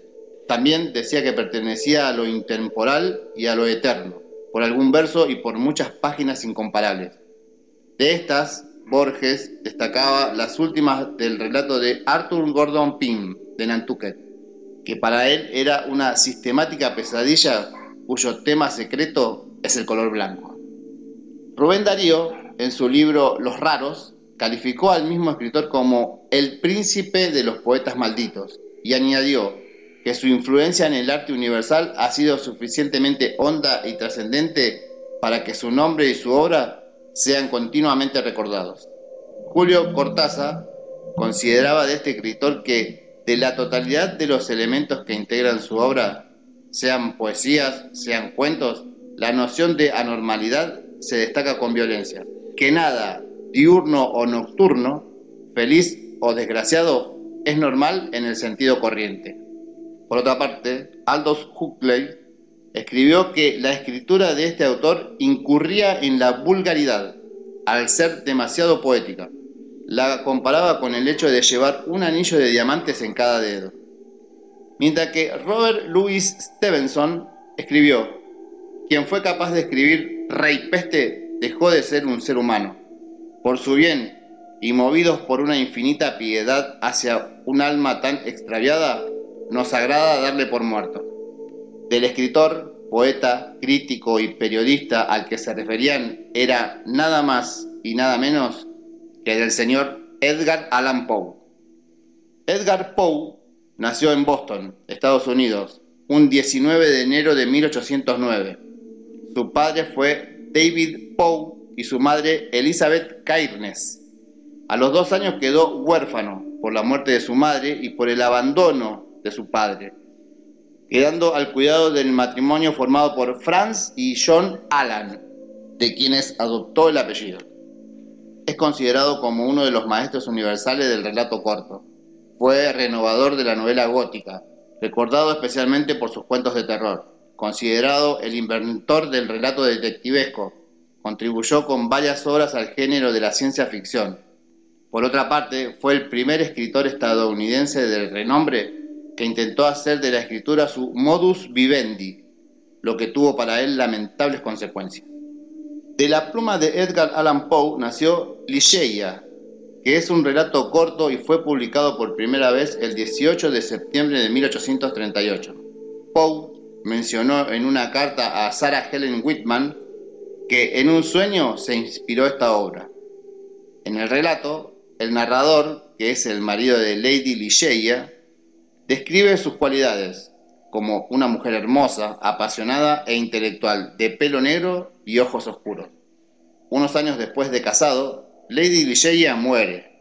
También decía que pertenecía a lo intemporal y a lo eterno, por algún verso y por muchas páginas incomparables. De estas, Borges destacaba las últimas del relato de Arthur Gordon Pym, de Nantucket, que para él era una sistemática pesadilla cuyo tema secreto es el color blanco. Rubén Darío, en su libro Los Raros, calificó al mismo escritor como el príncipe de los poetas malditos y añadió que su influencia en el arte universal ha sido suficientemente honda y trascendente para que su nombre y su obra sean continuamente recordados. Julio Cortázar consideraba de este escritor que de la totalidad de los elementos que integran su obra, sean poesías, sean cuentos, la noción de anormalidad se destaca con violencia. Que nada, diurno o nocturno, feliz o desgraciado, es normal en el sentido corriente. Por otra parte, Aldous Huxley escribió que la escritura de este autor incurría en la vulgaridad al ser demasiado poética. La comparaba con el hecho de llevar un anillo de diamantes en cada dedo. Mientras que Robert Louis Stevenson escribió, quien fue capaz de escribir Rey Peste dejó de ser un ser humano. Por su bien y movidos por una infinita piedad hacia un alma tan extraviada, nos agrada darle por muerto. Del escritor, poeta, crítico y periodista al que se referían era nada más y nada menos que del señor Edgar Allan Poe. Edgar Poe nació en Boston, Estados Unidos, un 19 de enero de 1809. Su padre fue David Poe y su madre Elizabeth Cairnes. A los dos años quedó huérfano por la muerte de su madre y por el abandono de su padre, quedando al cuidado del matrimonio formado por Franz y John Allan, de quienes adoptó el apellido. Es considerado como uno de los maestros universales del relato corto. Fue renovador de la novela gótica, recordado especialmente por sus cuentos de terror. Considerado el inventor del relato detectivesco, contribuyó con varias obras al género de la ciencia ficción. Por otra parte, fue el primer escritor estadounidense de renombre que intentó hacer de la escritura su modus vivendi, lo que tuvo para él lamentables consecuencias. De la pluma de Edgar Allan Poe nació Ligeia, que es un relato corto y fue publicado por primera vez el 18 de septiembre de 1838. Poe mencionó en una carta a Sarah Helen Whitman que en un sueño se inspiró esta obra. En el relato, el narrador, que es el marido de Lady Ligeia, Describe sus cualidades como una mujer hermosa, apasionada e intelectual, de pelo negro y ojos oscuros. Unos años después de casado, Lady Ligeia muere.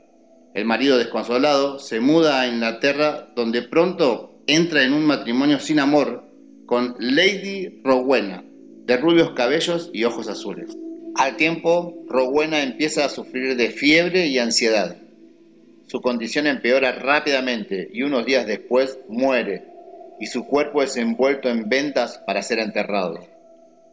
El marido desconsolado se muda a Inglaterra donde pronto entra en un matrimonio sin amor con Lady Rowena, de rubios cabellos y ojos azules. Al tiempo, Rowena empieza a sufrir de fiebre y ansiedad su condición empeora rápidamente y unos días después muere y su cuerpo es envuelto en ventas para ser enterrado.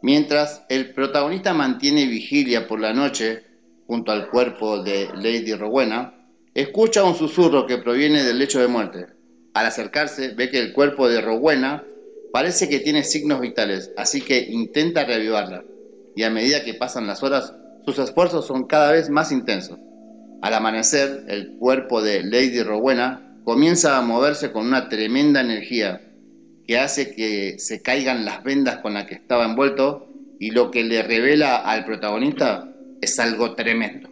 Mientras el protagonista mantiene vigilia por la noche junto al cuerpo de Lady Rowena, escucha un susurro que proviene del lecho de muerte. Al acercarse ve que el cuerpo de Rowena parece que tiene signos vitales, así que intenta reavivarla. Y a medida que pasan las horas, sus esfuerzos son cada vez más intensos. Al amanecer, el cuerpo de Lady Rowena comienza a moverse con una tremenda energía que hace que se caigan las vendas con las que estaba envuelto y lo que le revela al protagonista es algo tremendo.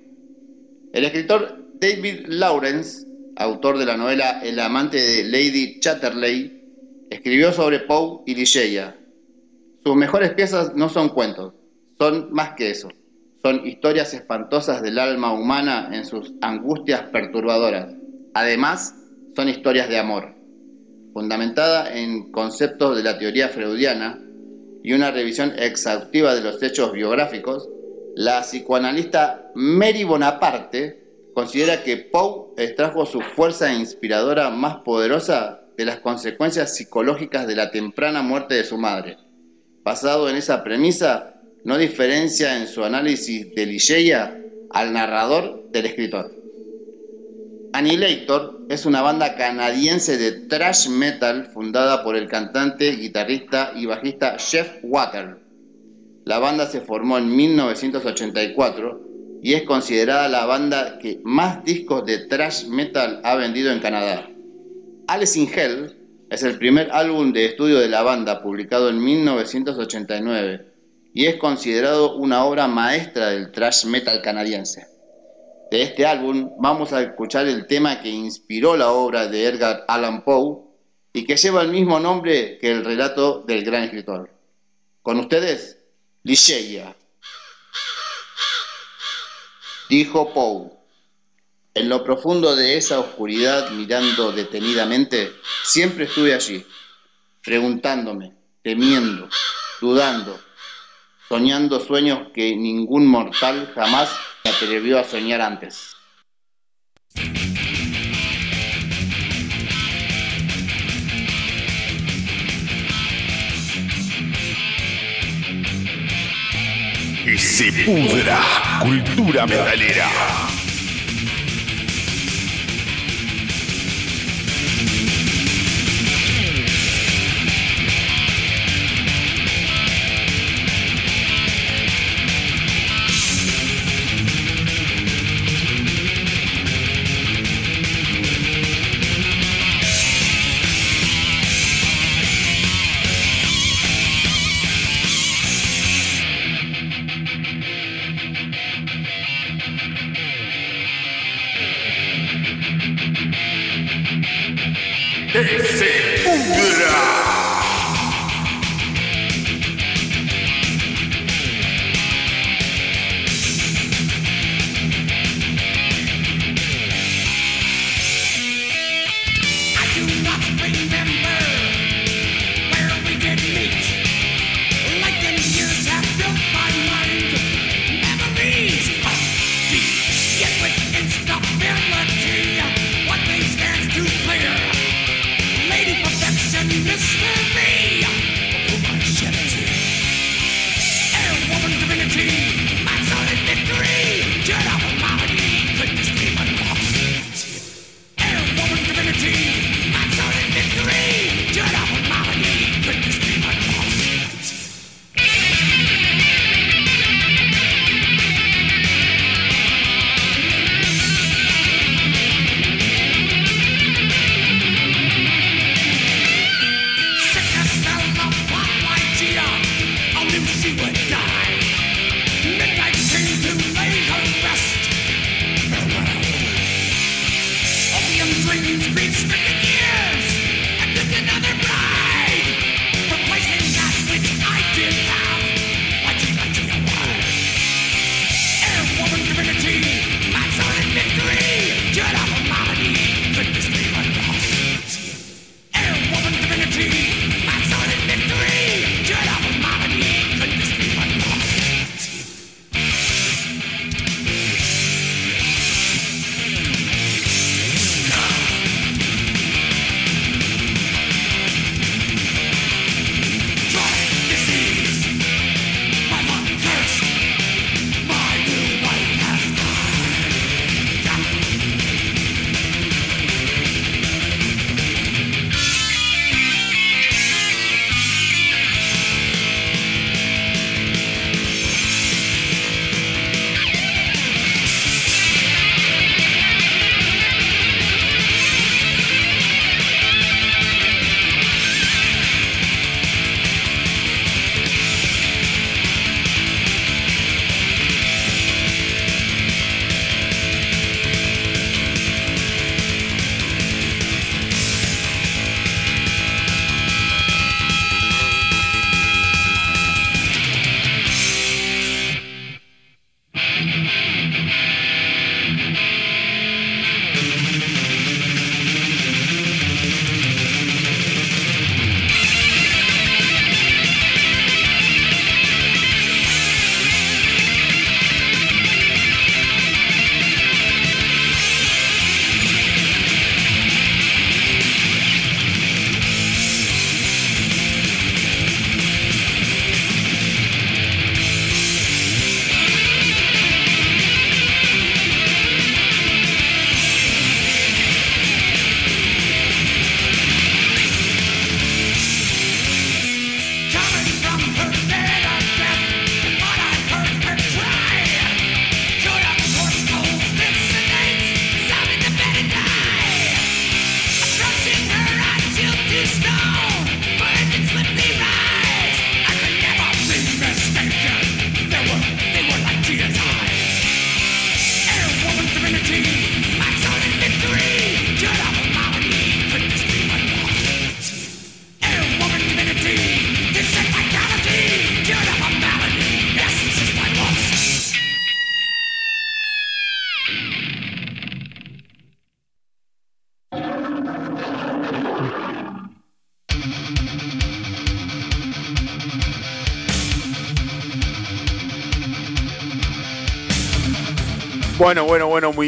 El escritor David Lawrence, autor de la novela El amante de Lady Chatterley, escribió sobre Poe y Ligeia. Sus mejores piezas no son cuentos, son más que eso son historias espantosas del alma humana en sus angustias perturbadoras. Además, son historias de amor, fundamentada en conceptos de la teoría freudiana y una revisión exhaustiva de los hechos biográficos, la psicoanalista Mary Bonaparte considera que Poe extrajo su fuerza inspiradora más poderosa de las consecuencias psicológicas de la temprana muerte de su madre. Basado en esa premisa, no diferencia en su análisis de Ligeia al narrador del escritor. Annihilator es una banda canadiense de thrash metal fundada por el cantante, guitarrista y bajista Jeff Water. La banda se formó en 1984 y es considerada la banda que más discos de thrash metal ha vendido en Canadá. Alice in Hell es el primer álbum de estudio de la banda publicado en 1989 y es considerado una obra maestra del thrash metal canadiense. De este álbum vamos a escuchar el tema que inspiró la obra de Edgar Allan Poe y que lleva el mismo nombre que el relato del gran escritor. Con ustedes, Ligeia. Dijo Poe. En lo profundo de esa oscuridad, mirando detenidamente, siempre estuve allí, preguntándome, temiendo, dudando, soñando sueños que ningún mortal jamás me atrevió a soñar antes. Y se pudra cultura metalera.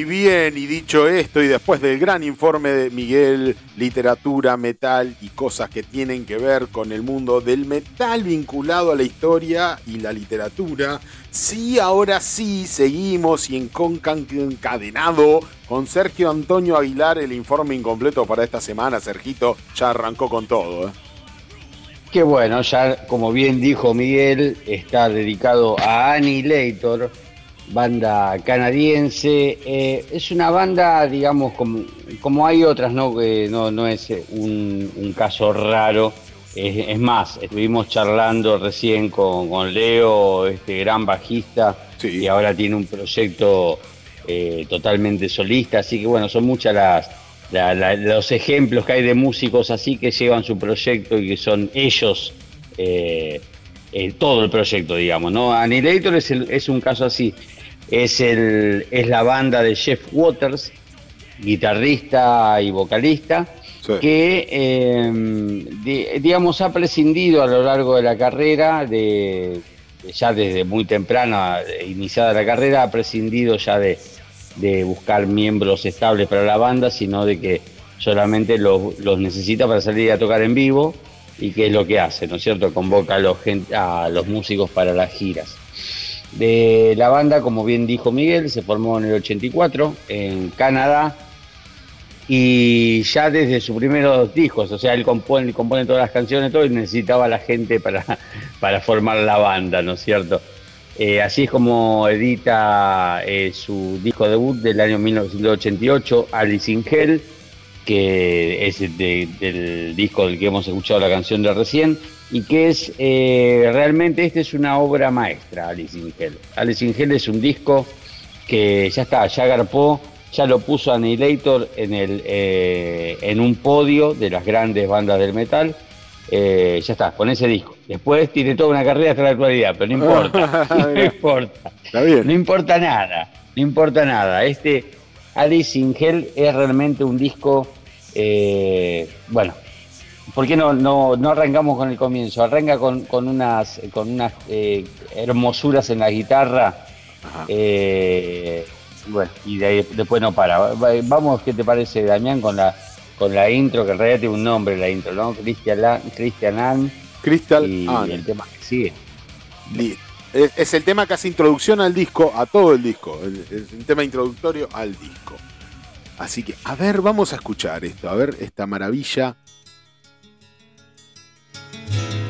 Bien. Y dicho esto, y después del gran informe de Miguel, literatura, metal y cosas que tienen que ver con el mundo del metal vinculado a la historia y la literatura, sí, ahora sí, seguimos y en encadenado con Sergio Antonio Aguilar, el informe incompleto para esta semana. Sergito ya arrancó con todo. ¿eh? Que bueno, ya como bien dijo Miguel, está dedicado a Annihilator, banda canadiense. Eh, es una banda, digamos, como, como hay otras, ¿no? Que no, no es eh, un, un caso raro. Es, es más, estuvimos charlando recién con, con Leo, este gran bajista, y ahora tiene un proyecto eh, totalmente solista. Así que bueno, son muchas las, la- la- los ejemplos que hay de músicos así que llevan su proyecto y que son ellos eh, eh, todo el proyecto, digamos, ¿no? Annihilator es, el- es un caso así. Es, el, es la banda de Jeff Waters, guitarrista y vocalista, que, eh, di- digamos, ha prescindido a lo largo de la carrera, de, ya desde muy temprana, eh, iniciada la carrera, ha prescindido ya de, de buscar miembros estables para la banda, sino de que solamente los, los necesita para salir a tocar en vivo y que es lo que hace, ¿no es cierto? Convoca a los, a los músicos para las giras. De la banda, como bien dijo Miguel, se formó en el 84 en Canadá y ya desde sus primeros discos, o sea, él compone, compone todas las canciones todo y necesitaba la gente para, para formar la banda, ¿no es cierto? Eh, así es como edita eh, su disco debut del año 1988, Alice in Hell, que es de- del disco del que hemos escuchado la canción de recién, y que es eh, realmente esta es una obra maestra, Alice in Hell. Alice in Hell es un disco que ya está, ya garpó, ya lo puso Annihilator en, el, eh, en un podio de las grandes bandas del metal. Eh, ya está, con ese disco. Después tiene toda una carrera hasta la actualidad, pero no importa. no importa. No importa nada. No importa nada. Este Alice in Hell es realmente un disco. eh, bueno, ¿por qué no, no, no arrancamos con el comienzo? Arranca con, con unas, con unas eh, hermosuras en la guitarra. eh, bueno, y de ahí después no para. Va- Vamos, ¿qué te parece, Damián, con la con la intro, que en realidad tiene un nombre la intro, ¿no? Christian, La- Christian Ann. Crystal y Ann. el tema que sigue. Es, es el tema que hace introducción al disco, a todo el disco. el- Es un tema introductorio al disco. Así que, a ver, vamos a escuchar esto, a ver esta maravilla. thank you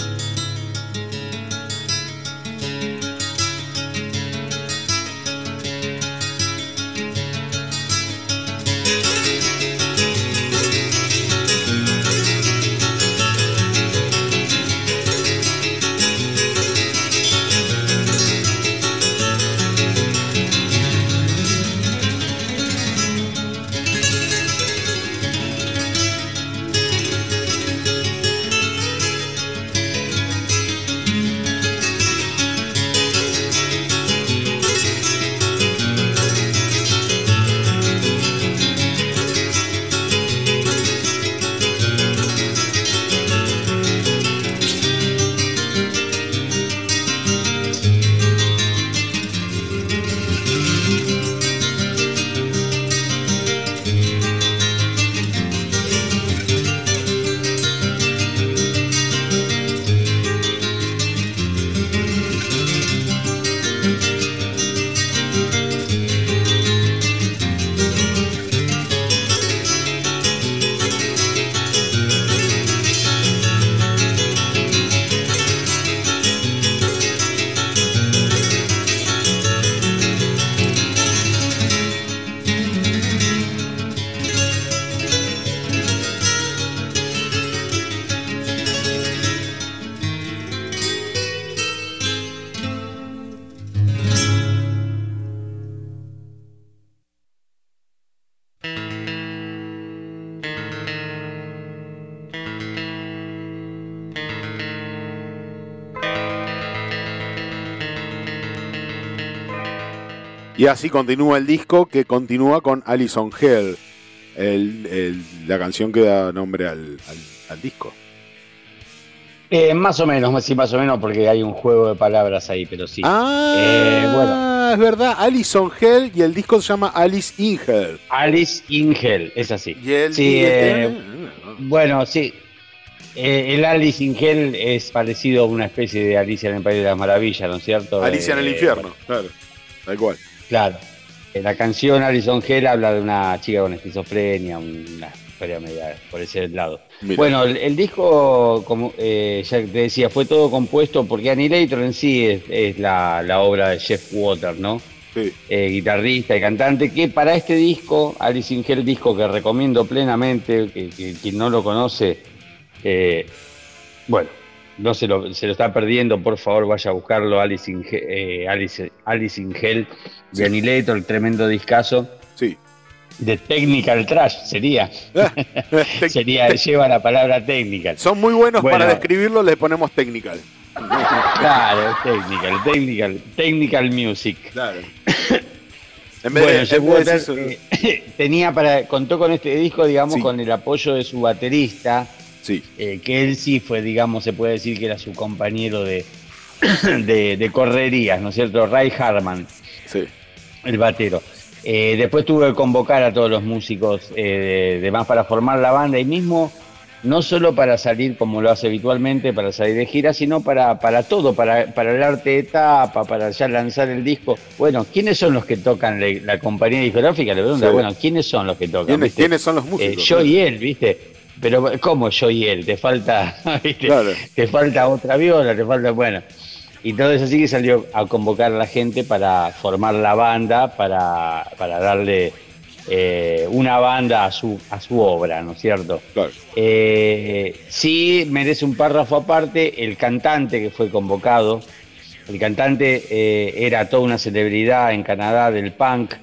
Y así continúa el disco que continúa con Alison Hell, el- el- la canción que da nombre al, al- al disco. Eh, más o menos, sí, más o menos, porque hay un juego de palabras ahí, pero sí. Ah, Eh, bueno. es verdad. Alice on Hell y el disco se llama Alice in Hell. Alice in Hell, es así. Y el, Sí, eh, Bueno, sí. Eh, el Alice in Hell es parecido a una especie de Alicia en el País de las Maravillas, ¿no es cierto? Alicia en el infierno, claro. Tal cual. Claro. La canción Alice in Hell habla de una chica con esquizofrenia, una historia media por ese lado. Mira. Bueno, el, el disco, como eh, ya te decía, fue todo compuesto porque Annihilator en sí es, es la, la obra de Jeff Waters, ¿no? Sí. Eh, guitarrista y cantante, que para este disco, Alice in Hell, disco que recomiendo plenamente, que, que quien no lo conoce, eh, bueno, no se lo, se lo está perdiendo, por favor vaya a buscarlo, Alice in, He- eh, Alice, Alice in Hell, de Annihilator, el tremendo discazo. Sí. De Technical Trash sería. Sería, lleva la palabra technical. Son muy buenos Bueno. para describirlo, le ponemos technical. Claro, technical, technical, technical music. Claro. En vez Bueno, de- en vez de Waters, decir- eh, tenía para, contó con este disco, digamos, Sí. con el apoyo de su baterista, Sí. eh, que él sí fue, digamos, se puede decir que era su compañero de, de, de correrías, ¿no es cierto? Ray Harman, Sí. el batero. Eh, después tuvo que convocar a todos los músicos eh, de, de más para formar la banda y mismo no solo para salir como lo hace habitualmente, para salir de gira, sino para, para todo, para, para el arte de etapa, para ya lanzar el disco. Bueno, ¿quiénes son los que tocan la, la compañía discográfica? Le pregunta, Sí. bueno, ¿quiénes son los que tocan? ¿Quiénes, son los Eh, músicos? yo y él, ¿viste? Pero ¿cómo yo y él? Te falta, ¿viste? Claro. Te falta otra viola, te falta, bueno. Y todo eso así que salió a convocar a la gente para formar la banda, para, para darle eh, una banda a su, a su obra, ¿no es cierto? Claro. Eh, sí merece un párrafo aparte el cantante que fue convocado. El cantante eh, era toda una celebridad en Canadá del punk.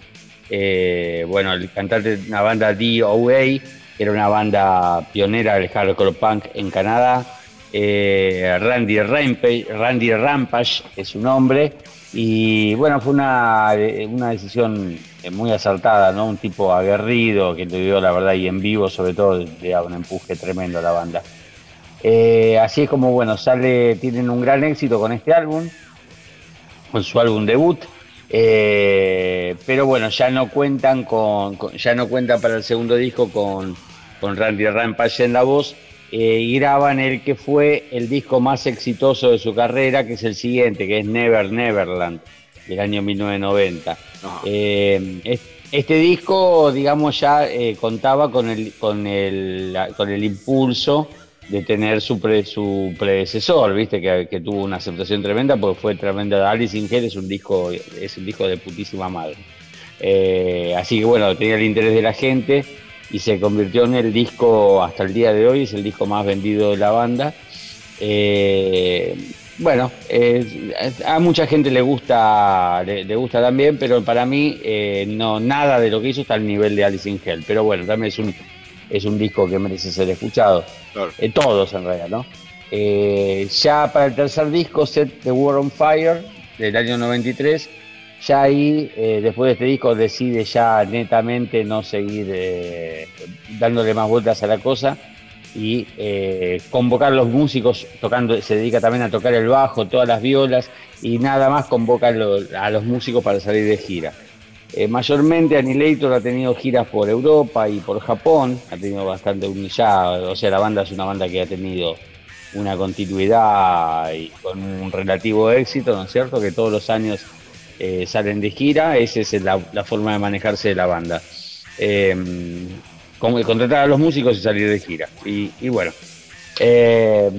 Bueno, el cantante de una banda DOA, era una banda pionera del hardcore punk en Canadá. Eh, Randy, Rampage, es su nombre. Y bueno, fue una, eh, una decisión eh, muy acertada, ¿no? Un tipo aguerrido que le dio la verdad y en vivo sobre todo le da un empuje tremendo a la banda. Así es como, bueno, sale, tienen un gran éxito con este álbum, con su álbum debut. Pero bueno, ya no cuentan con, con- ya no cuentan para el segundo disco con, con Randy Rampage en la voz eh, y graban el que fue el disco más exitoso de su carrera, que es el siguiente, que es Never Neverland, del año 1990. Ajá. Eh, es- este disco, digamos, ya eh, contaba con el, con, el, con el impulso de tener su, pre- su predecesor, viste, que, que tuvo una aceptación tremenda porque fue tremenda. Alice in Hell es un disco, es un disco de putísima madre. Eh, así que bueno, tenía el interés de la gente y se convirtió en el disco hasta el día de hoy, es el disco más vendido de la banda. Eh, bueno, eh, a mucha gente le gusta, le, le gusta también, pero para mí eh, no nada de lo que hizo está al nivel de Alice in Hell. Pero bueno, también es un, es un disco que merece ser escuchado. Claro. Eh, todos en realidad, ¿no? Ya para el tercer disco, Set the War on Fire, del año 93, ya ahí, eh, después de este disco, decide ya netamente no seguir eh, dándole más vueltas a la cosa y eh, convocar a los músicos tocando, se dedica también a tocar el bajo, todas las violas y nada más convoca a, lo- a los músicos para salir de gira. Mayormente Annihilator ha tenido giras por Europa y por Japón, ha tenido bastante ya, o sea, la banda es una banda que ha tenido una continuidad y con un relativo éxito, ¿no es cierto? Que todos los años eh, salen de gira, esa es la, la forma de manejarse de la banda. Eh, contratar a los músicos y salir de gira. Y, y bueno, eh,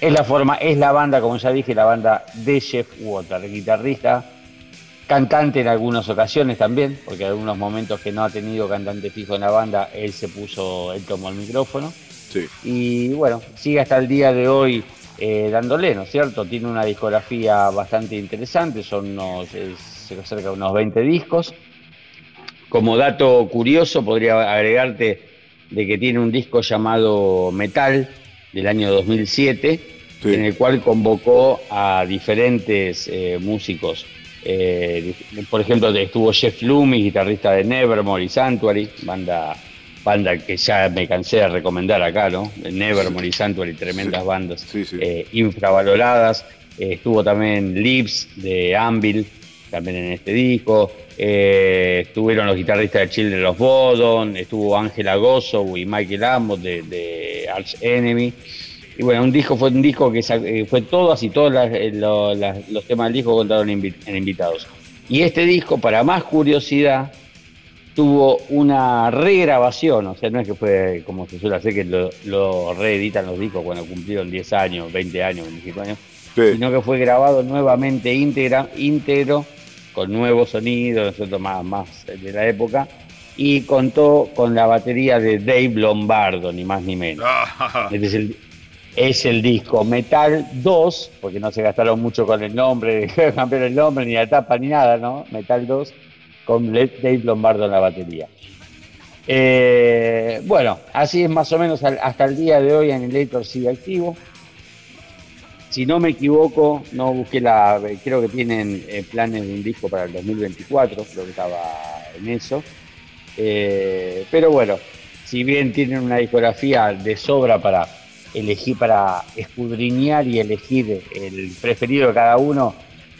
es la forma, es la banda, como ya dije, la banda de Jeff Water, guitarrista, cantante en algunas ocasiones también, porque en algunos momentos que no ha tenido cantante fijo en la banda, él se puso, él tomó el micrófono. Sí. Y bueno, sigue hasta el día de hoy eh, dándole, ¿no es cierto? Tiene una discografía bastante interesante, son unos, es cerca de unos 20 discos. Como dato curioso, podría agregarte de que tiene un disco llamado Metal del año 2007, Sí. en el cual convocó a diferentes eh, músicos. Eh, por ejemplo, estuvo Jeff Loomis, guitarrista de Nevermore y Sanctuary, banda banda que ya me cansé de recomendar acá, ¿no? Nevermore y Sanctuary, tremendas bandas Sí, sí. eh, infravaloradas. Eh, estuvo también Lips de Anvil, también en este disco. Eh, estuvieron los guitarristas de Children of Bodom, estuvo Ángela Gozo y Michael Amos de, de Arch Enemy. Y bueno, un disco fue un disco que fue todas y todos las- lo- las- los temas del disco contaron en invitados. Y este disco, para más curiosidad, tuvo una regrabación, o sea, no es que fue como se suele hacer que lo, lo reeditan los discos cuando cumplieron 10 años, 20 años, 25 años, Sí. sino que fue grabado nuevamente íntegra, íntegro, con nuevos sonidos, nosotros más, más de la época, y contó con la batería de Dave Lombardo, ni más ni menos. Ah, Este es el, es el disco Metal 2, porque no se gastaron mucho con el nombre, cambiaron el nombre, ni la tapa, ni nada, ¿no? Metal 2, con Dave Lombardo en la batería. Eh, bueno, así es más o menos hasta el día de hoy Annihilator sigue activo. Si no me equivoco, no busqué la. Creo que tienen eh, planes de un disco para el 2024, creo que estaba en eso. Eh, pero bueno, si bien tienen una discografía de sobra para elegir, para escudriñar y elegir el preferido de cada uno,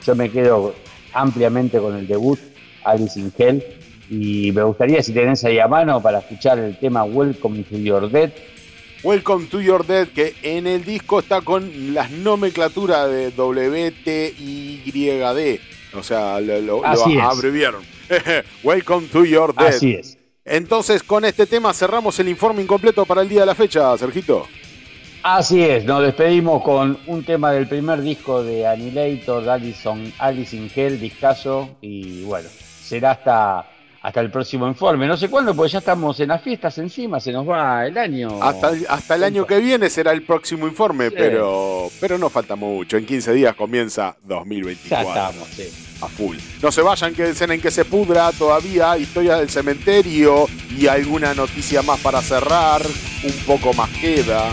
yo me quedo ampliamente con el debut, Alice in Hell. Y me gustaría, si tenés ahí a mano, para escuchar el tema Welcome to Your Dead, Welcome to Your Dead, que en el disco está con las nomenclaturas de WTYD. O sea, lo, lo- abreviaron. Welcome to Your Dead. así es. Entonces, con este tema cerramos el informe incompleto para el día de la fecha, Sergito. Así es, nos despedimos con un tema del primer disco de Annihilator, de Alison, Alice in Hell, discaso, y bueno, será hasta, hasta el próximo informe. No sé cuándo, porque ya estamos en las fiestas encima, se nos va el año. Hasta, el- hasta el año que viene será el próximo informe, Sí. pero, pero no falta mucho. En 15 días comienza Ya 2024. estamos, sí. a full. No se vayan, quédense en que se pudra todavía, historias del cementerio y alguna noticia más para cerrar. Un poco más queda.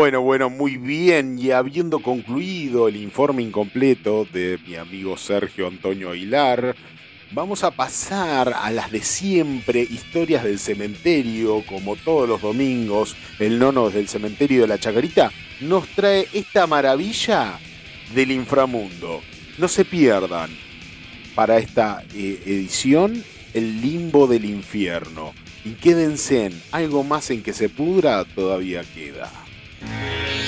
Bueno, bueno, muy bien. Y habiendo concluido el informe incompleto de mi amigo Sergio Antonio Aguilar, vamos a pasar a las de siempre, historias del cementerio, como todos los domingos, el nono del cementerio de la Chacarita nos trae esta maravilla del inframundo. No se pierdan para esta eh, edición el limbo del infierno. Y quédense en algo más en que se pudra todavía queda. Yeah.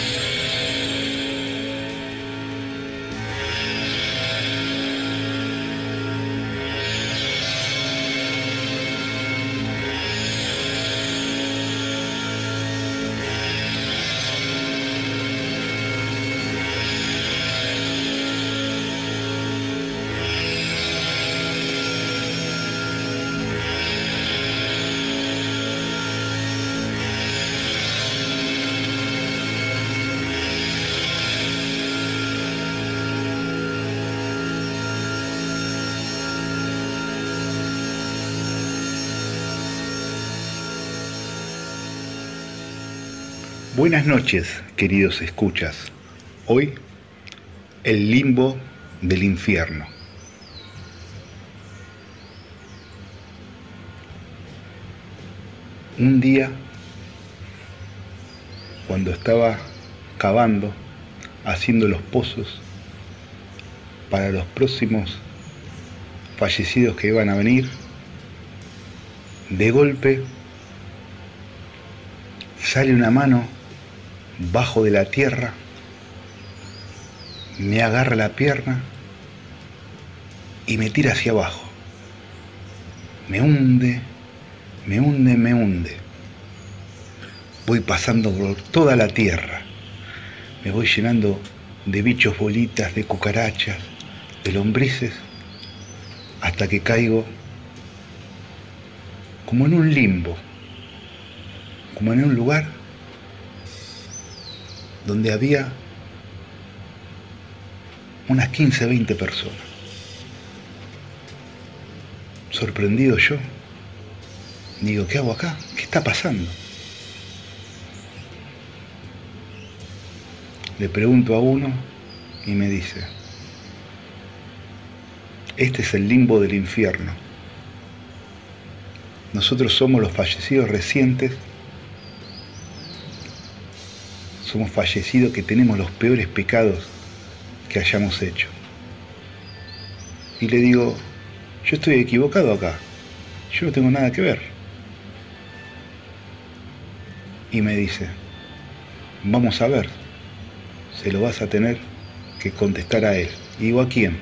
Buenas noches, queridos escuchas. Hoy, el limbo del infierno. Un día, cuando estaba cavando, haciendo los pozos para los próximos fallecidos que iban a venir, de golpe sale una mano bajo de la tierra, me agarra la pierna y me tira hacia abajo. Me hunde, me hunde, me hunde. Voy pasando por toda la tierra. Me voy llenando de bichos bolitas, de cucarachas, de lombrices, hasta que caigo como en un limbo, como en un lugar donde había unas 15, 20 personas. Sorprendido yo, digo, ¿qué hago acá? ¿Qué está pasando? Le pregunto a uno y me dice, este es el limbo del infierno. Nosotros somos los fallecidos recientes somos fallecidos que tenemos los peores pecados que hayamos hecho. Y le digo, yo estoy equivocado acá, yo no tengo nada que ver. Y me dice, vamos a ver, se lo vas a tener que contestar a él. Y digo, ¿a quién?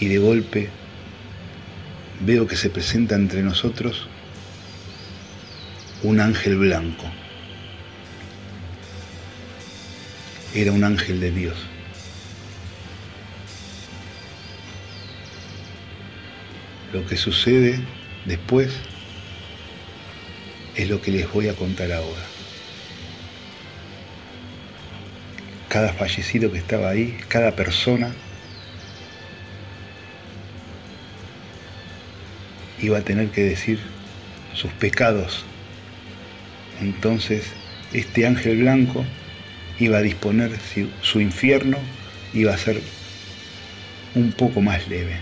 Y de golpe veo que se presenta entre nosotros un ángel blanco. Era un ángel de Dios. Lo que sucede después es lo que les voy a contar ahora. Cada fallecido que estaba ahí, cada persona, iba a tener que decir sus pecados. Entonces, este ángel blanco iba a disponer su infierno iba a ser un poco más leve,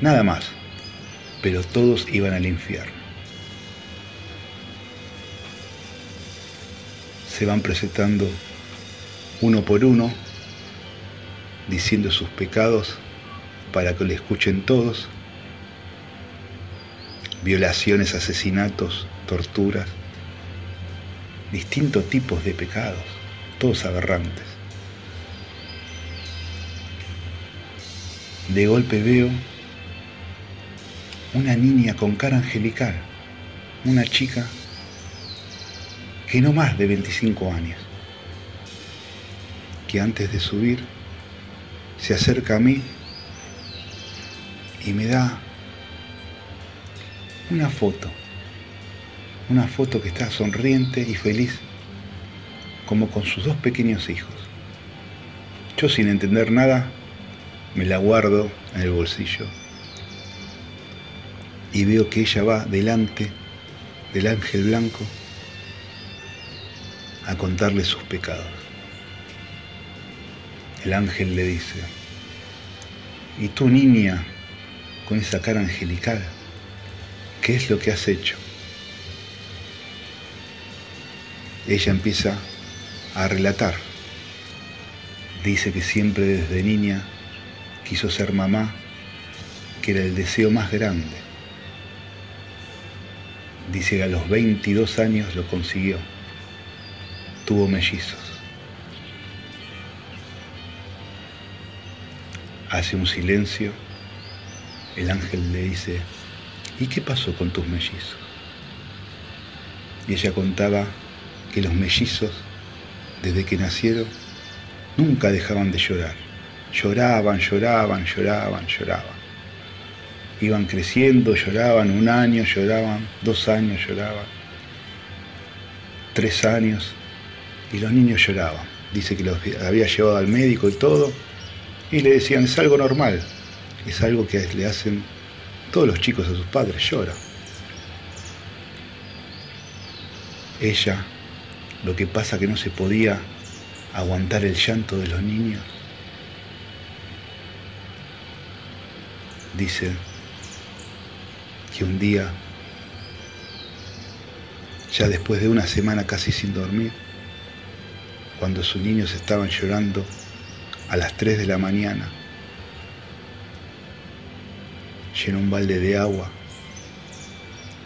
nada más, pero todos iban al infierno. Se van presentando uno por uno, diciendo sus pecados para que le escuchen todos, violaciones, asesinatos, torturas, distintos tipos de pecados todos aberrantes. De golpe veo una niña con cara angelical, una chica que no más de 25 años, que antes de subir se acerca a mí y me da una foto, una foto que está sonriente y feliz como con sus dos pequeños hijos. Yo sin entender nada, me la guardo en el bolsillo y veo que ella va delante del ángel blanco a contarle sus pecados. El ángel le dice, ¿y tú niña con esa cara angelical? ¿Qué es lo que has hecho? Ella empieza a relatar. Dice que siempre desde niña quiso ser mamá, que era el deseo más grande. Dice que a los 22 años lo consiguió. Tuvo mellizos. Hace un silencio. El ángel le dice, ¿y qué pasó con tus mellizos? Y ella contaba que los mellizos, desde que nacieron, nunca dejaban de llorar. Lloraban, lloraban, lloraban, lloraban. Iban creciendo, lloraban un año, lloraban dos años, lloraban tres años y los niños lloraban. Dice que los había llevado al médico y todo y le decían es algo normal, es algo que le hacen todos los chicos a sus padres, lloran. Ella, lo que pasa que no se podía aguantar el llanto de los niños, dice que un día, ya después de una semana casi sin dormir, cuando sus niños estaban llorando a las 3 de la mañana, llenó un balde de agua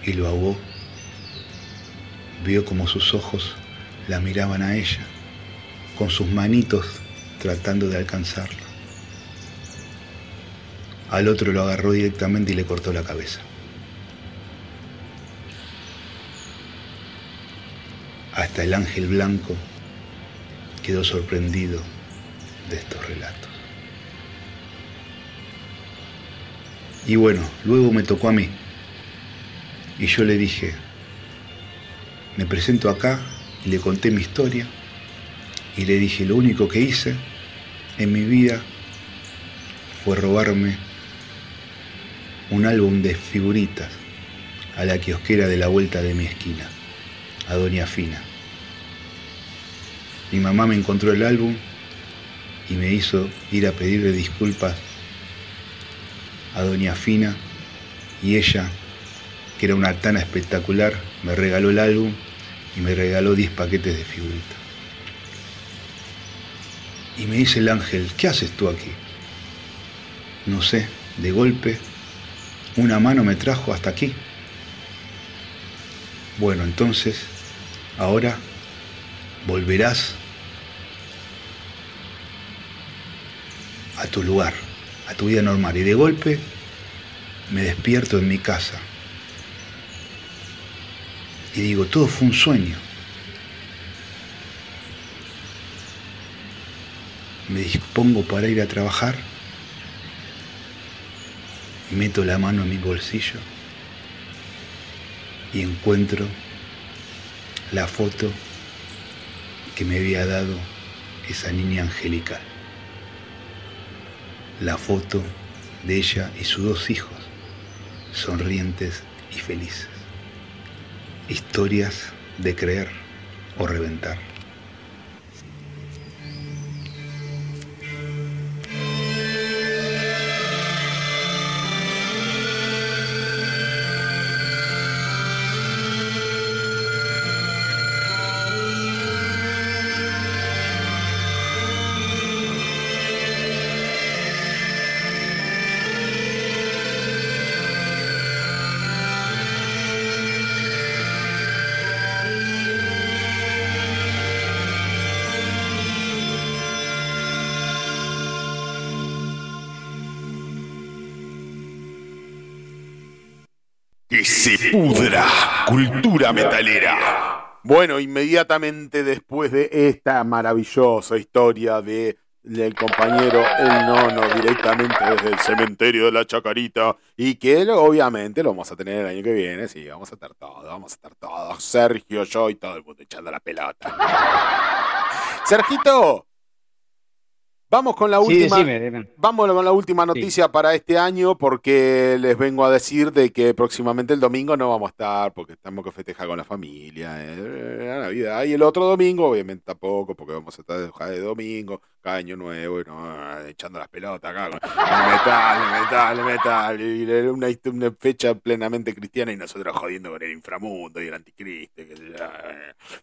y lo ahogó. Vio como sus ojos la miraban a ella, con sus manitos tratando de alcanzarla. Al otro lo agarró directamente y le cortó la cabeza. Hasta el ángel blanco quedó sorprendido de estos relatos. Y bueno, luego me tocó a mí. Y yo le dije, me presento acá le conté mi historia. Y le dije, lo único que hice en mi vida fue robarme un álbum de figuritas a la kiosquera de la vuelta de mi esquina, a Doña Fina. Mi mamá me encontró el álbum y me hizo ir a pedirle disculpas a Doña Fina y ella, que era una tana espectacular, me regaló el álbum y me regaló 10 paquetes de figuritas. Y me dice el ángel, ¿qué haces tú aquí? No sé, de golpe, una mano me trajo hasta aquí. Bueno, entonces, ahora volverás a tu lugar, a tu vida normal. Y de golpe me despierto en mi casa. Y digo, todo fue un sueño. Me dispongo para ir a trabajar. Meto la mano en mi bolsillo y encuentro la foto que me había dado esa niña angelical. La foto de ella y sus dos hijos, sonrientes y felices. Historias de creer o reventar. Cultura metalera. Bueno, inmediatamente después de esta maravillosa historia de del compañero El Nono directamente desde el cementerio de la Chacarita y que obviamente lo vamos a tener el año que viene, sí, vamos a estar todos, vamos a estar todos, Sergio, yo y todo el mundo echando la pelota. Sergito, Vamos con la Sí, última. decime, decime. Vamos con la última noticia para este año porque les vengo a decir de que próximamente el domingo no vamos a estar porque estamos que festejar con la familia, eh, la Navidad. Y el otro domingo, obviamente tampoco, porque vamos a estar de domingo, año nuevo, no, echando las pelotas acá el metal, el metal, el metal. Y una, fecha plenamente cristiana y nosotros jodiendo con el inframundo y el anticristo. yo.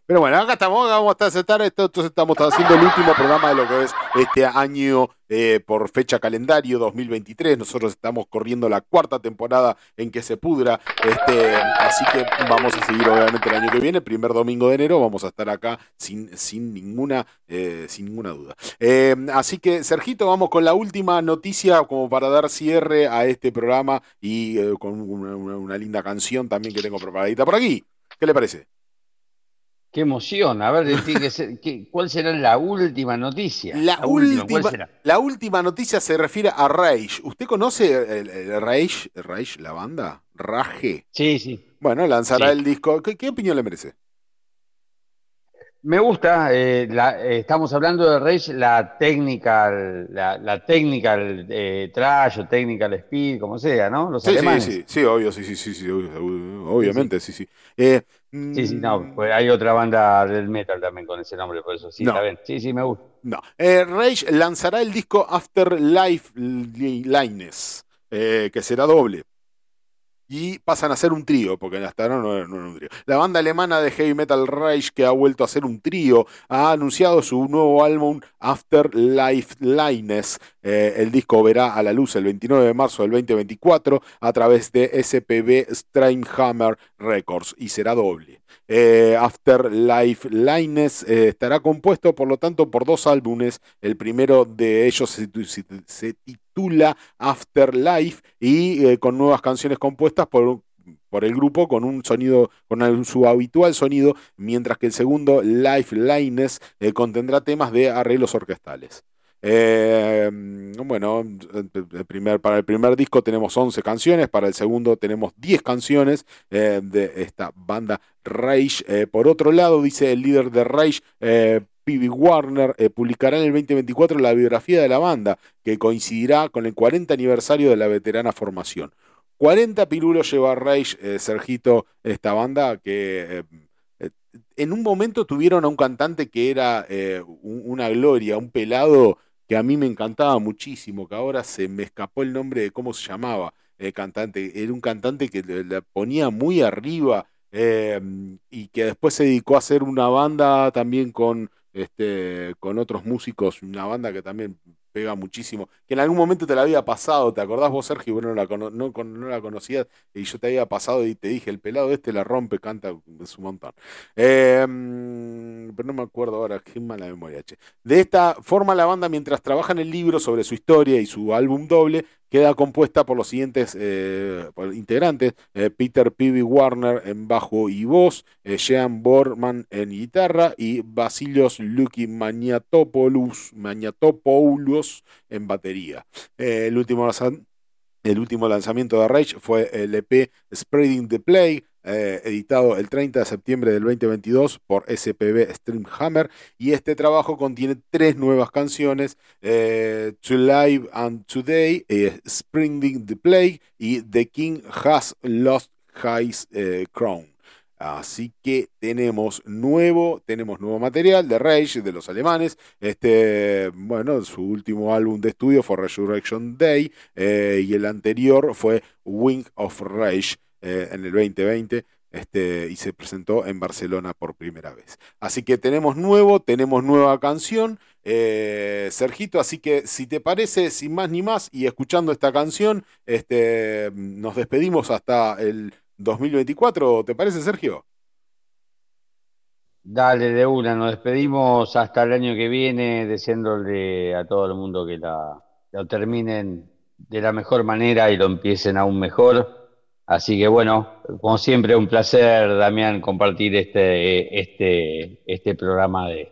Pero bueno, acá estamos, vamos a estar, esto, entonces estamos haciendo el último programa de lo que es este año eh, por fecha calendario 2023. Nosotros estamos corriendo la cuarta temporada en que se pudra. Este, así que vamos a seguir obviamente el año que viene, primer domingo de enero, vamos a estar acá sin, sin ninguna, eh, sin ninguna duda. Eh, así que, Sergito, vamos con la última noticia como para dar cierre a este programa y eh, con una- una linda canción también que tengo preparadita por aquí. ¿Qué le parece? Qué emoción. A ver, tiene que ser- ¿qué- ¿cuál será la última noticia? La última, ¿cuál última, será? la última noticia se refiere a Rage. ¿Usted conoce el, el Rage, Rage, la banda? Rage. Sí, sí. Bueno, lanzará Sí. el disco. ¿Qué, qué opinión le merece? Me gusta, eh, la- eh, estamos hablando de Rage, la technical, la, la technical eh, trash o technical speed, como sea, ¿no? Los Sí, sí, alemanes. sí, sí, obvio, sí, sí, sí, sí, obvio, obviamente, sí, sí. Eh, Sí, sí, no, pues hay otra banda del metal también con ese nombre, por eso sí, No. está bien. Sí, sí, me gusta. No. Eh, Rage lanzará el disco Afterlife Lines, eh, que será doble. Y pasan a ser un trío, porque hasta ahora no, no era un trío. La banda alemana de heavy metal Rage, que ha vuelto a ser un trío, ha anunciado su nuevo álbum Afterlife Lines. Eh, el disco verá a la luz el 29 de marzo del 2024 a través de SPB Streamhammer Records y será doble. Eh, Afterlife Lines eh, estará compuesto, por lo tanto, por dos álbumes. El primero de ellos se- se titula Afterlife y eh, con nuevas canciones compuestas por, por el grupo con un sonido, con su habitual sonido, mientras que el segundo, Life Lines, eh, contendrá temas de arreglos orquestales. Eh, bueno, el primer, para el primer disco tenemos 11 canciones, para el segundo tenemos 10 canciones de esta banda Rage. Por otro lado, dice el líder de Rage, P.B. Warner, eh, publicará en el 2024 la biografía de la banda, que coincidirá con el 40 aniversario de la veterana formación. 40 pirulos lleva Rage, eh, Sergito, esta banda que... eh, en un momento tuvieron a un cantante que era un- una gloria, un pelado que a mí me encantaba muchísimo, que ahora se me escapó el nombre de cómo se llamaba el cantante. Era un cantante que le ponía muy arriba y que después se dedicó a hacer una banda también con, este, con otros músicos, una banda que también pega muchísimo, que en algún momento te la había pasado, ¿te acordás vos, Sergio? Bueno, no la, cono- no, con- no la conocías y yo te había pasado y te dije, el pelado este la rompe, canta es un montón. Mm, pero no me acuerdo ahora, qué mala memoria, che. De esta forma, la banda, mientras trabaja en el libro sobre su historia y su álbum doble, queda compuesta por los siguientes eh, integrantes: eh, Peter P.B. Warner en bajo y voz, eh, Jean Borman en guitarra y Basilios Luki Maniatopoulos, Maniatopoulos en batería. Eh, el último el último lanzamiento de Rage fue el EP Spreading the Plague, eh, editado el 30 de septiembre del 2022 por SPB Streamhammer. Y este trabajo contiene tres nuevas canciones: eh, To Live and Today, eh, Spreading the Plague y The King Has Lost His Crown. Así que tenemos nuevo, tenemos nuevo material de Rage, de los alemanes. Este, bueno, su último álbum de estudio fue Resurrection Day y el anterior fue Wing of Rage eh, en el 2020. Este, y se presentó en Barcelona por primera vez. Así que tenemos nuevo, tenemos nueva canción, eh, Sergito, así que si te parece, sin más ni más, y escuchando esta canción, este, nos despedimos hasta el 2024, ¿te parece, Sergio? Dale, de una, nos despedimos hasta el año que viene, deseándole a todo el mundo que la, lo terminen de la mejor manera y lo empiecen aún mejor. Así que bueno, como siempre, un placer, Damián, compartir este, este, este programa de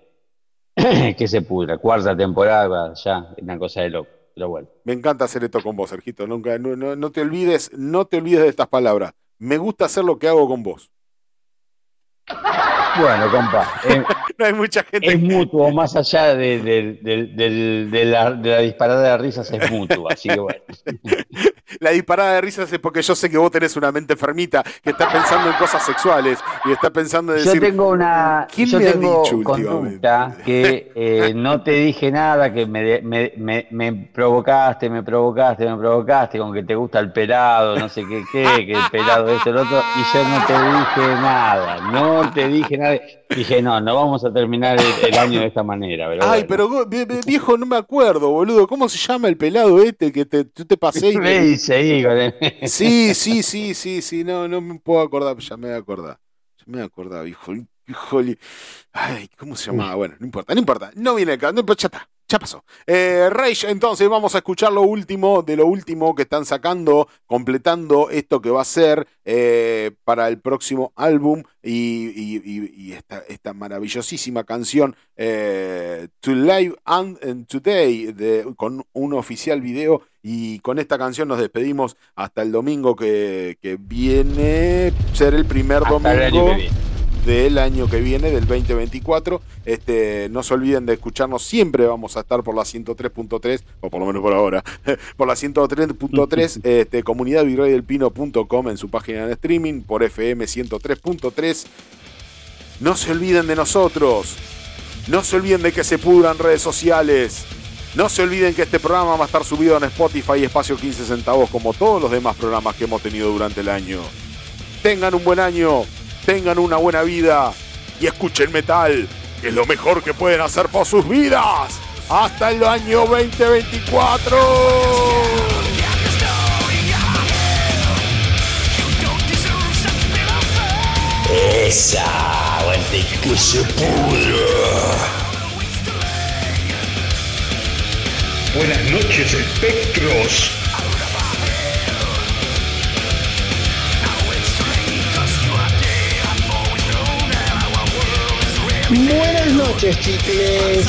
que se pudra, cuarta temporada ya, una cosa de loco, pero bueno. Me encanta hacer esto con vos, Sergito. Nunca, no, no- no te olvides, no te olvides de estas palabras. Me gusta hacer lo que hago con vos. Bueno, compa, eh, hay mucha gente. Es mutuo, más allá de, de- de- de la, de la disparada de risas, es mutuo. Así que bueno. La disparada de risas es porque yo sé que vos tenés una mente enfermita que está pensando en cosas sexuales y está pensando en Yo decir. tengo una. ¿Quién yo me ha tengo dicho conducta que eh, no te dije nada, que me, me, me, me provocaste, me provocaste, me provocaste, con que te gusta el pelado, no sé qué, qué, que el pelado esto, el otro, y yo no te dije nada, no te dije nada. Dije, no, no vamos a terminar el, el año de esta manera. Pero Ay, bueno. pero viejo, no me acuerdo, boludo. ¿Cómo se llama el pelado este que te, tú te pasé y dice ahí con el- Sí, sí, sí, sí, sí, no, no me puedo acordar, ya me voy a acordar. Ya me voy a acordar, hijo, híjole. Ay, ¿cómo se llamaba? Bueno, no importa, no importa. No viene acá, no, pues ya está, ya pasó. Eh, Rage, entonces vamos a escuchar lo último de lo último que están sacando, completando esto que va a ser eh, para el próximo álbum y, y- y- y esta, esta maravillosísima canción eh, To Live and, and Today de- con un oficial video y con esta canción nos despedimos hasta el domingo que, que viene, ser el primer Hasta domingo. Del año que viene, del 2024. Este, no se olviden de escucharnos, siempre vamos a estar por la 103.3, o por lo menos por ahora, por la 103.3, este, comunidadvirreydelpino.com en su página de streaming, por FM 103.3. No se olviden de nosotros, no se olviden de que se pudran redes sociales. No se olviden que este programa va a estar subido en Spotify y Espacio 15 centavos como todos los demás programas que hemos tenido durante el año. Tengan un buen año, tengan una buena vida y escuchen metal, que es lo mejor que pueden hacer por sus vidas. Hasta el año 2024. Esa, aguante que se pudra. Buenas noches, espectros. Buenas noches, chicles.